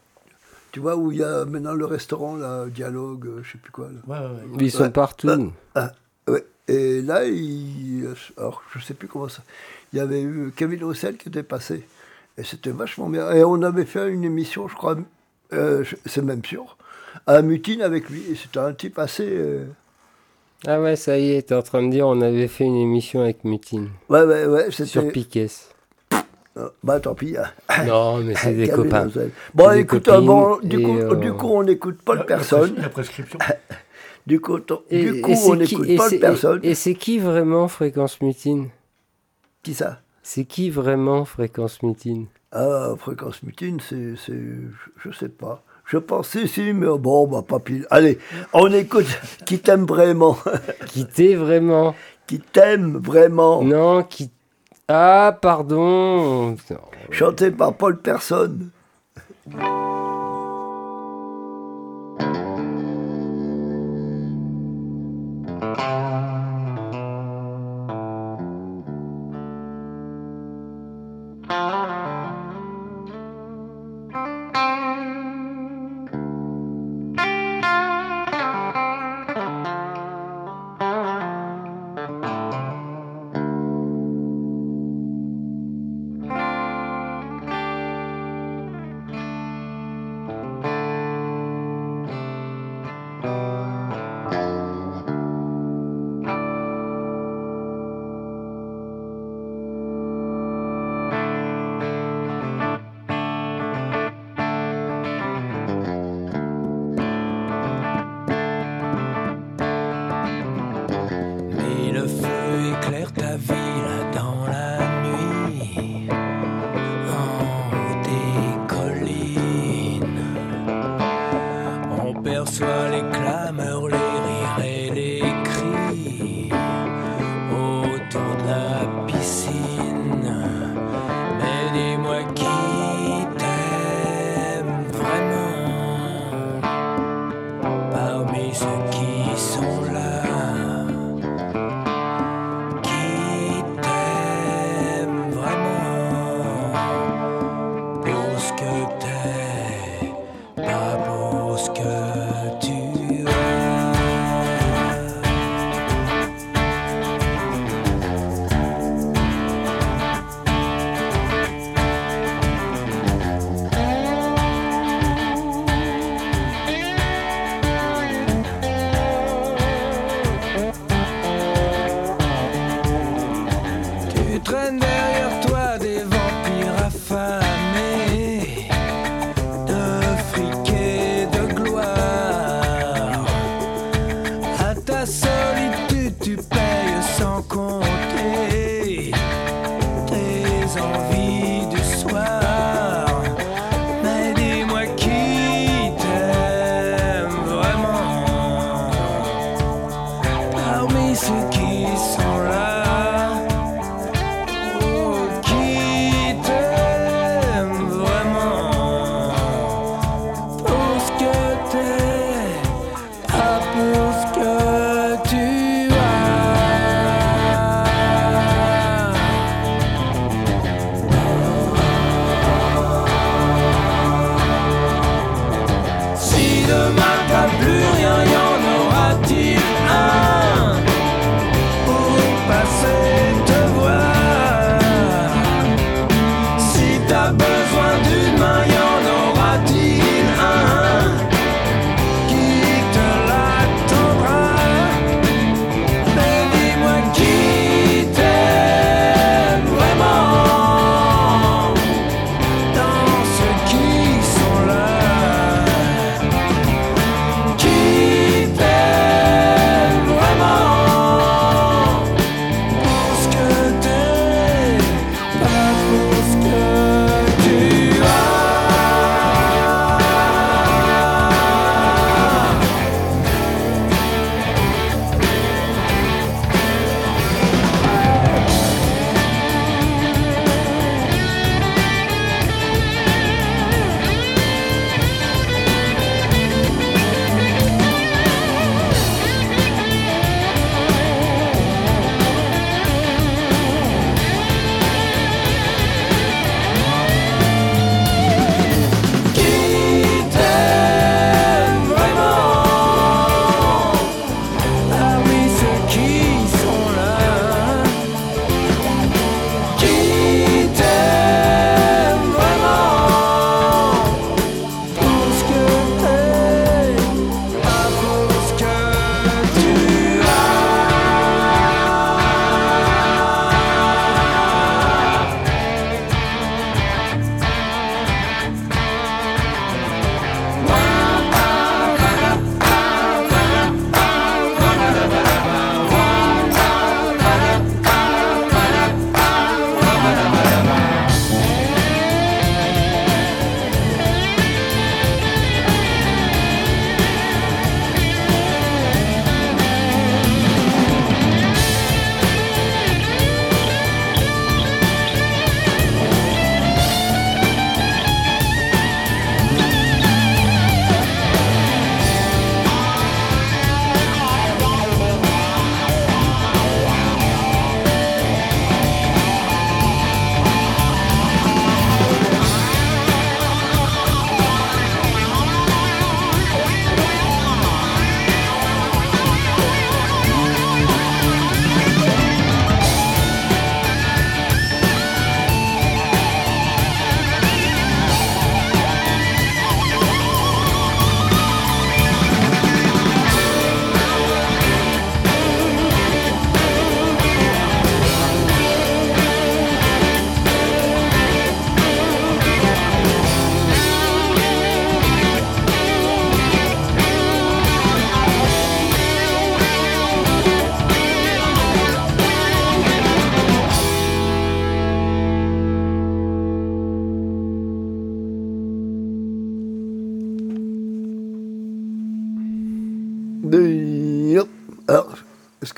Tu vois, où il y a maintenant le restaurant, là, Dialogue, euh, je sais plus quoi. là. Ouais, ouais, ouais. Ils sont Ouais. partout. Ah, ouais. Et là, il, alors je sais plus comment ça. Il y avait eu Kevin Roussel qui était passé. Et c'était vachement bien. Et on avait fait une émission, je crois, euh, c'est même sûr, à Mutine avec lui. C'était un type assez. Euh, ah ouais, ça y est, t'es en train de dire, on avait fait une émission avec Mutine. Ouais, ouais, ouais. Sur Piquet. Ah, bah tant pis. Hein. (laughs) Non, mais c'est des copains. Bon, écoute, copines, du, coup, euh, du coup, on n'écoute pas la, personne. La prescription. (laughs) Du coup, du coup on n'écoute pas de personne. Et, c'est qui vraiment Fréquence Mutine? Qui ça? C'est qui vraiment Fréquence Mutine? Ah, Fréquence Mutine, c'est. Je sais pas. Je pensais si, mais bon, bah, pas pile. Allez, on écoute (laughs) qui t'aime vraiment. qui t'aime vraiment. Qui t'aime vraiment. Non, qui. Ah, pardon. Chanté par Paul Person. Ah.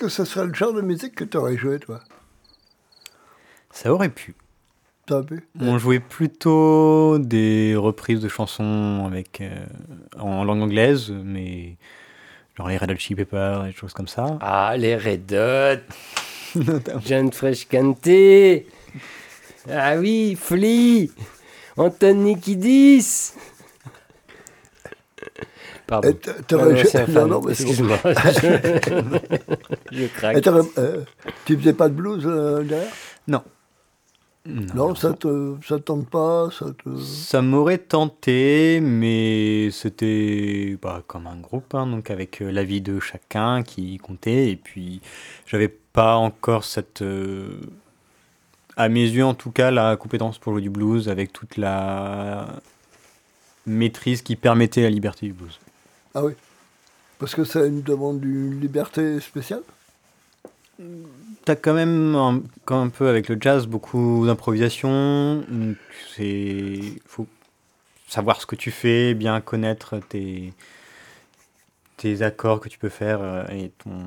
Que ce serait le genre de musique que tu aurais joué, toi Ça aurait pu. Ça aurait pu On jouait plutôt des reprises de chansons avec, euh, en langue anglaise, mais genre les Red Hot Chili Peppers, des choses comme ça. Ah, les Red Hot. (laughs) Jeanne Fresh Canté. Ah oui, Flea. Anthony Kiddis. Pardon. Un non. Excuse-moi. (laughs) (laughs) Je, craque. euh, tu faisais pas de blues euh, derrière Non. Non, ça te, ça te tente pas ça te... Ça m'aurait tenté, mais c'était bah, comme un groupe, hein, donc avec euh, l'avis de chacun qui comptait. Et puis, j'avais pas encore cette. euh, à mes yeux, en tout cas, la compétence pour jouer du blues avec toute la maîtrise qui permettait la liberté du blues. Ah oui Parce que ça une demande d'une liberté spéciale T'as quand même, un, comme un peu avec le jazz, beaucoup d'improvisation. C'est faut savoir ce que tu fais, bien connaître tes, tes accords que tu peux faire euh, et ton,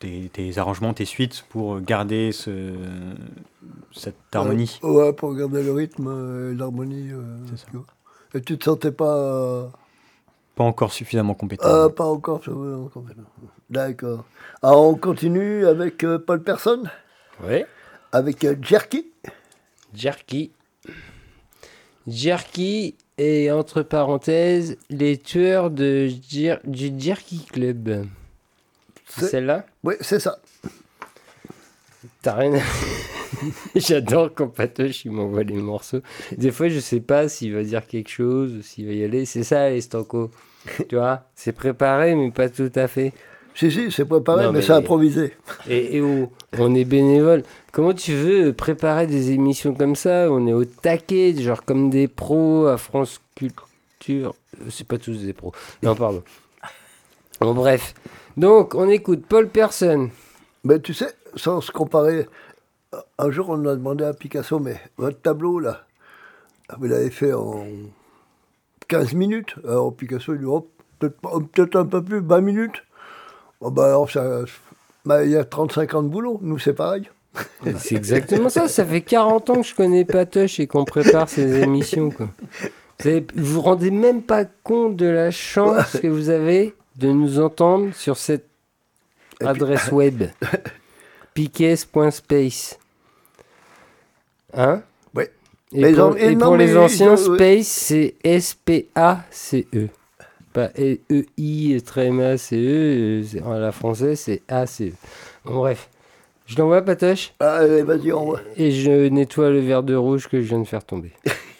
tes, tes arrangements, tes suites pour garder ce, cette harmonie. Ouais, ouais, pour garder le rythme euh, et l'harmonie. euh, tu vois. Et tu te sentais pas. euh, Pas encore suffisamment compétent. ah, pas encore. encore, non. D'accord. Alors on continue avec euh, Paul Person Ouais. Avec euh, Jerky Jerky. Jerky et entre parenthèses, les tueurs de Jer- du Jerky Club. C'est C'est- celle-là Oui, c'est ça. T'as rien. (laughs) J'adore quand Patoche il m'envoie les morceaux. Des fois, je sais pas s'il va dire quelque chose, s'il va y aller. C'est ça, les stancos. (laughs) tu vois C'est préparé, mais pas tout à fait. Si, si, c'est préparé, Non, mais, mais- c'est improvisé. Et, et oh, on est bénévole. Comment tu veux préparer des émissions comme ça? On est au taquet, genre comme des pros à France Culture. Euh, C'est pas tous des pros. Non, pardon. Bon, bref. Donc, on écoute Paul Person. Mais tu sais, sans se comparer, un jour on a demandé à Picasso, mais votre tableau là, vous l'avez fait en 15 minutes. Alors Picasso il dit, oh, peut-être un peu plus, 20 minutes. Bon, bah alors, ça- bah, il y a 35 ans de boulot, nous c'est pareil. (laughs) C'est (laughs) exactement ça. Ça fait 40 ans que je connais Patoche et qu'on prépare ces (laughs) émissions. Quoi. Vous, avez- vous vous rendez même pas compte de la chance que vous avez de nous entendre sur cette puis- adresse web (laughs) piques.space. Hein? Oui. Et Mais pour, et les anciens, space, c'est S-P-A-C-E. Pas E- E-I, euh, c'est- À la française, c'est A-C-E. Bon, bref. Je l'envoie, Patoche? Ah, Allez, vas-y, va. et je nettoie le verre de rouge que je viens de faire tomber. (laughs)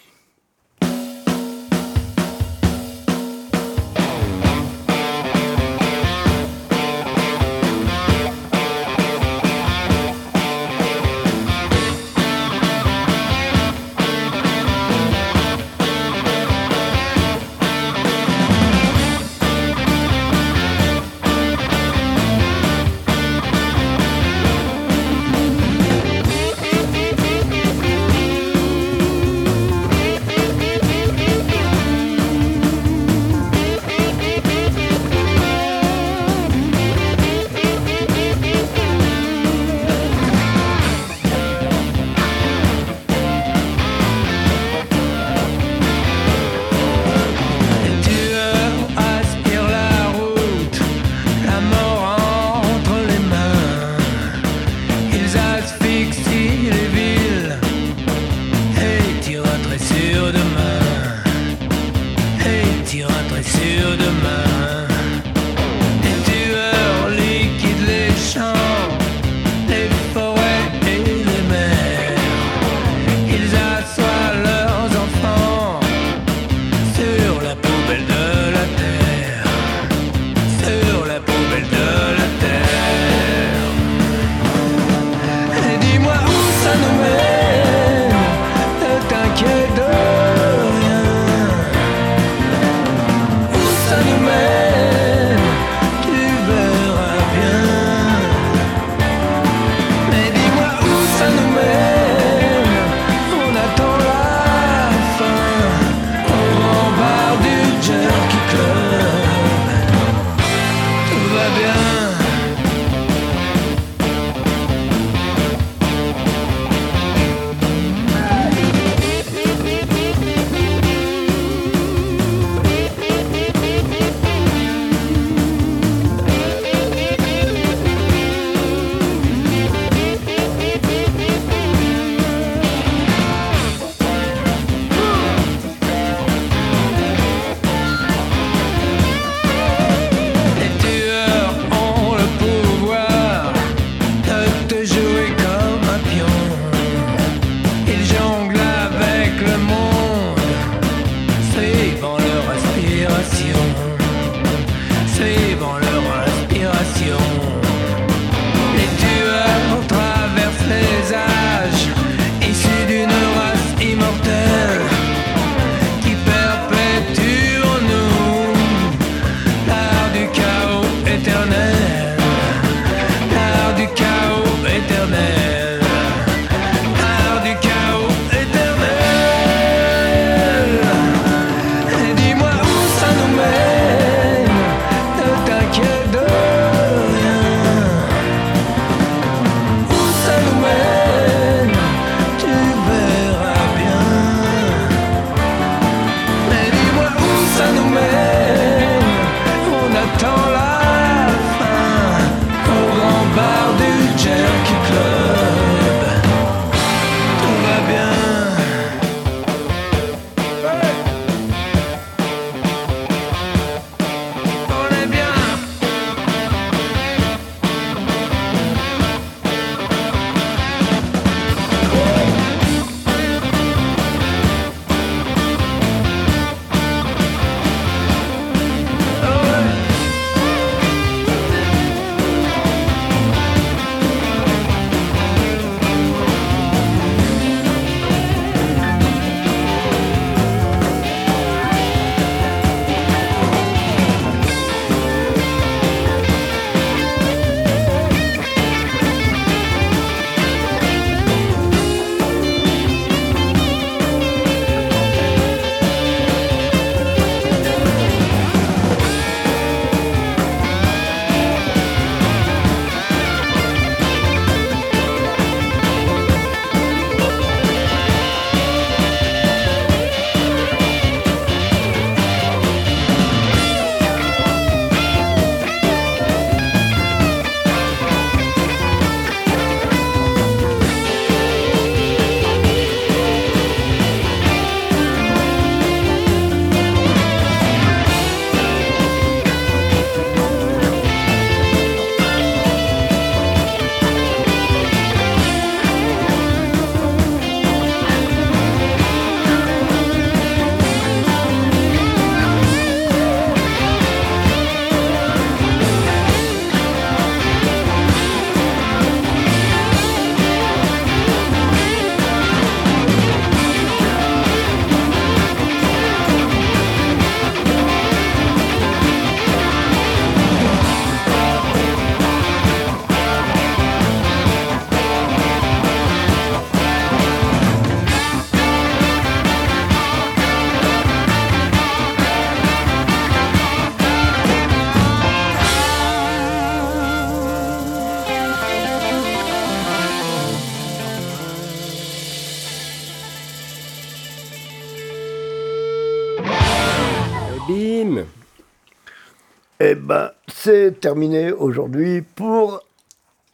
c'est terminé aujourd'hui pour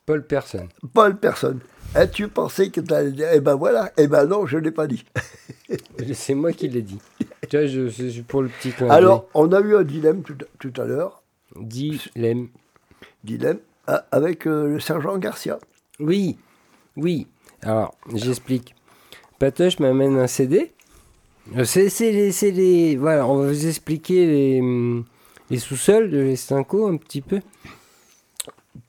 Paul Person. Paul Personne. As-tu pensé que tu allais dire Eh ben voilà, eh ben non, je ne l'ai pas dit. (laughs) C'est moi qui l'ai dit. Tu vois, je, c'est pour le petit. Alors, on a eu un dilemme tout, tout à l'heure, Dilemme. dilemme, ah, avec euh, le sergent Garcia. Oui, oui. Alors, j'explique. Patoche m'amène un CD. Euh, C'est les, les- Voilà, on va vous expliquer les, hum, les sous-sols de l'Estinco un petit peu.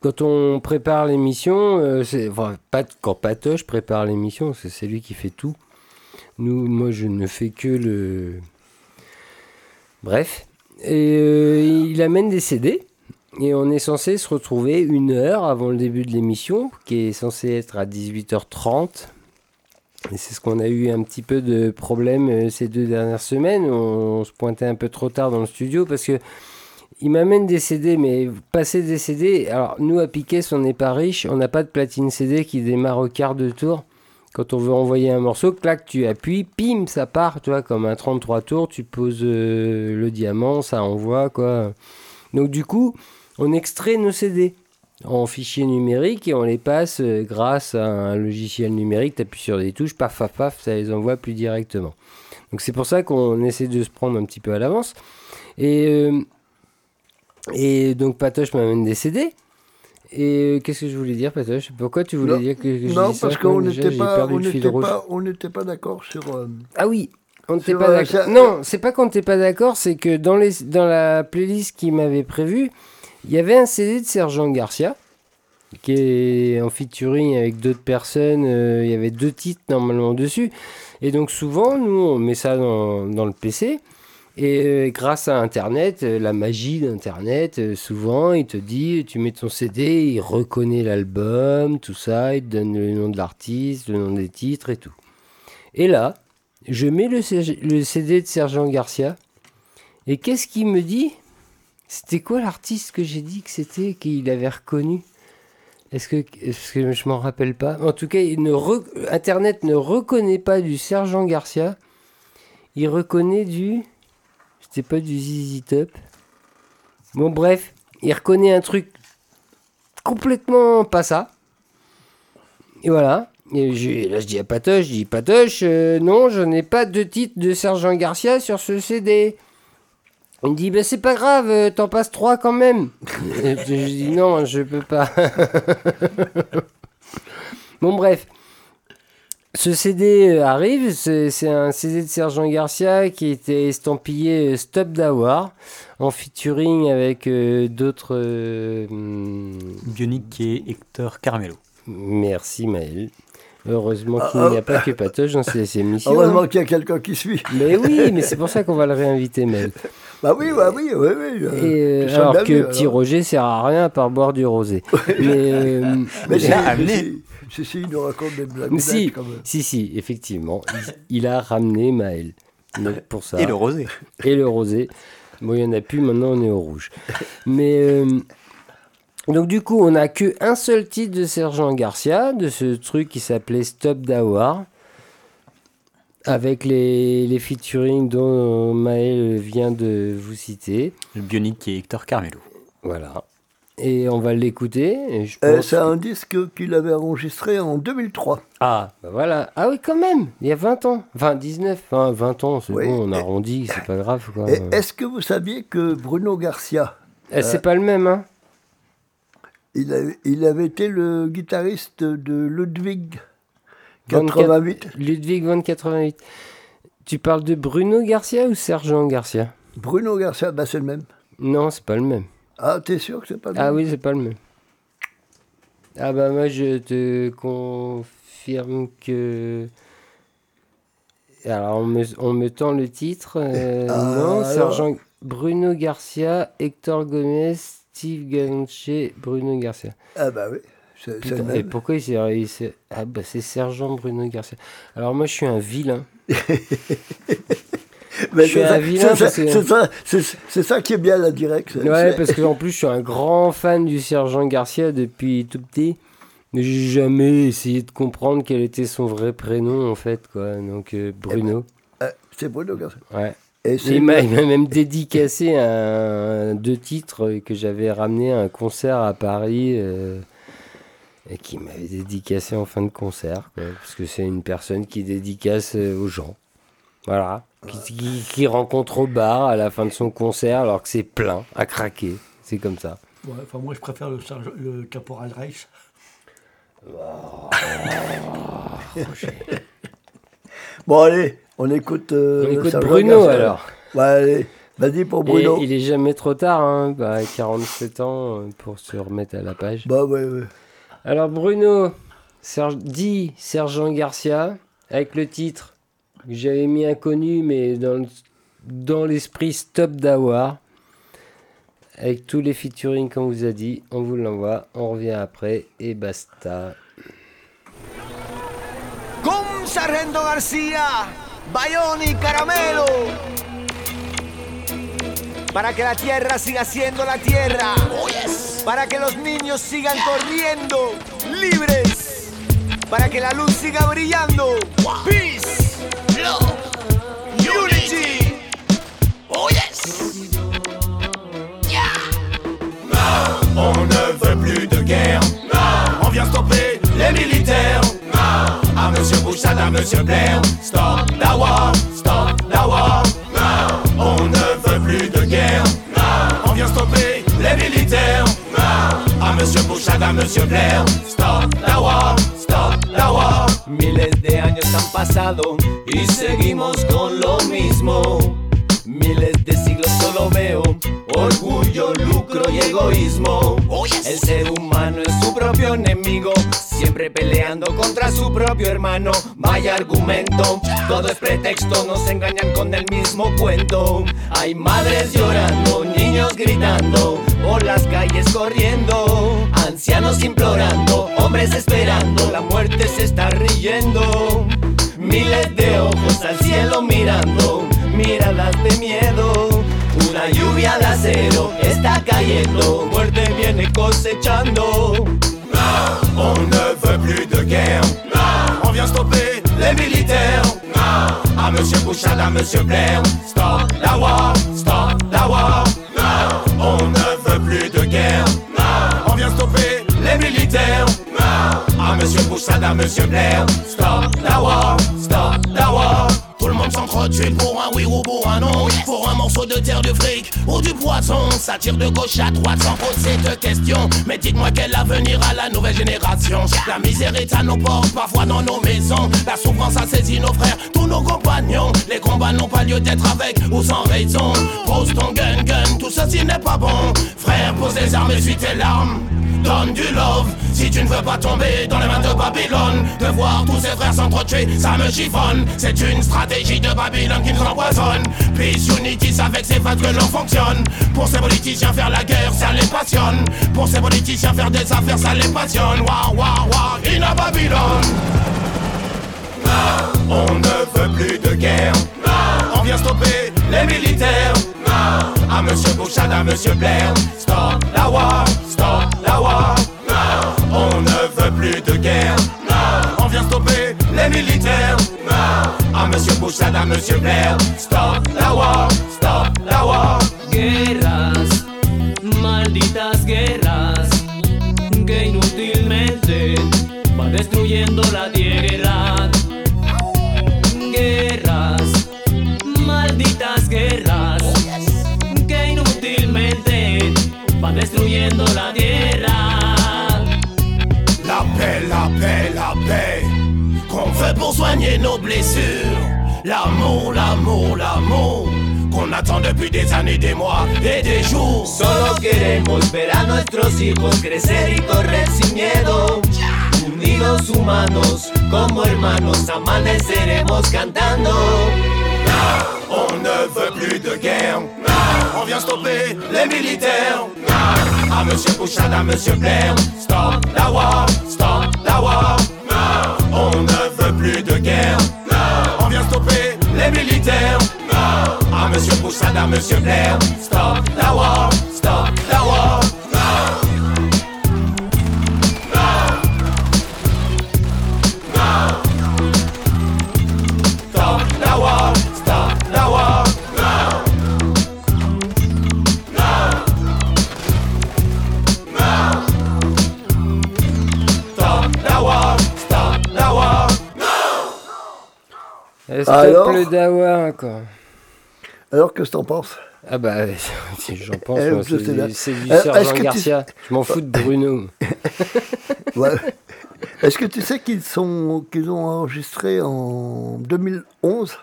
Quand on prépare l'émission, euh, c'est enfin, pas quand Patoche prépare l'émission, c'est c'est lui qui fait tout. Nous, moi, je ne fais que le. Bref. Et euh, il amène des CD. Et on est censé se retrouver une heure avant le début de l'émission, qui est censé être à 18h30. Et c'est ce qu'on a eu un petit peu de problème euh, ces deux dernières semaines. On, se pointait un peu trop tard dans le studio parce que il m'amène des CD, mais passer des CD. Alors, nous à Piquet, on n'est pas riche, on n'a pas de platine CD qui démarre au quart de tour. Quand on veut envoyer un morceau, clac, tu appuies, pim, ça part, tu vois, comme un 33 tours, tu poses euh, le diamant, ça envoie, quoi. Donc, du coup, on extrait nos CD en fichier numérique et on les passe euh, grâce à un logiciel numérique. Tu appuies sur des touches, paf, paf, paf, ça les envoie plus directement. Donc c'est pour ça qu'on essaie de se prendre un petit peu à l'avance. Et, euh, et donc Patoche m'amène des CD. Et euh, qu'est-ce que je voulais dire, Patoche? Pourquoi tu voulais Non, dire que, que je non, parce qu'on n'était pas, on n'était pas, d'accord sur. euh, Ah oui, on n'était pas vrai, d'accord. Non, c'est pas qu'on n'était pas d'accord, c'est que dans, les, dans la playlist qu'il m'avait prévue, il y avait un CD de Sergent Garcia, qui est en featuring avec d'autres personnes. euh, il y avait deux titres normalement dessus. Et donc souvent, nous, on met ça dans, dans le PC. Et euh, grâce à Internet, euh, la magie d'Internet, euh, souvent, il te dit, tu mets ton CD, il reconnaît l'album, tout ça, il te donne le nom de l'artiste, le nom des titres et tout. Et là, je mets le, CD de Sergent Garcia. Et qu'est-ce qu'il me dit? C'était quoi l'artiste que j'ai dit que c'était, qu'il avait reconnu? Est-ce que, est-ce que je m'en rappelle pas? En tout cas, Internet ne reconnaît pas du Sergent Garcia. Il reconnaît du. C'était pas du ZZ Top. Bon, bref, il reconnaît un truc complètement pas ça. Et voilà. Et je- là, je dis à Patoche, je dis Patoche, euh, non, je n'ai pas de titre de Sergent Garcia sur ce CD. Il me dit, ben c'est pas grave, euh, t'en passes trois quand même. (laughs) Je dis, non, je peux pas. (laughs) bon, bref. Ce CD euh, arrive, c'est un CD de Sergent Garcia qui était estampillé euh, Stop Dawar en featuring avec euh, d'autres. euh, Bionic et Hector Carmelo. Merci Maël. Heureusement qu'il Ah, n'y a pas que Patoche dans ces émissions. Heureusement hein. qu'il y a quelqu'un qui suit. Mais oui, mais c'est pour ça qu'on va le réinviter Maël. Bah oui, bah oui, oui, oui. euh, Et, je sens alors que mieux, petit alors. Roger sert à rien à part boire du rosé. (laughs) mais, Mais mais amené. Si, si, si, il nous raconte des blagues si, quand même. si, si, effectivement, il, a ramené Maël. Donc pour ça. Et le rosé. et le rosé. Bon, il n'y en a plus, maintenant on est au rouge. Mais euh, donc du coup, on n'a que un seul titre de Sergent Garcia, de ce truc qui s'appelait Stop Dawar, avec les, les featuring dont Maël vient de vous citer. Le Bionic et Hector Carmelo. Voilà. Et on va l'écouter. Euh, c'est un disque qu'il avait enregistré en 2003. Ah, bah voilà. Ah oui, quand même. Il y a 20 ans. Enfin, 19. Enfin, 20 ans, c'est Oui. bon, on arrondit, c'est pas grave. Est-ce que vous saviez que Bruno Garcia, Eh, c'est pas le même, hein il avait, il avait été le guitariste de Ludwig 24. 88 Ludwig von 88. Tu parles de Bruno Garcia ou Sergent Garcia? Bruno Garcia, bah c'est le même. Non, c'est pas le même. Ah, t'es sûr que c'est pas le Ah même oui, c'est pas le même. Ah bah moi je te confirme que... Alors on me, on me tend le titre. euh, Ah, non, alors Sergent Bruno Garcia, Hector Gomez, Steve Ganché, Bruno Garcia. Ah bah oui, Putain, et pourquoi il s'est... il s'est- Ah bah c'est Sergent Bruno Garcia. Alors moi je suis un vilain. (laughs) (laughs) Mais je suis c'est ça- vilain c'est qui est bien la direct. c'est- Ouais, parce qu'en plus, je suis un grand fan du sergent Garcia depuis tout petit. Mais j'ai jamais essayé de comprendre quel était son vrai prénom, en fait, quoi. Donc, euh, Bruno. Euh, c'est Bruno Garcia. Ouais. Et Il m'a même dédicacé un, deux titres que j'avais ramené à un concert à Paris euh, et qui m'avait dédicacé en fin de concert. quoi, parce que c'est une personne qui dédicace aux gens. Voilà. Qui, qui- qui rencontre au bar à la fin de son concert alors que c'est plein, à craquer. C'est comme ça. Ouais, enfin, moi, je préfère le, le caporal Reich. (laughs) Bon, allez, on écoute. euh, On écoute Bruno alors. Ouais, allez, vas-y pour Bruno. Et il est jamais trop tard, hein, bah, 47 ans euh, pour se remettre à la page. Bah, ouais, ouais. Alors Bruno, Serge, dit Sergent Garcia, avec le titre j'avais mis inconnu, mais dans, le- dans l'esprit Stop Dawar, avec tous les featuring qu'on vous a dit, on vous l'envoie, on revient après et basta. Con Sargento García, Bayoni, Caramelo. Para que la tierra siga siendo la tierra. Para que los niños sigan corriendo libres. Para que la luz siga brillando. Peace, love, unity. Oh yes. On ne veut plus de guerre. On vient stopper les militaires. À Monsieur Bush, à Monsieur Blair. Stop la war, stop la war. On ne veut plus de guerre. On vient stopper les militaires. À Monsieur Bush, à Monsieur Blair. Stop la war, Miles de años han pasado y seguimos con lo mismo. Miles de siglos solo veo orgullo, lucro y egoísmo. El ser humano es su propio enemigo, siempre peleando contra su propio hermano. Vaya argumento, todo es pretexto, nos engañan con el mismo cuento. Hay madres llorando, niños gritando, por las calles corriendo, ancianos implorando, hombres esperando, la muerte se está riendo. Miles de ojos al cielo mirando, miradas de miedo. Una lluvia de acero está cayendo, muerte viene cosechando. On ne veut plus de guerre. On vient stopper les militaires. À Monsieur Bush, à Monsieur Blair. Stop la war, stop la war. On ne veut plus de guerre. On vient stopper les militaires. À Monsieur Bush, à Monsieur Blair. Stop la war, stop la war. Tout le monde s'entretue pour un oui ou pour un non. Pour un morceau de terre, du fric ou du poisson Ça tire de gauche à droite sans poser de questions. Mais dites-moi quel avenir à la nouvelle génération. La misère est à nos portes, parfois dans nos maisons. La souffrance a saisi nos frères, tous nos compagnons. Les combats n'ont pas lieu d'être avec ou sans raison. Pose ton gun gun, tout ceci n'est pas bon. Frère, pose les armes et suis tes larmes. Donne du love si tu ne veux pas tomber dans les mains de Babylone. De voir tous ses frères s'entretuer, ça me chiffonne. C'est une stratégie de Babylone qui nous empoisonne. Peace Unity, avec ces phases que l'on fonctionne. Pour ces politiciens, faire la guerre, ça les passionne. Pour ces politiciens, faire des affaires, ça les passionne. Waouh, waouh, waouh, in a Babylone. On ne veut plus de guerre. On vient stopper les militaires. À Monsieur Bush, à Monsieur Blair. Stop la war, stop la war. On ne veut plus de guerre. On vient stopper les militaires. À Monsieur Bush, à Monsieur Blair. Stop la war, stop la war. Guerras, malditas guerras, que inútilmente van destruyendo la tierra. Guerras, malditas guerras, que inútilmente van destruyendo la tierra. La paix, la paix, la paix Fait pour soigner nos blessures. L'amour, l'amour, l'amour Qu'on attend depuis des années, des mois et des jours. Solo queremos ver a nuestros hijos crecer y correr sin miedo. Unidos humanos, como hermanos, amaneceremos cantando. On ne veut plus de guerre. On vient stopper les militaires. À Monsieur Bush, à Monsieur Blair. Stop la war, stop la war stopper les militaires À Monsieur Bush, à Monsieur Blair. Stop la war, Alors le dawa, quoi Alors, qu'est-ce que t'en penses? Ah bah, (laughs) j'en pense, bien. c'est du Euh, Sergent que tu- Garcia. Je m'en fous de Bruno. (laughs) Ouais. Est-ce que tu sais qu'ils sont qu'ils ont enregistré en 2011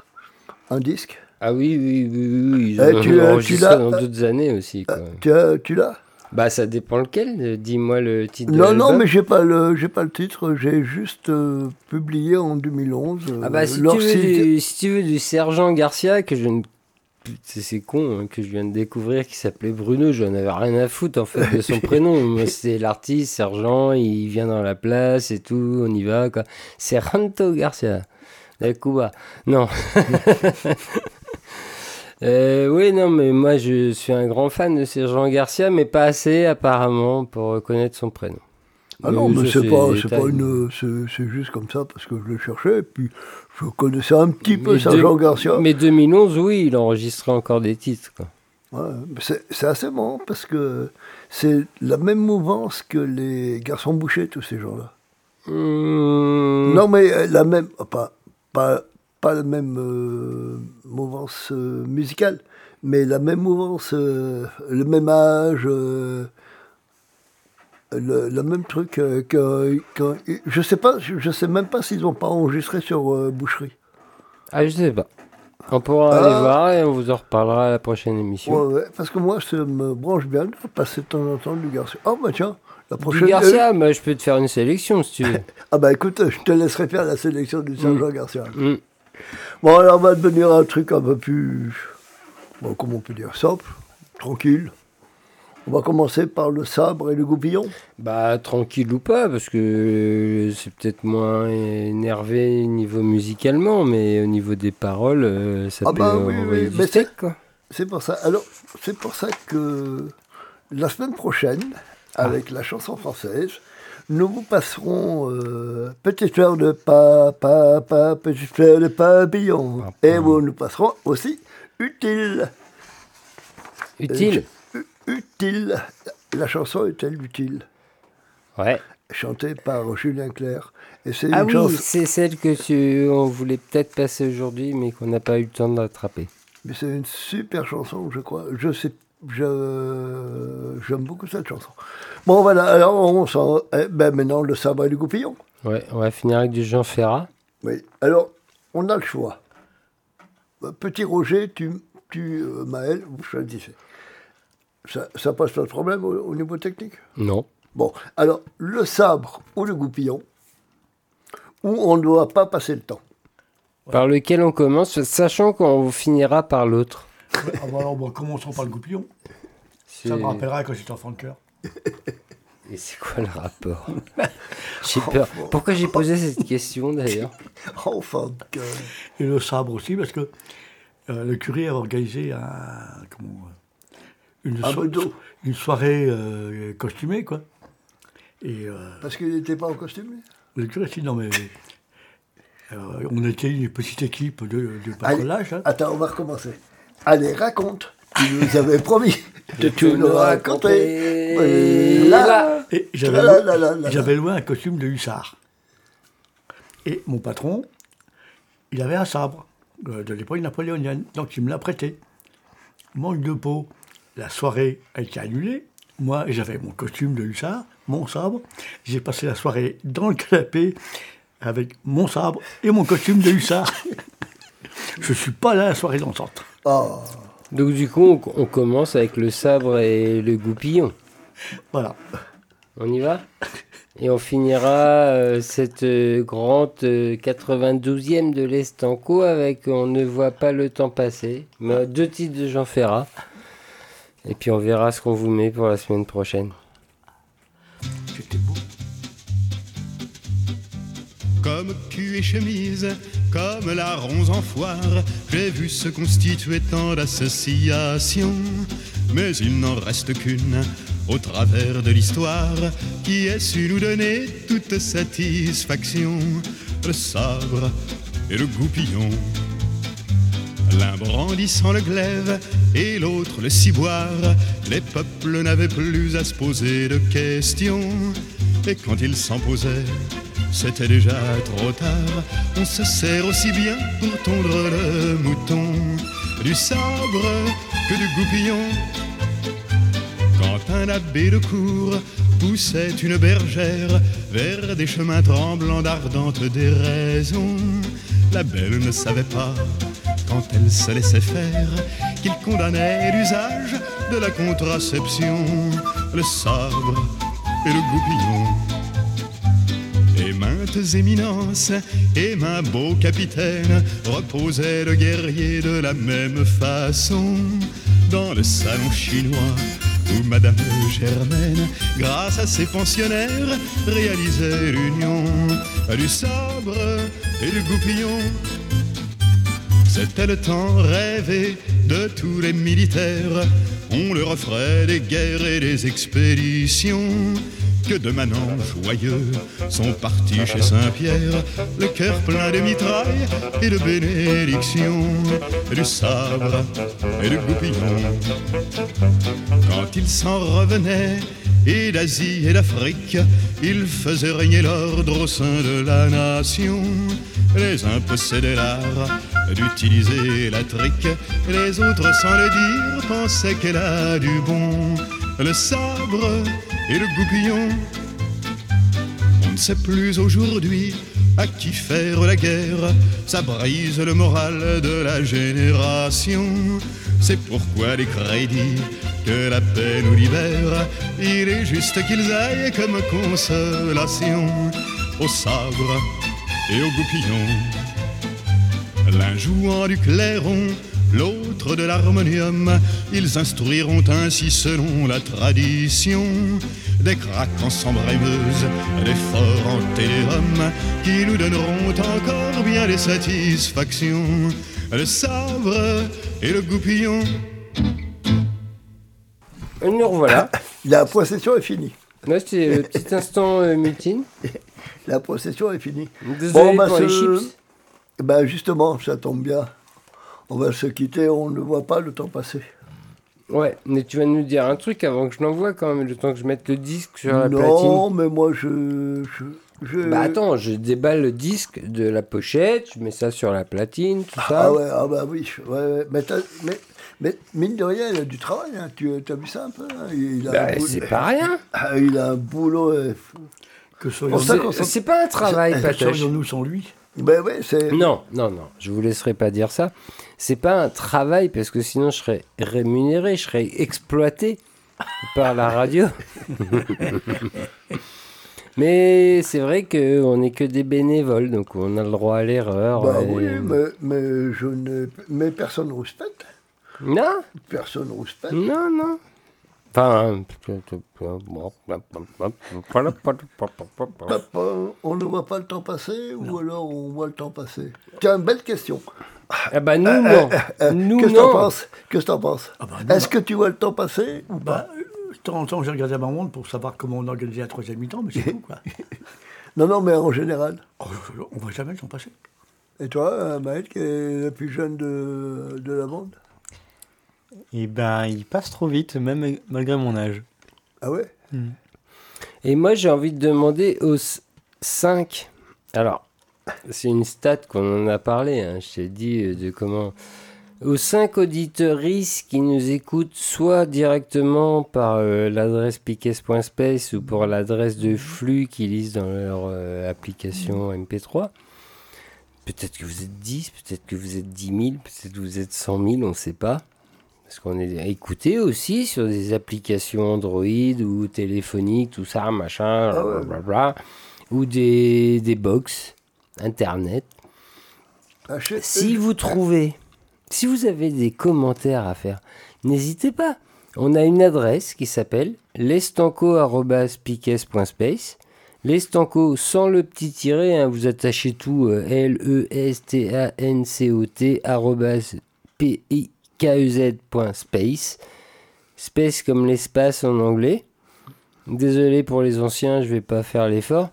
un disque? Ah oui, oui, oui, oui. Ils Eh, ont tu l'as- enregistré tu dans d'autres années aussi, quoi. Tu, as- tu l'as? Bah, ça dépend lequel. euh, Dis-moi le titre de Non, non, l'album. mais j'ai pas le j'ai pas le titre. J'ai juste euh, publié en 2011. euh, Ah bah, si leur tu, veux site. du, si tu veux du Sergent Garcia, que je ne... C'est c'est con, hein, que je viens de découvrir, qui s'appelait Bruno, j'en avais rien à foutre en fait de son (laughs) prénom. C'est l'artiste, Sergent, il vient dans la place et tout, on y va quoi. C'est Ranto Garcia, de Cuba. Non. (laughs) Euh, oui, non, mais moi je suis un grand fan de Sergent Garcia, mais pas assez apparemment pour reconnaître son prénom. Ah non, mais c'est pas, pas une, c'est juste comme ça parce que je le cherchais et puis je connaissais un petit peu Sergent deux- Garcia. Mais 2011, oui, il enregistrait encore des titres. Quoi. Ouais, c'est assez marrant parce que c'est la même mouvance que les garçons bouchés, tous ces gens-là. Hmm. Non, mais euh, la même, pas, pas, pas la même euh, mouvance euh, musicale, mais la même mouvance, euh, le même âge, euh, le, le même truc euh, que, que- je sais pas, je, je sais même pas s'ils ont pas enregistré sur euh, Boucherie. Ah, je sais pas. On pourra Ah. aller voir et on vous en reparlera à la prochaine émission. Ouais, ouais, parce que moi, ça me branche bien de passer de temps en temps du Garcia. Oh bah tiens, la Du prochaine. Garcia, bah, je peux te faire une sélection si tu veux. (laughs) Ah bah écoute, je te laisserai faire la sélection du Saint-Jean Garcia. Mm. Bon, alors on va devenir un truc un peu plus, bon, comment on peut dire, simple, tranquille. On va commencer par le sabre et le goupillon. Bah, tranquille ou pas, parce que euh, c'est peut-être moins énervé niveau musicalement, mais au niveau des paroles, euh, ça Ah peut bah oui, envoyer oui, du mais steak, quoi. C'est pour ça. Alors, c'est pour ça que la semaine prochaine, avec la chanson française, nous vous passerons euh, Petite fleur de papa, papa, petite fleur de papillon. Et vous nous passerons aussi Utile. Utile Euh, u- Utile. La chanson est-elle utile? Ouais. Chantée par Julien Clerc. Et c'est Ah une oui, chanson. c'est celle que tu, on voulait peut-être passer aujourd'hui, mais qu'on n'a pas eu le temps d'attraper. Mais c'est une super chanson, je crois. Je sais, je, j'aime beaucoup cette chanson. Bon, voilà, alors on s'en. eh ben maintenant, le sabre et le goupillon. Ouais, on va finir avec du Jean Ferrat. Oui, alors, on a le choix. Euh, Petit Roger, tu, tu euh, Maël, vous choisissez. Ça, ça pose pas de problème au, au niveau technique? Non. Bon, alors, le sabre ou le goupillon, où on ne doit pas passer le temps. Par lequel on commence, sachant qu'on finira par l'autre. Ah bah alors, bon, commençons par le goupillon? Ça me rappellera quand j'étais enfant de cœur. Et c'est quoi le rapport? (laughs) J'ai peur. Pourquoi j'ai posé cette question d'ailleurs? Enfant de cœur. Et le sabre aussi, parce que euh, le curé a organisé un, comment, euh, une, Un so- peu d'eau. une soirée euh, costumée, quoi. Et euh, Parce qu'il n'était pas en costume le curé, si, non, mais. euh, on était une petite équipe de, de patronage. hein. Attends, on va recommencer. Allez, raconte. Tu nous avais promis (laughs) de tout nous raconter. Voilà. Et j'avais Là, là, là, là, j'avais loué un costume de hussard. Et mon patron, il avait un sabre euh, de l'époque napoléonienne, donc il me l'a prêté. Manque de peau, la soirée a été annulée. Moi, j'avais mon costume de hussard, mon sabre. J'ai passé la soirée dans le canapé avec mon sabre et mon costume de hussard. (laughs) Je suis pas là à la soirée dansante. Oh. Donc du coup, on, on commence avec le sabre et le goupillon. Voilà. On y va? Et on finira euh, cette euh, grande euh, 92e de l'Estanco avec On ne voit pas le temps passer. Mais, euh, deux titres de Jean Ferrat. Et puis on verra ce qu'on vous met pour la semaine prochaine. Comme cul et chemise, comme la ronze en foire, j'ai vu se constituer tant d'associations. Mais il n'en reste qu'une au travers de l'histoire qui ait su nous donner toute satisfaction. Le sabre et le goupillon. L'un brandissant le glaive et l'autre le ciboire, les peuples n'avaient plus à se poser de questions. Et quand ils s'en posaient, c'était déjà trop tard. On se sert aussi bien pour tondre le mouton du sabre que du goupillon. Quand un abbé de cour poussait une bergère vers des chemins tremblants d'ardentes déraisons, la belle ne savait pas, quand elle se laissait faire, qu'il condamnait l'usage de la contraception, le sabre et le goupillon. Maintes éminences et main beau capitaine reposaient le guerrier de la même façon dans le salon chinois où Madame Germaine, grâce à ses pensionnaires, réalisait l'union du sabre et du goupillon. C'était le temps rêvé de tous les militaires. On leur offrait des guerres et des expéditions. Que de manants joyeux sont partis chez Saint-Pierre, le cœur plein de mitrailles et de bénédictions, du sabre et du goupillon. Quand ils s'en revenaient, et d'Asie et d'Afrique, ils faisaient régner l'ordre au sein de la nation. Les uns possédaient l'art d'utiliser la trique, les autres, sans le dire, pensaient qu'elle a du bon. Le sabre et le goupillon. On ne sait plus aujourd'hui à qui faire la guerre, ça brise le moral de la génération. C'est pourquoi les crédits que la paix nous libère, il est juste qu'ils aillent comme consolation au sabre et au goupillon. L'un jouant du clairon, l'autre de l'harmonium, ils instruiront ainsi selon la tradition des craquants sans brémeuse, des forts en téléhomme qui nous donneront encore bien des satisfactions. Le sabre et le goupillon. Et nous revoilà. (laughs) La procession est finie. Là, c'était le petit (laughs) instant euh, mutine. La procession est finie. Désolé bah, pour les chips. bah, justement, ça tombe bien. On va se quitter, on ne voit pas le temps passer. Ouais, mais tu vas nous dire un truc avant que je l'envoie quand même, le temps que je mette le disque sur la non, platine. mais moi je. je, je- Bah attends, je déballe le disque de la pochette, je mets ça sur la platine, tout ça. Ah ouais, ah bah oui. ouais, ouais. Mais, mais, mais mine de rien, il a du travail. hein. Tu as vu ça un peu hein il a Bah, un boulot- c'est pas rien. Ah, il a un boulot. euh. Que qu'on C'est pas un travail, C'est- Patoche. Serions-nous sans lui? Ben ouais, c'est. Non, non, non, je vous laisserai pas dire ça. C'est pas un travail parce que sinon je serais rémunéré, je serais exploité par la radio. (laughs) Mais c'est vrai qu'on n'est que des bénévoles, donc on a le droit à l'erreur. Bah et- oui, mais, mais je ne. Mais personne ne rouspète. Non, Personne ne rouspète. non, non. Enfin, on ne voit pas le temps passer ou alors on voit le temps passer Tiens, belle question. Ah bah nous non, nous Qu'est-ce que t'en non. penses? Qu'est-ce que t'en penses? Ah bah, nous, Est-ce que tu vois le temps passer ou pas? Bah, euh, de temps en temps, j'ai regardé ma montre pour savoir comment on organisait la troisième mi-temps, mais c'est tout, quoi. (laughs) Non, non, mais en général. Oh, on voit jamais le temps passer. Et toi, euh, Maël, qui est la plus jeune de, de la bande? Et ben, il passe trop vite, même malgré mon âge. Ah ouais? Et moi, j'ai envie de demander aux 5. Alors, c'est une stat qu'on en a parlé. hein, Je t'ai dit euh, de comment. Aux 5 auditeuristes qui nous écoutent, soit directement par euh, l'adresse piques.space ou pour l'adresse de flux qu'ils lisent dans leur euh, application MP3. Peut-être que vous êtes 10, peut-être que vous êtes 10 000, peut-être que vous êtes 100 000, on ne sait pas. Parce qu'on est écouté aussi sur des applications Android ou téléphoniques, tout ça, machin, Ah blablabla, ou des, des box Internet. Achète- Si vous trouvez, si vous avez des commentaires à faire, n'hésitez pas. On a une adresse qui s'appelle lestanco.piques.space. Lestanco sans le petit tiret, hein, vous attachez tout euh, L-E-S-T-A-N-C-O-T arrobas P-I-K-E-Z.space. Space comme l'espace en anglais. Désolé pour les anciens, je vais pas faire l'effort.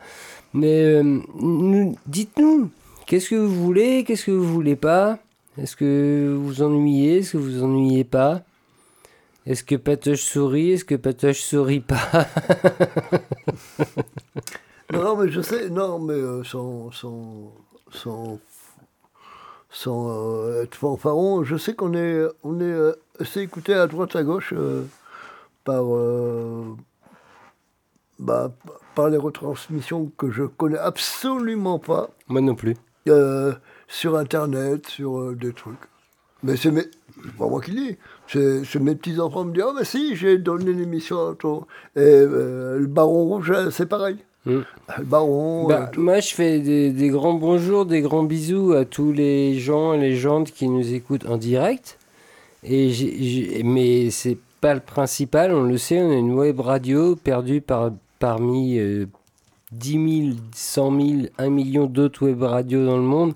Mais euh, nous- dites-nous, qu'est-ce que vous voulez, qu'est-ce que vous voulez pas? Est-ce que vous ennuyez, est-ce que vous ennuyez pas? Est-ce que Patoche sourit, est-ce que Patoche sourit pas? (laughs) Non, mais je sais, non, mais euh, sans, sans, sans, sans euh, être fanfaron, je sais qu'on est, on est assez écouté à droite à gauche par, bah, par les retransmissions que je connais absolument pas Moi non plus. euh, sur Internet, sur euh, des trucs. Mais c'est mes... pas moi qui le dis. C'est mes petits-enfants me disent « Oh, mais si, j'ai donné l'émission à toi. » Et euh, le Baron Rouge, c'est pareil. Mm. Le Baron... Bah, moi, je fais des, des grands bonjours, des grands bisous à tous les gens et les gens qui nous écoutent en direct. Et j'ai- j'ai- mais c'est pas le principal, on le sait, on est une web radio perdue par, parmi euh, 10 000, 100 000, 1 million d'autres web radios dans le monde.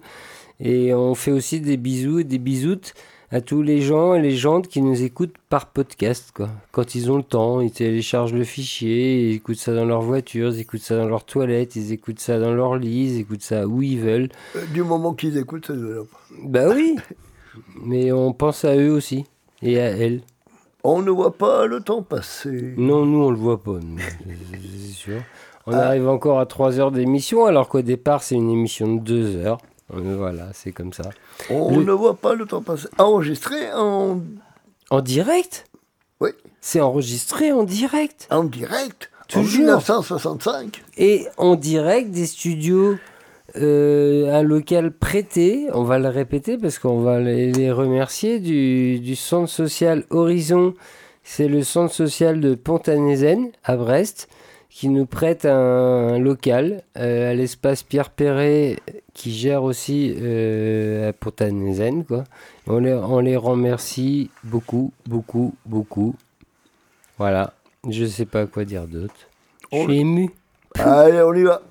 Et on fait aussi des bisous et des bisoutes à tous les gens et les gens qui nous écoutent par podcast. Quoi. Quand ils ont le temps, ils téléchargent le fichier, ils écoutent ça dans leur voiture, ils écoutent ça dans leur toilette, ils écoutent ça dans leur lit, ils écoutent ça où ils veulent. euh, du moment qu'ils écoutent, c'est de là. Bah oui, mais on pense à eux aussi et à elles. On ne voit pas le temps passer. Non, nous on le voit pas, nous, c'est (laughs) c'est sûr. On Ah. arrive encore à 3 heures d'émission alors qu'au départ c'est une émission de 2 heures. Euh, Voilà, c'est comme ça. On Le- ne voit pas le temps passer. Enregistré en, En direct? Oui. C'est enregistré en direct? en direct. Toujours. En 1965. Et en direct des studios, euh, un local prêté, on va le répéter parce qu'on va les, les remercier, du, du centre social Horizon. C'est le centre social de Pontanézen à Brest qui nous prête un, un local euh, à l'espace Pierre Perret qui gère aussi euh, à Pontanézen. Quoi. On, les, on les remercie beaucoup, beaucoup, beaucoup. Voilà, je sais pas quoi dire d'autre. Je suis ému. Allez, on y va.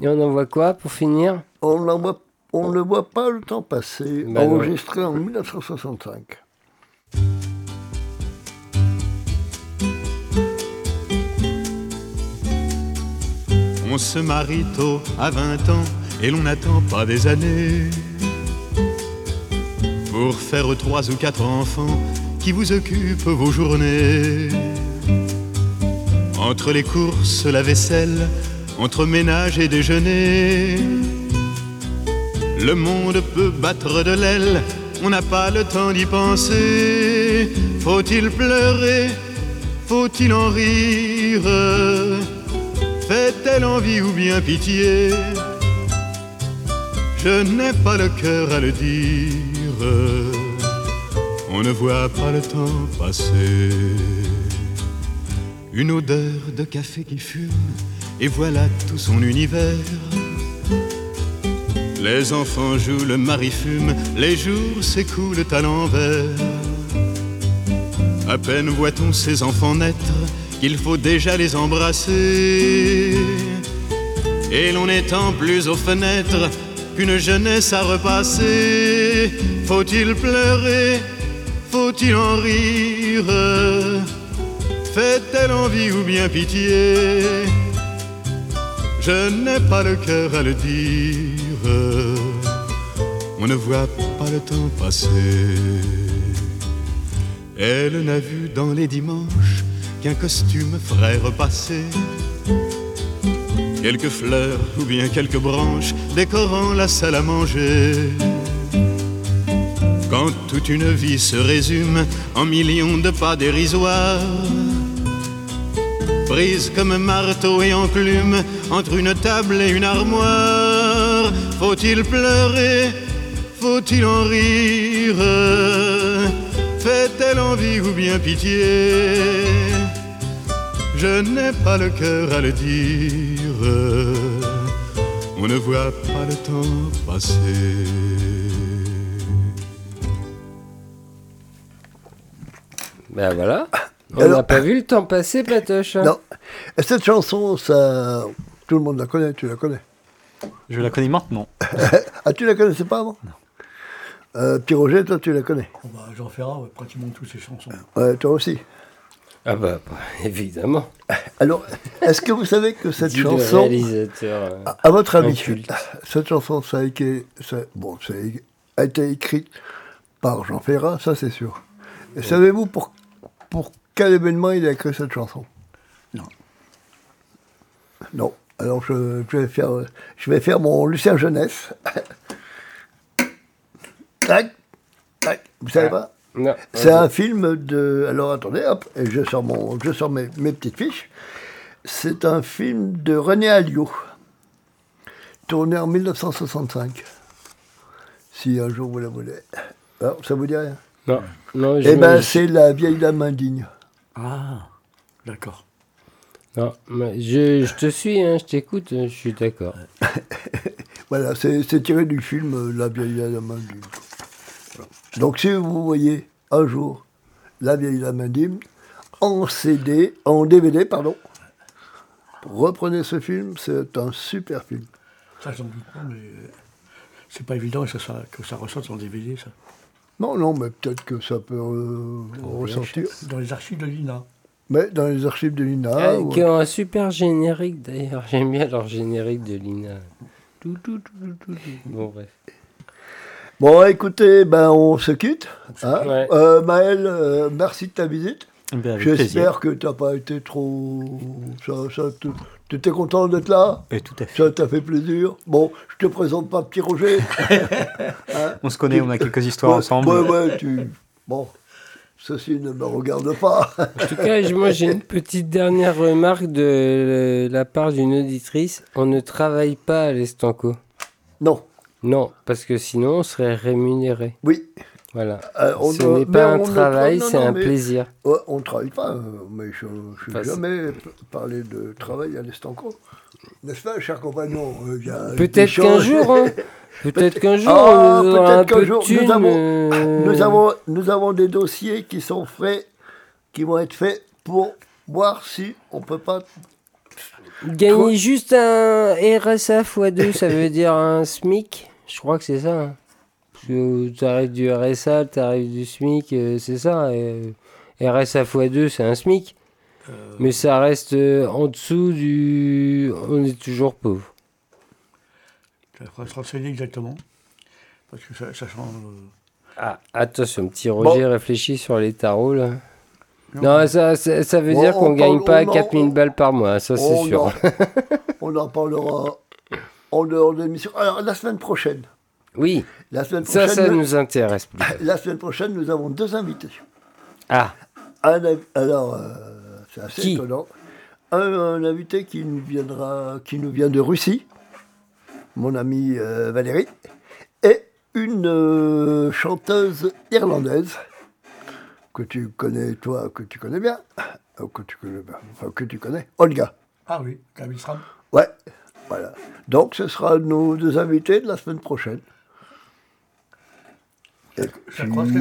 Et on envoie quoi pour finir? On, voit- ne voit pas le temps passer. Non. enregistré en 1965. On se marie tôt à 20 ans et l'on n'attend pas des années pour faire trois ou quatre enfants qui vous occupent vos journées. Entre les courses, la vaisselle, entre ménage et déjeuner, le monde peut battre de l'aile, on n'a pas le temps d'y penser. Faut-il pleurer? Faut-il en rire? Fait-elle envie ou bien pitié? Je n'ai pas le cœur à le dire. On ne voit pas le temps passer. Une odeur de café qui fume, et voilà tout son univers. Les enfants jouent, le mari fume, les jours s'écoulent à l'envers. À peine voit-on ces enfants naître qu'il faut déjà les embrasser. Et l'on n'étend plus aux fenêtres qu'une jeunesse à repasser. Faut-il pleurer? Faut-il en rire? Fait-elle envie ou bien pitié? Je n'ai pas le cœur à le dire. On ne voit pas le temps passer. Elle n'a vu dans les dimanches qu'un costume ferait repasser quelques fleurs ou bien quelques branches décorant la salle à manger. Quand toute une vie se résume en millions de pas dérisoires, prise comme marteau et enclume entre une table et une armoire, faut-il pleurer Faut-il en rire? Fait-elle envie ou bien pitié? Je n'ai pas le cœur à le dire. On ne voit pas le temps passer. Ben voilà. On Alors- n'a pas vu le temps passer, Patoche. Non. Et cette chanson, ça, tout le monde la connaît, tu la connais. Je la connais maintenant. (laughs) Ah, tu la connaissais pas avant Non. Euh, Petit Roger, toi, tu la connais. Oh, bah, Jean Ferrat, ouais, pratiquement toutes ses chansons. Ouais, toi aussi. Ah bah, bah, évidemment. Alors, est-ce que vous savez que cette (laughs) chanson, réalisateur, euh, à, à votre avis, inculte. (laughs) cette chanson, ça a été, ça- bon, ça a été écrite par Jean Ferrat, ça c'est sûr. Et savez-vous pour, pour quel événement il a écrit cette chanson? Non. Non. Alors je, je vais faire, je vais faire mon Lucien Jeunesse. (coughs) tac, tac. Vous savez pas Non. C'est un film de. Alors attendez, hop, et je sors, mon, je sors mes, mes petites fiches. C'est un film de René Alliot, tourné en 1965. Si un jour vous la voulez. Alors, ça vous dit rien? Non, non, Eh ben, c'est La vieille dame indigne. Ah, d'accord. Non, mais je, je te suis, hein, je t'écoute, je suis d'accord. (laughs) Voilà, c'est tiré du film euh, La vieille dame indigne. Voilà. Donc, si vous voyez un jour La vieille dame indigne en CD, en DVD, pardon, reprenez ce film, c'est un super film. Ça, j'en doute pas, mais euh, c'est pas évident que ça, que ça ressorte en DVD, ça. Non, non, mais peut-être que ça peut euh, ressortir. Dans les archives de l'INA. Mais dans les archives de l'INA. Ah, ou- Qui ont un super générique d'ailleurs, j'aime bien leur générique de Lina. Tout, tout, tout, tout, tout, tout. Bon, bref. Bon, écoutez, ben, on se quitte. hein. Ouais. Euh, Maël, euh, merci de ta visite. Eh avec J'espère que tu n'as pas été trop. Ça, ça tu étais content d'être là? Et tout à fait. Ça t'a fait plaisir? Bon, je te présente pas Petit Roger. (laughs) Hein? On se connaît, on a quelques histoires Ouais, ensemble. Ouais, ouais, tu. Bon, ceci ne me regarde pas. (laughs) En tout cas, moi j'ai une petite dernière remarque de la part d'une auditrice. On ne travaille pas à l'Estanco. non, Non, parce que sinon on serait rémunéré. oui. Voilà. Euh, on Ce n'est pas un ne travail, c'est un plaisir. Ouais, on ne travaille pas, euh, mais je n'ai Enfin, jamais parlé de travail à l'Estanco. N'est-ce pas, cher compagnon Euh, Peut-être qu'un jour, hein. (laughs) peut-être qu'un jour, Ah, on aura peut-être un qu'un peu de jour, nous avons- euh, Nous avons, nous avons des dossiers qui sont faits, qui vont être faits pour voir si on peut pas. Gagner juste un RSA x2, ça veut dire un SMIC Je crois que c'est ça. Tu arrives du RSA, tu arrives du SMIC, euh, c'est ça. et, euh, RSA x2, c'est un SMIC. Mais ça reste euh, en dessous du. On est toujours pauvre. Il faudra se renseigner exactement. Parce que ça, ça change. euh, Ah, attention, petit Roger réfléchit sur les tarots là. Non, Non. ça, ça, ça veut Bon, dire on qu'on gagne parle- pas on en- 4000 balles par mois, ça c'est sûr. en, (laughs) on en parlera en dehors de l'émission. Alors, la semaine prochaine. Oui, La semaine ça, prochaine, ça nous- nous intéresse plus. la semaine prochaine, nous avons deux invités. Ah, Un alors, euh, c'est assez Qui étonnant. Un, un invité qui nous, viendra, qui nous vient de Russie, mon amie euh, Valérie, et une euh, chanteuse irlandaise que tu connais, toi, que tu connais bien, que tu connais bien, enfin, que tu connais, Olga. Ah oui, Camille Stram. Ouais, voilà. Donc, ce sera nos deux invités de la semaine prochaine. Et Ça puis, croise quelquefois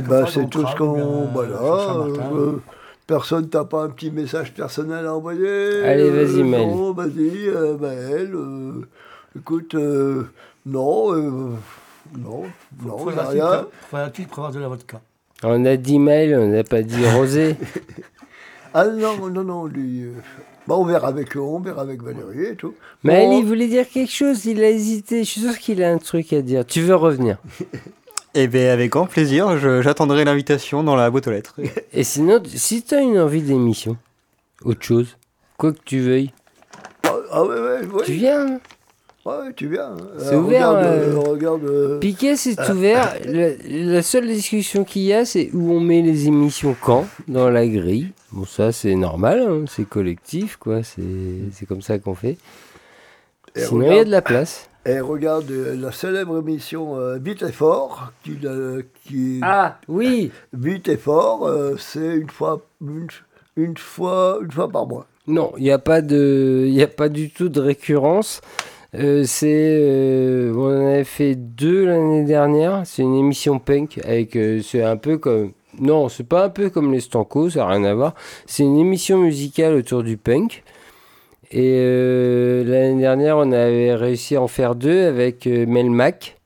bah, c'est tout ce qu'on. euh, Voilà. Saint-Martin. euh, personne t'a pas un petit message personnel à envoyer Allez, euh, vas-y, Maël. Non, vas-y, euh, Maël. euh, écoute, euh, non, euh, non, non, Faudra-t-il rien. faudra-t-il prévoir de la vodka on a dit mail, on n'a pas dit rosé. (laughs) Ah non, non, non, lui. euh, bah, on verra avec eux, on verra avec Valérie et tout. Mais Bon, il voulait dire quelque chose, il a hésité. Je suis sûr qu'il a un truc à dire. Tu veux revenir? (laughs) Eh bien, avec grand plaisir, je- j'attendrai l'invitation dans la boîte aux lettres. (laughs) Et sinon, si tu as une envie d'émission, autre chose, quoi que tu veuilles, Ah, ah ouais, ouais, ouais. tu viens. Ouais, tu viens. C'est Euh, ouvert, Regarde, euh, euh, regarde, euh, Piquet, c'est ouvert. (laughs) La, la seule discussion qu'il y a, c'est où on met les émissions quand dans la grille. Bon, ça, c'est normal, hein, c'est collectif, quoi. C'est c'est comme ça qu'on fait. Et Sinon, il y a de la place. Et regarde euh, la célèbre émission euh, Vite et Fort, qui, euh, qui Ah, oui (laughs) Vite et Fort, euh, c'est une fois, une, une fois, une fois par mois. Non, il n'y a, pas de- il y a pas du tout de récurrence. Euh, c'est, euh, on en avait fait deux l'année dernière. C'est une émission punk avec. euh, c'est un peu comme. Non, c'est pas un peu comme les Stanco, ça n'a rien à voir. C'est une émission musicale autour du punk. Et euh, l'année dernière, on avait réussi à en faire deux avec euh, Mel Mac,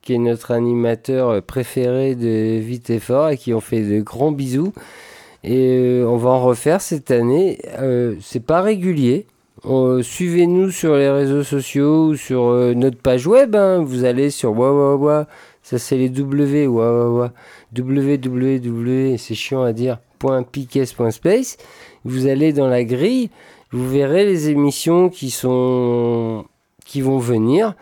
qui est notre animateur euh, préféré de Vite et Fort, et qui ont fait de grands bisous. Et euh, on va en refaire cette année. Euh, c'est pas régulier. Euh, Suivez-nous sur les réseaux sociaux ou sur euh, notre page web. hein. Vous allez sur Wawawa. Ça, c'est les W. Wawawa. www. C'est chiant à dire. .piques.space. Vous allez dans la grille vous verrez les émissions qui sont qui vont venir.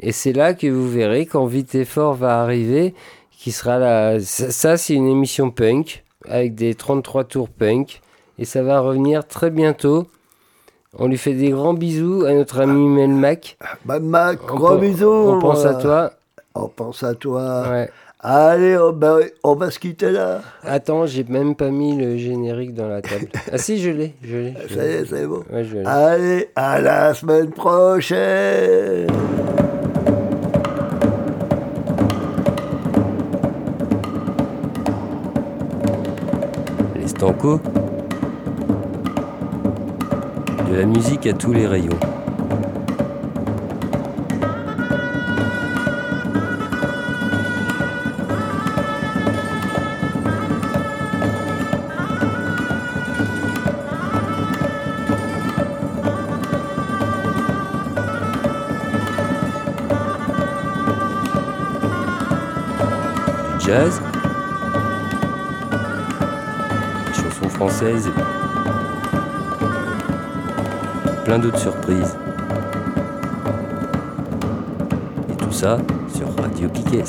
Et c'est là que vous verrez quand Vite et Fort va arriver, qui sera là. Ça, ça, c'est une émission punk avec des 33 tours punk. Et ça va revenir très bientôt. On lui fait des grands bisous à notre ami Melmac. Mac, On gros bisous. On pense à toi. On pense à toi. Ouais. Allez, on, bah, on va se quitter là. Attends, j'ai même pas mis le générique dans la table. (laughs) ah si, je l'ai, je l'ai. je Ça y l'ai. est, c'est bon. Ouais, je l'ai. Allez, à la semaine prochaine. Les Stanco. De la musique à tous les rayons. Chansons françaises. Plein d'autres surprises. Et tout ça sur Radio Piquet.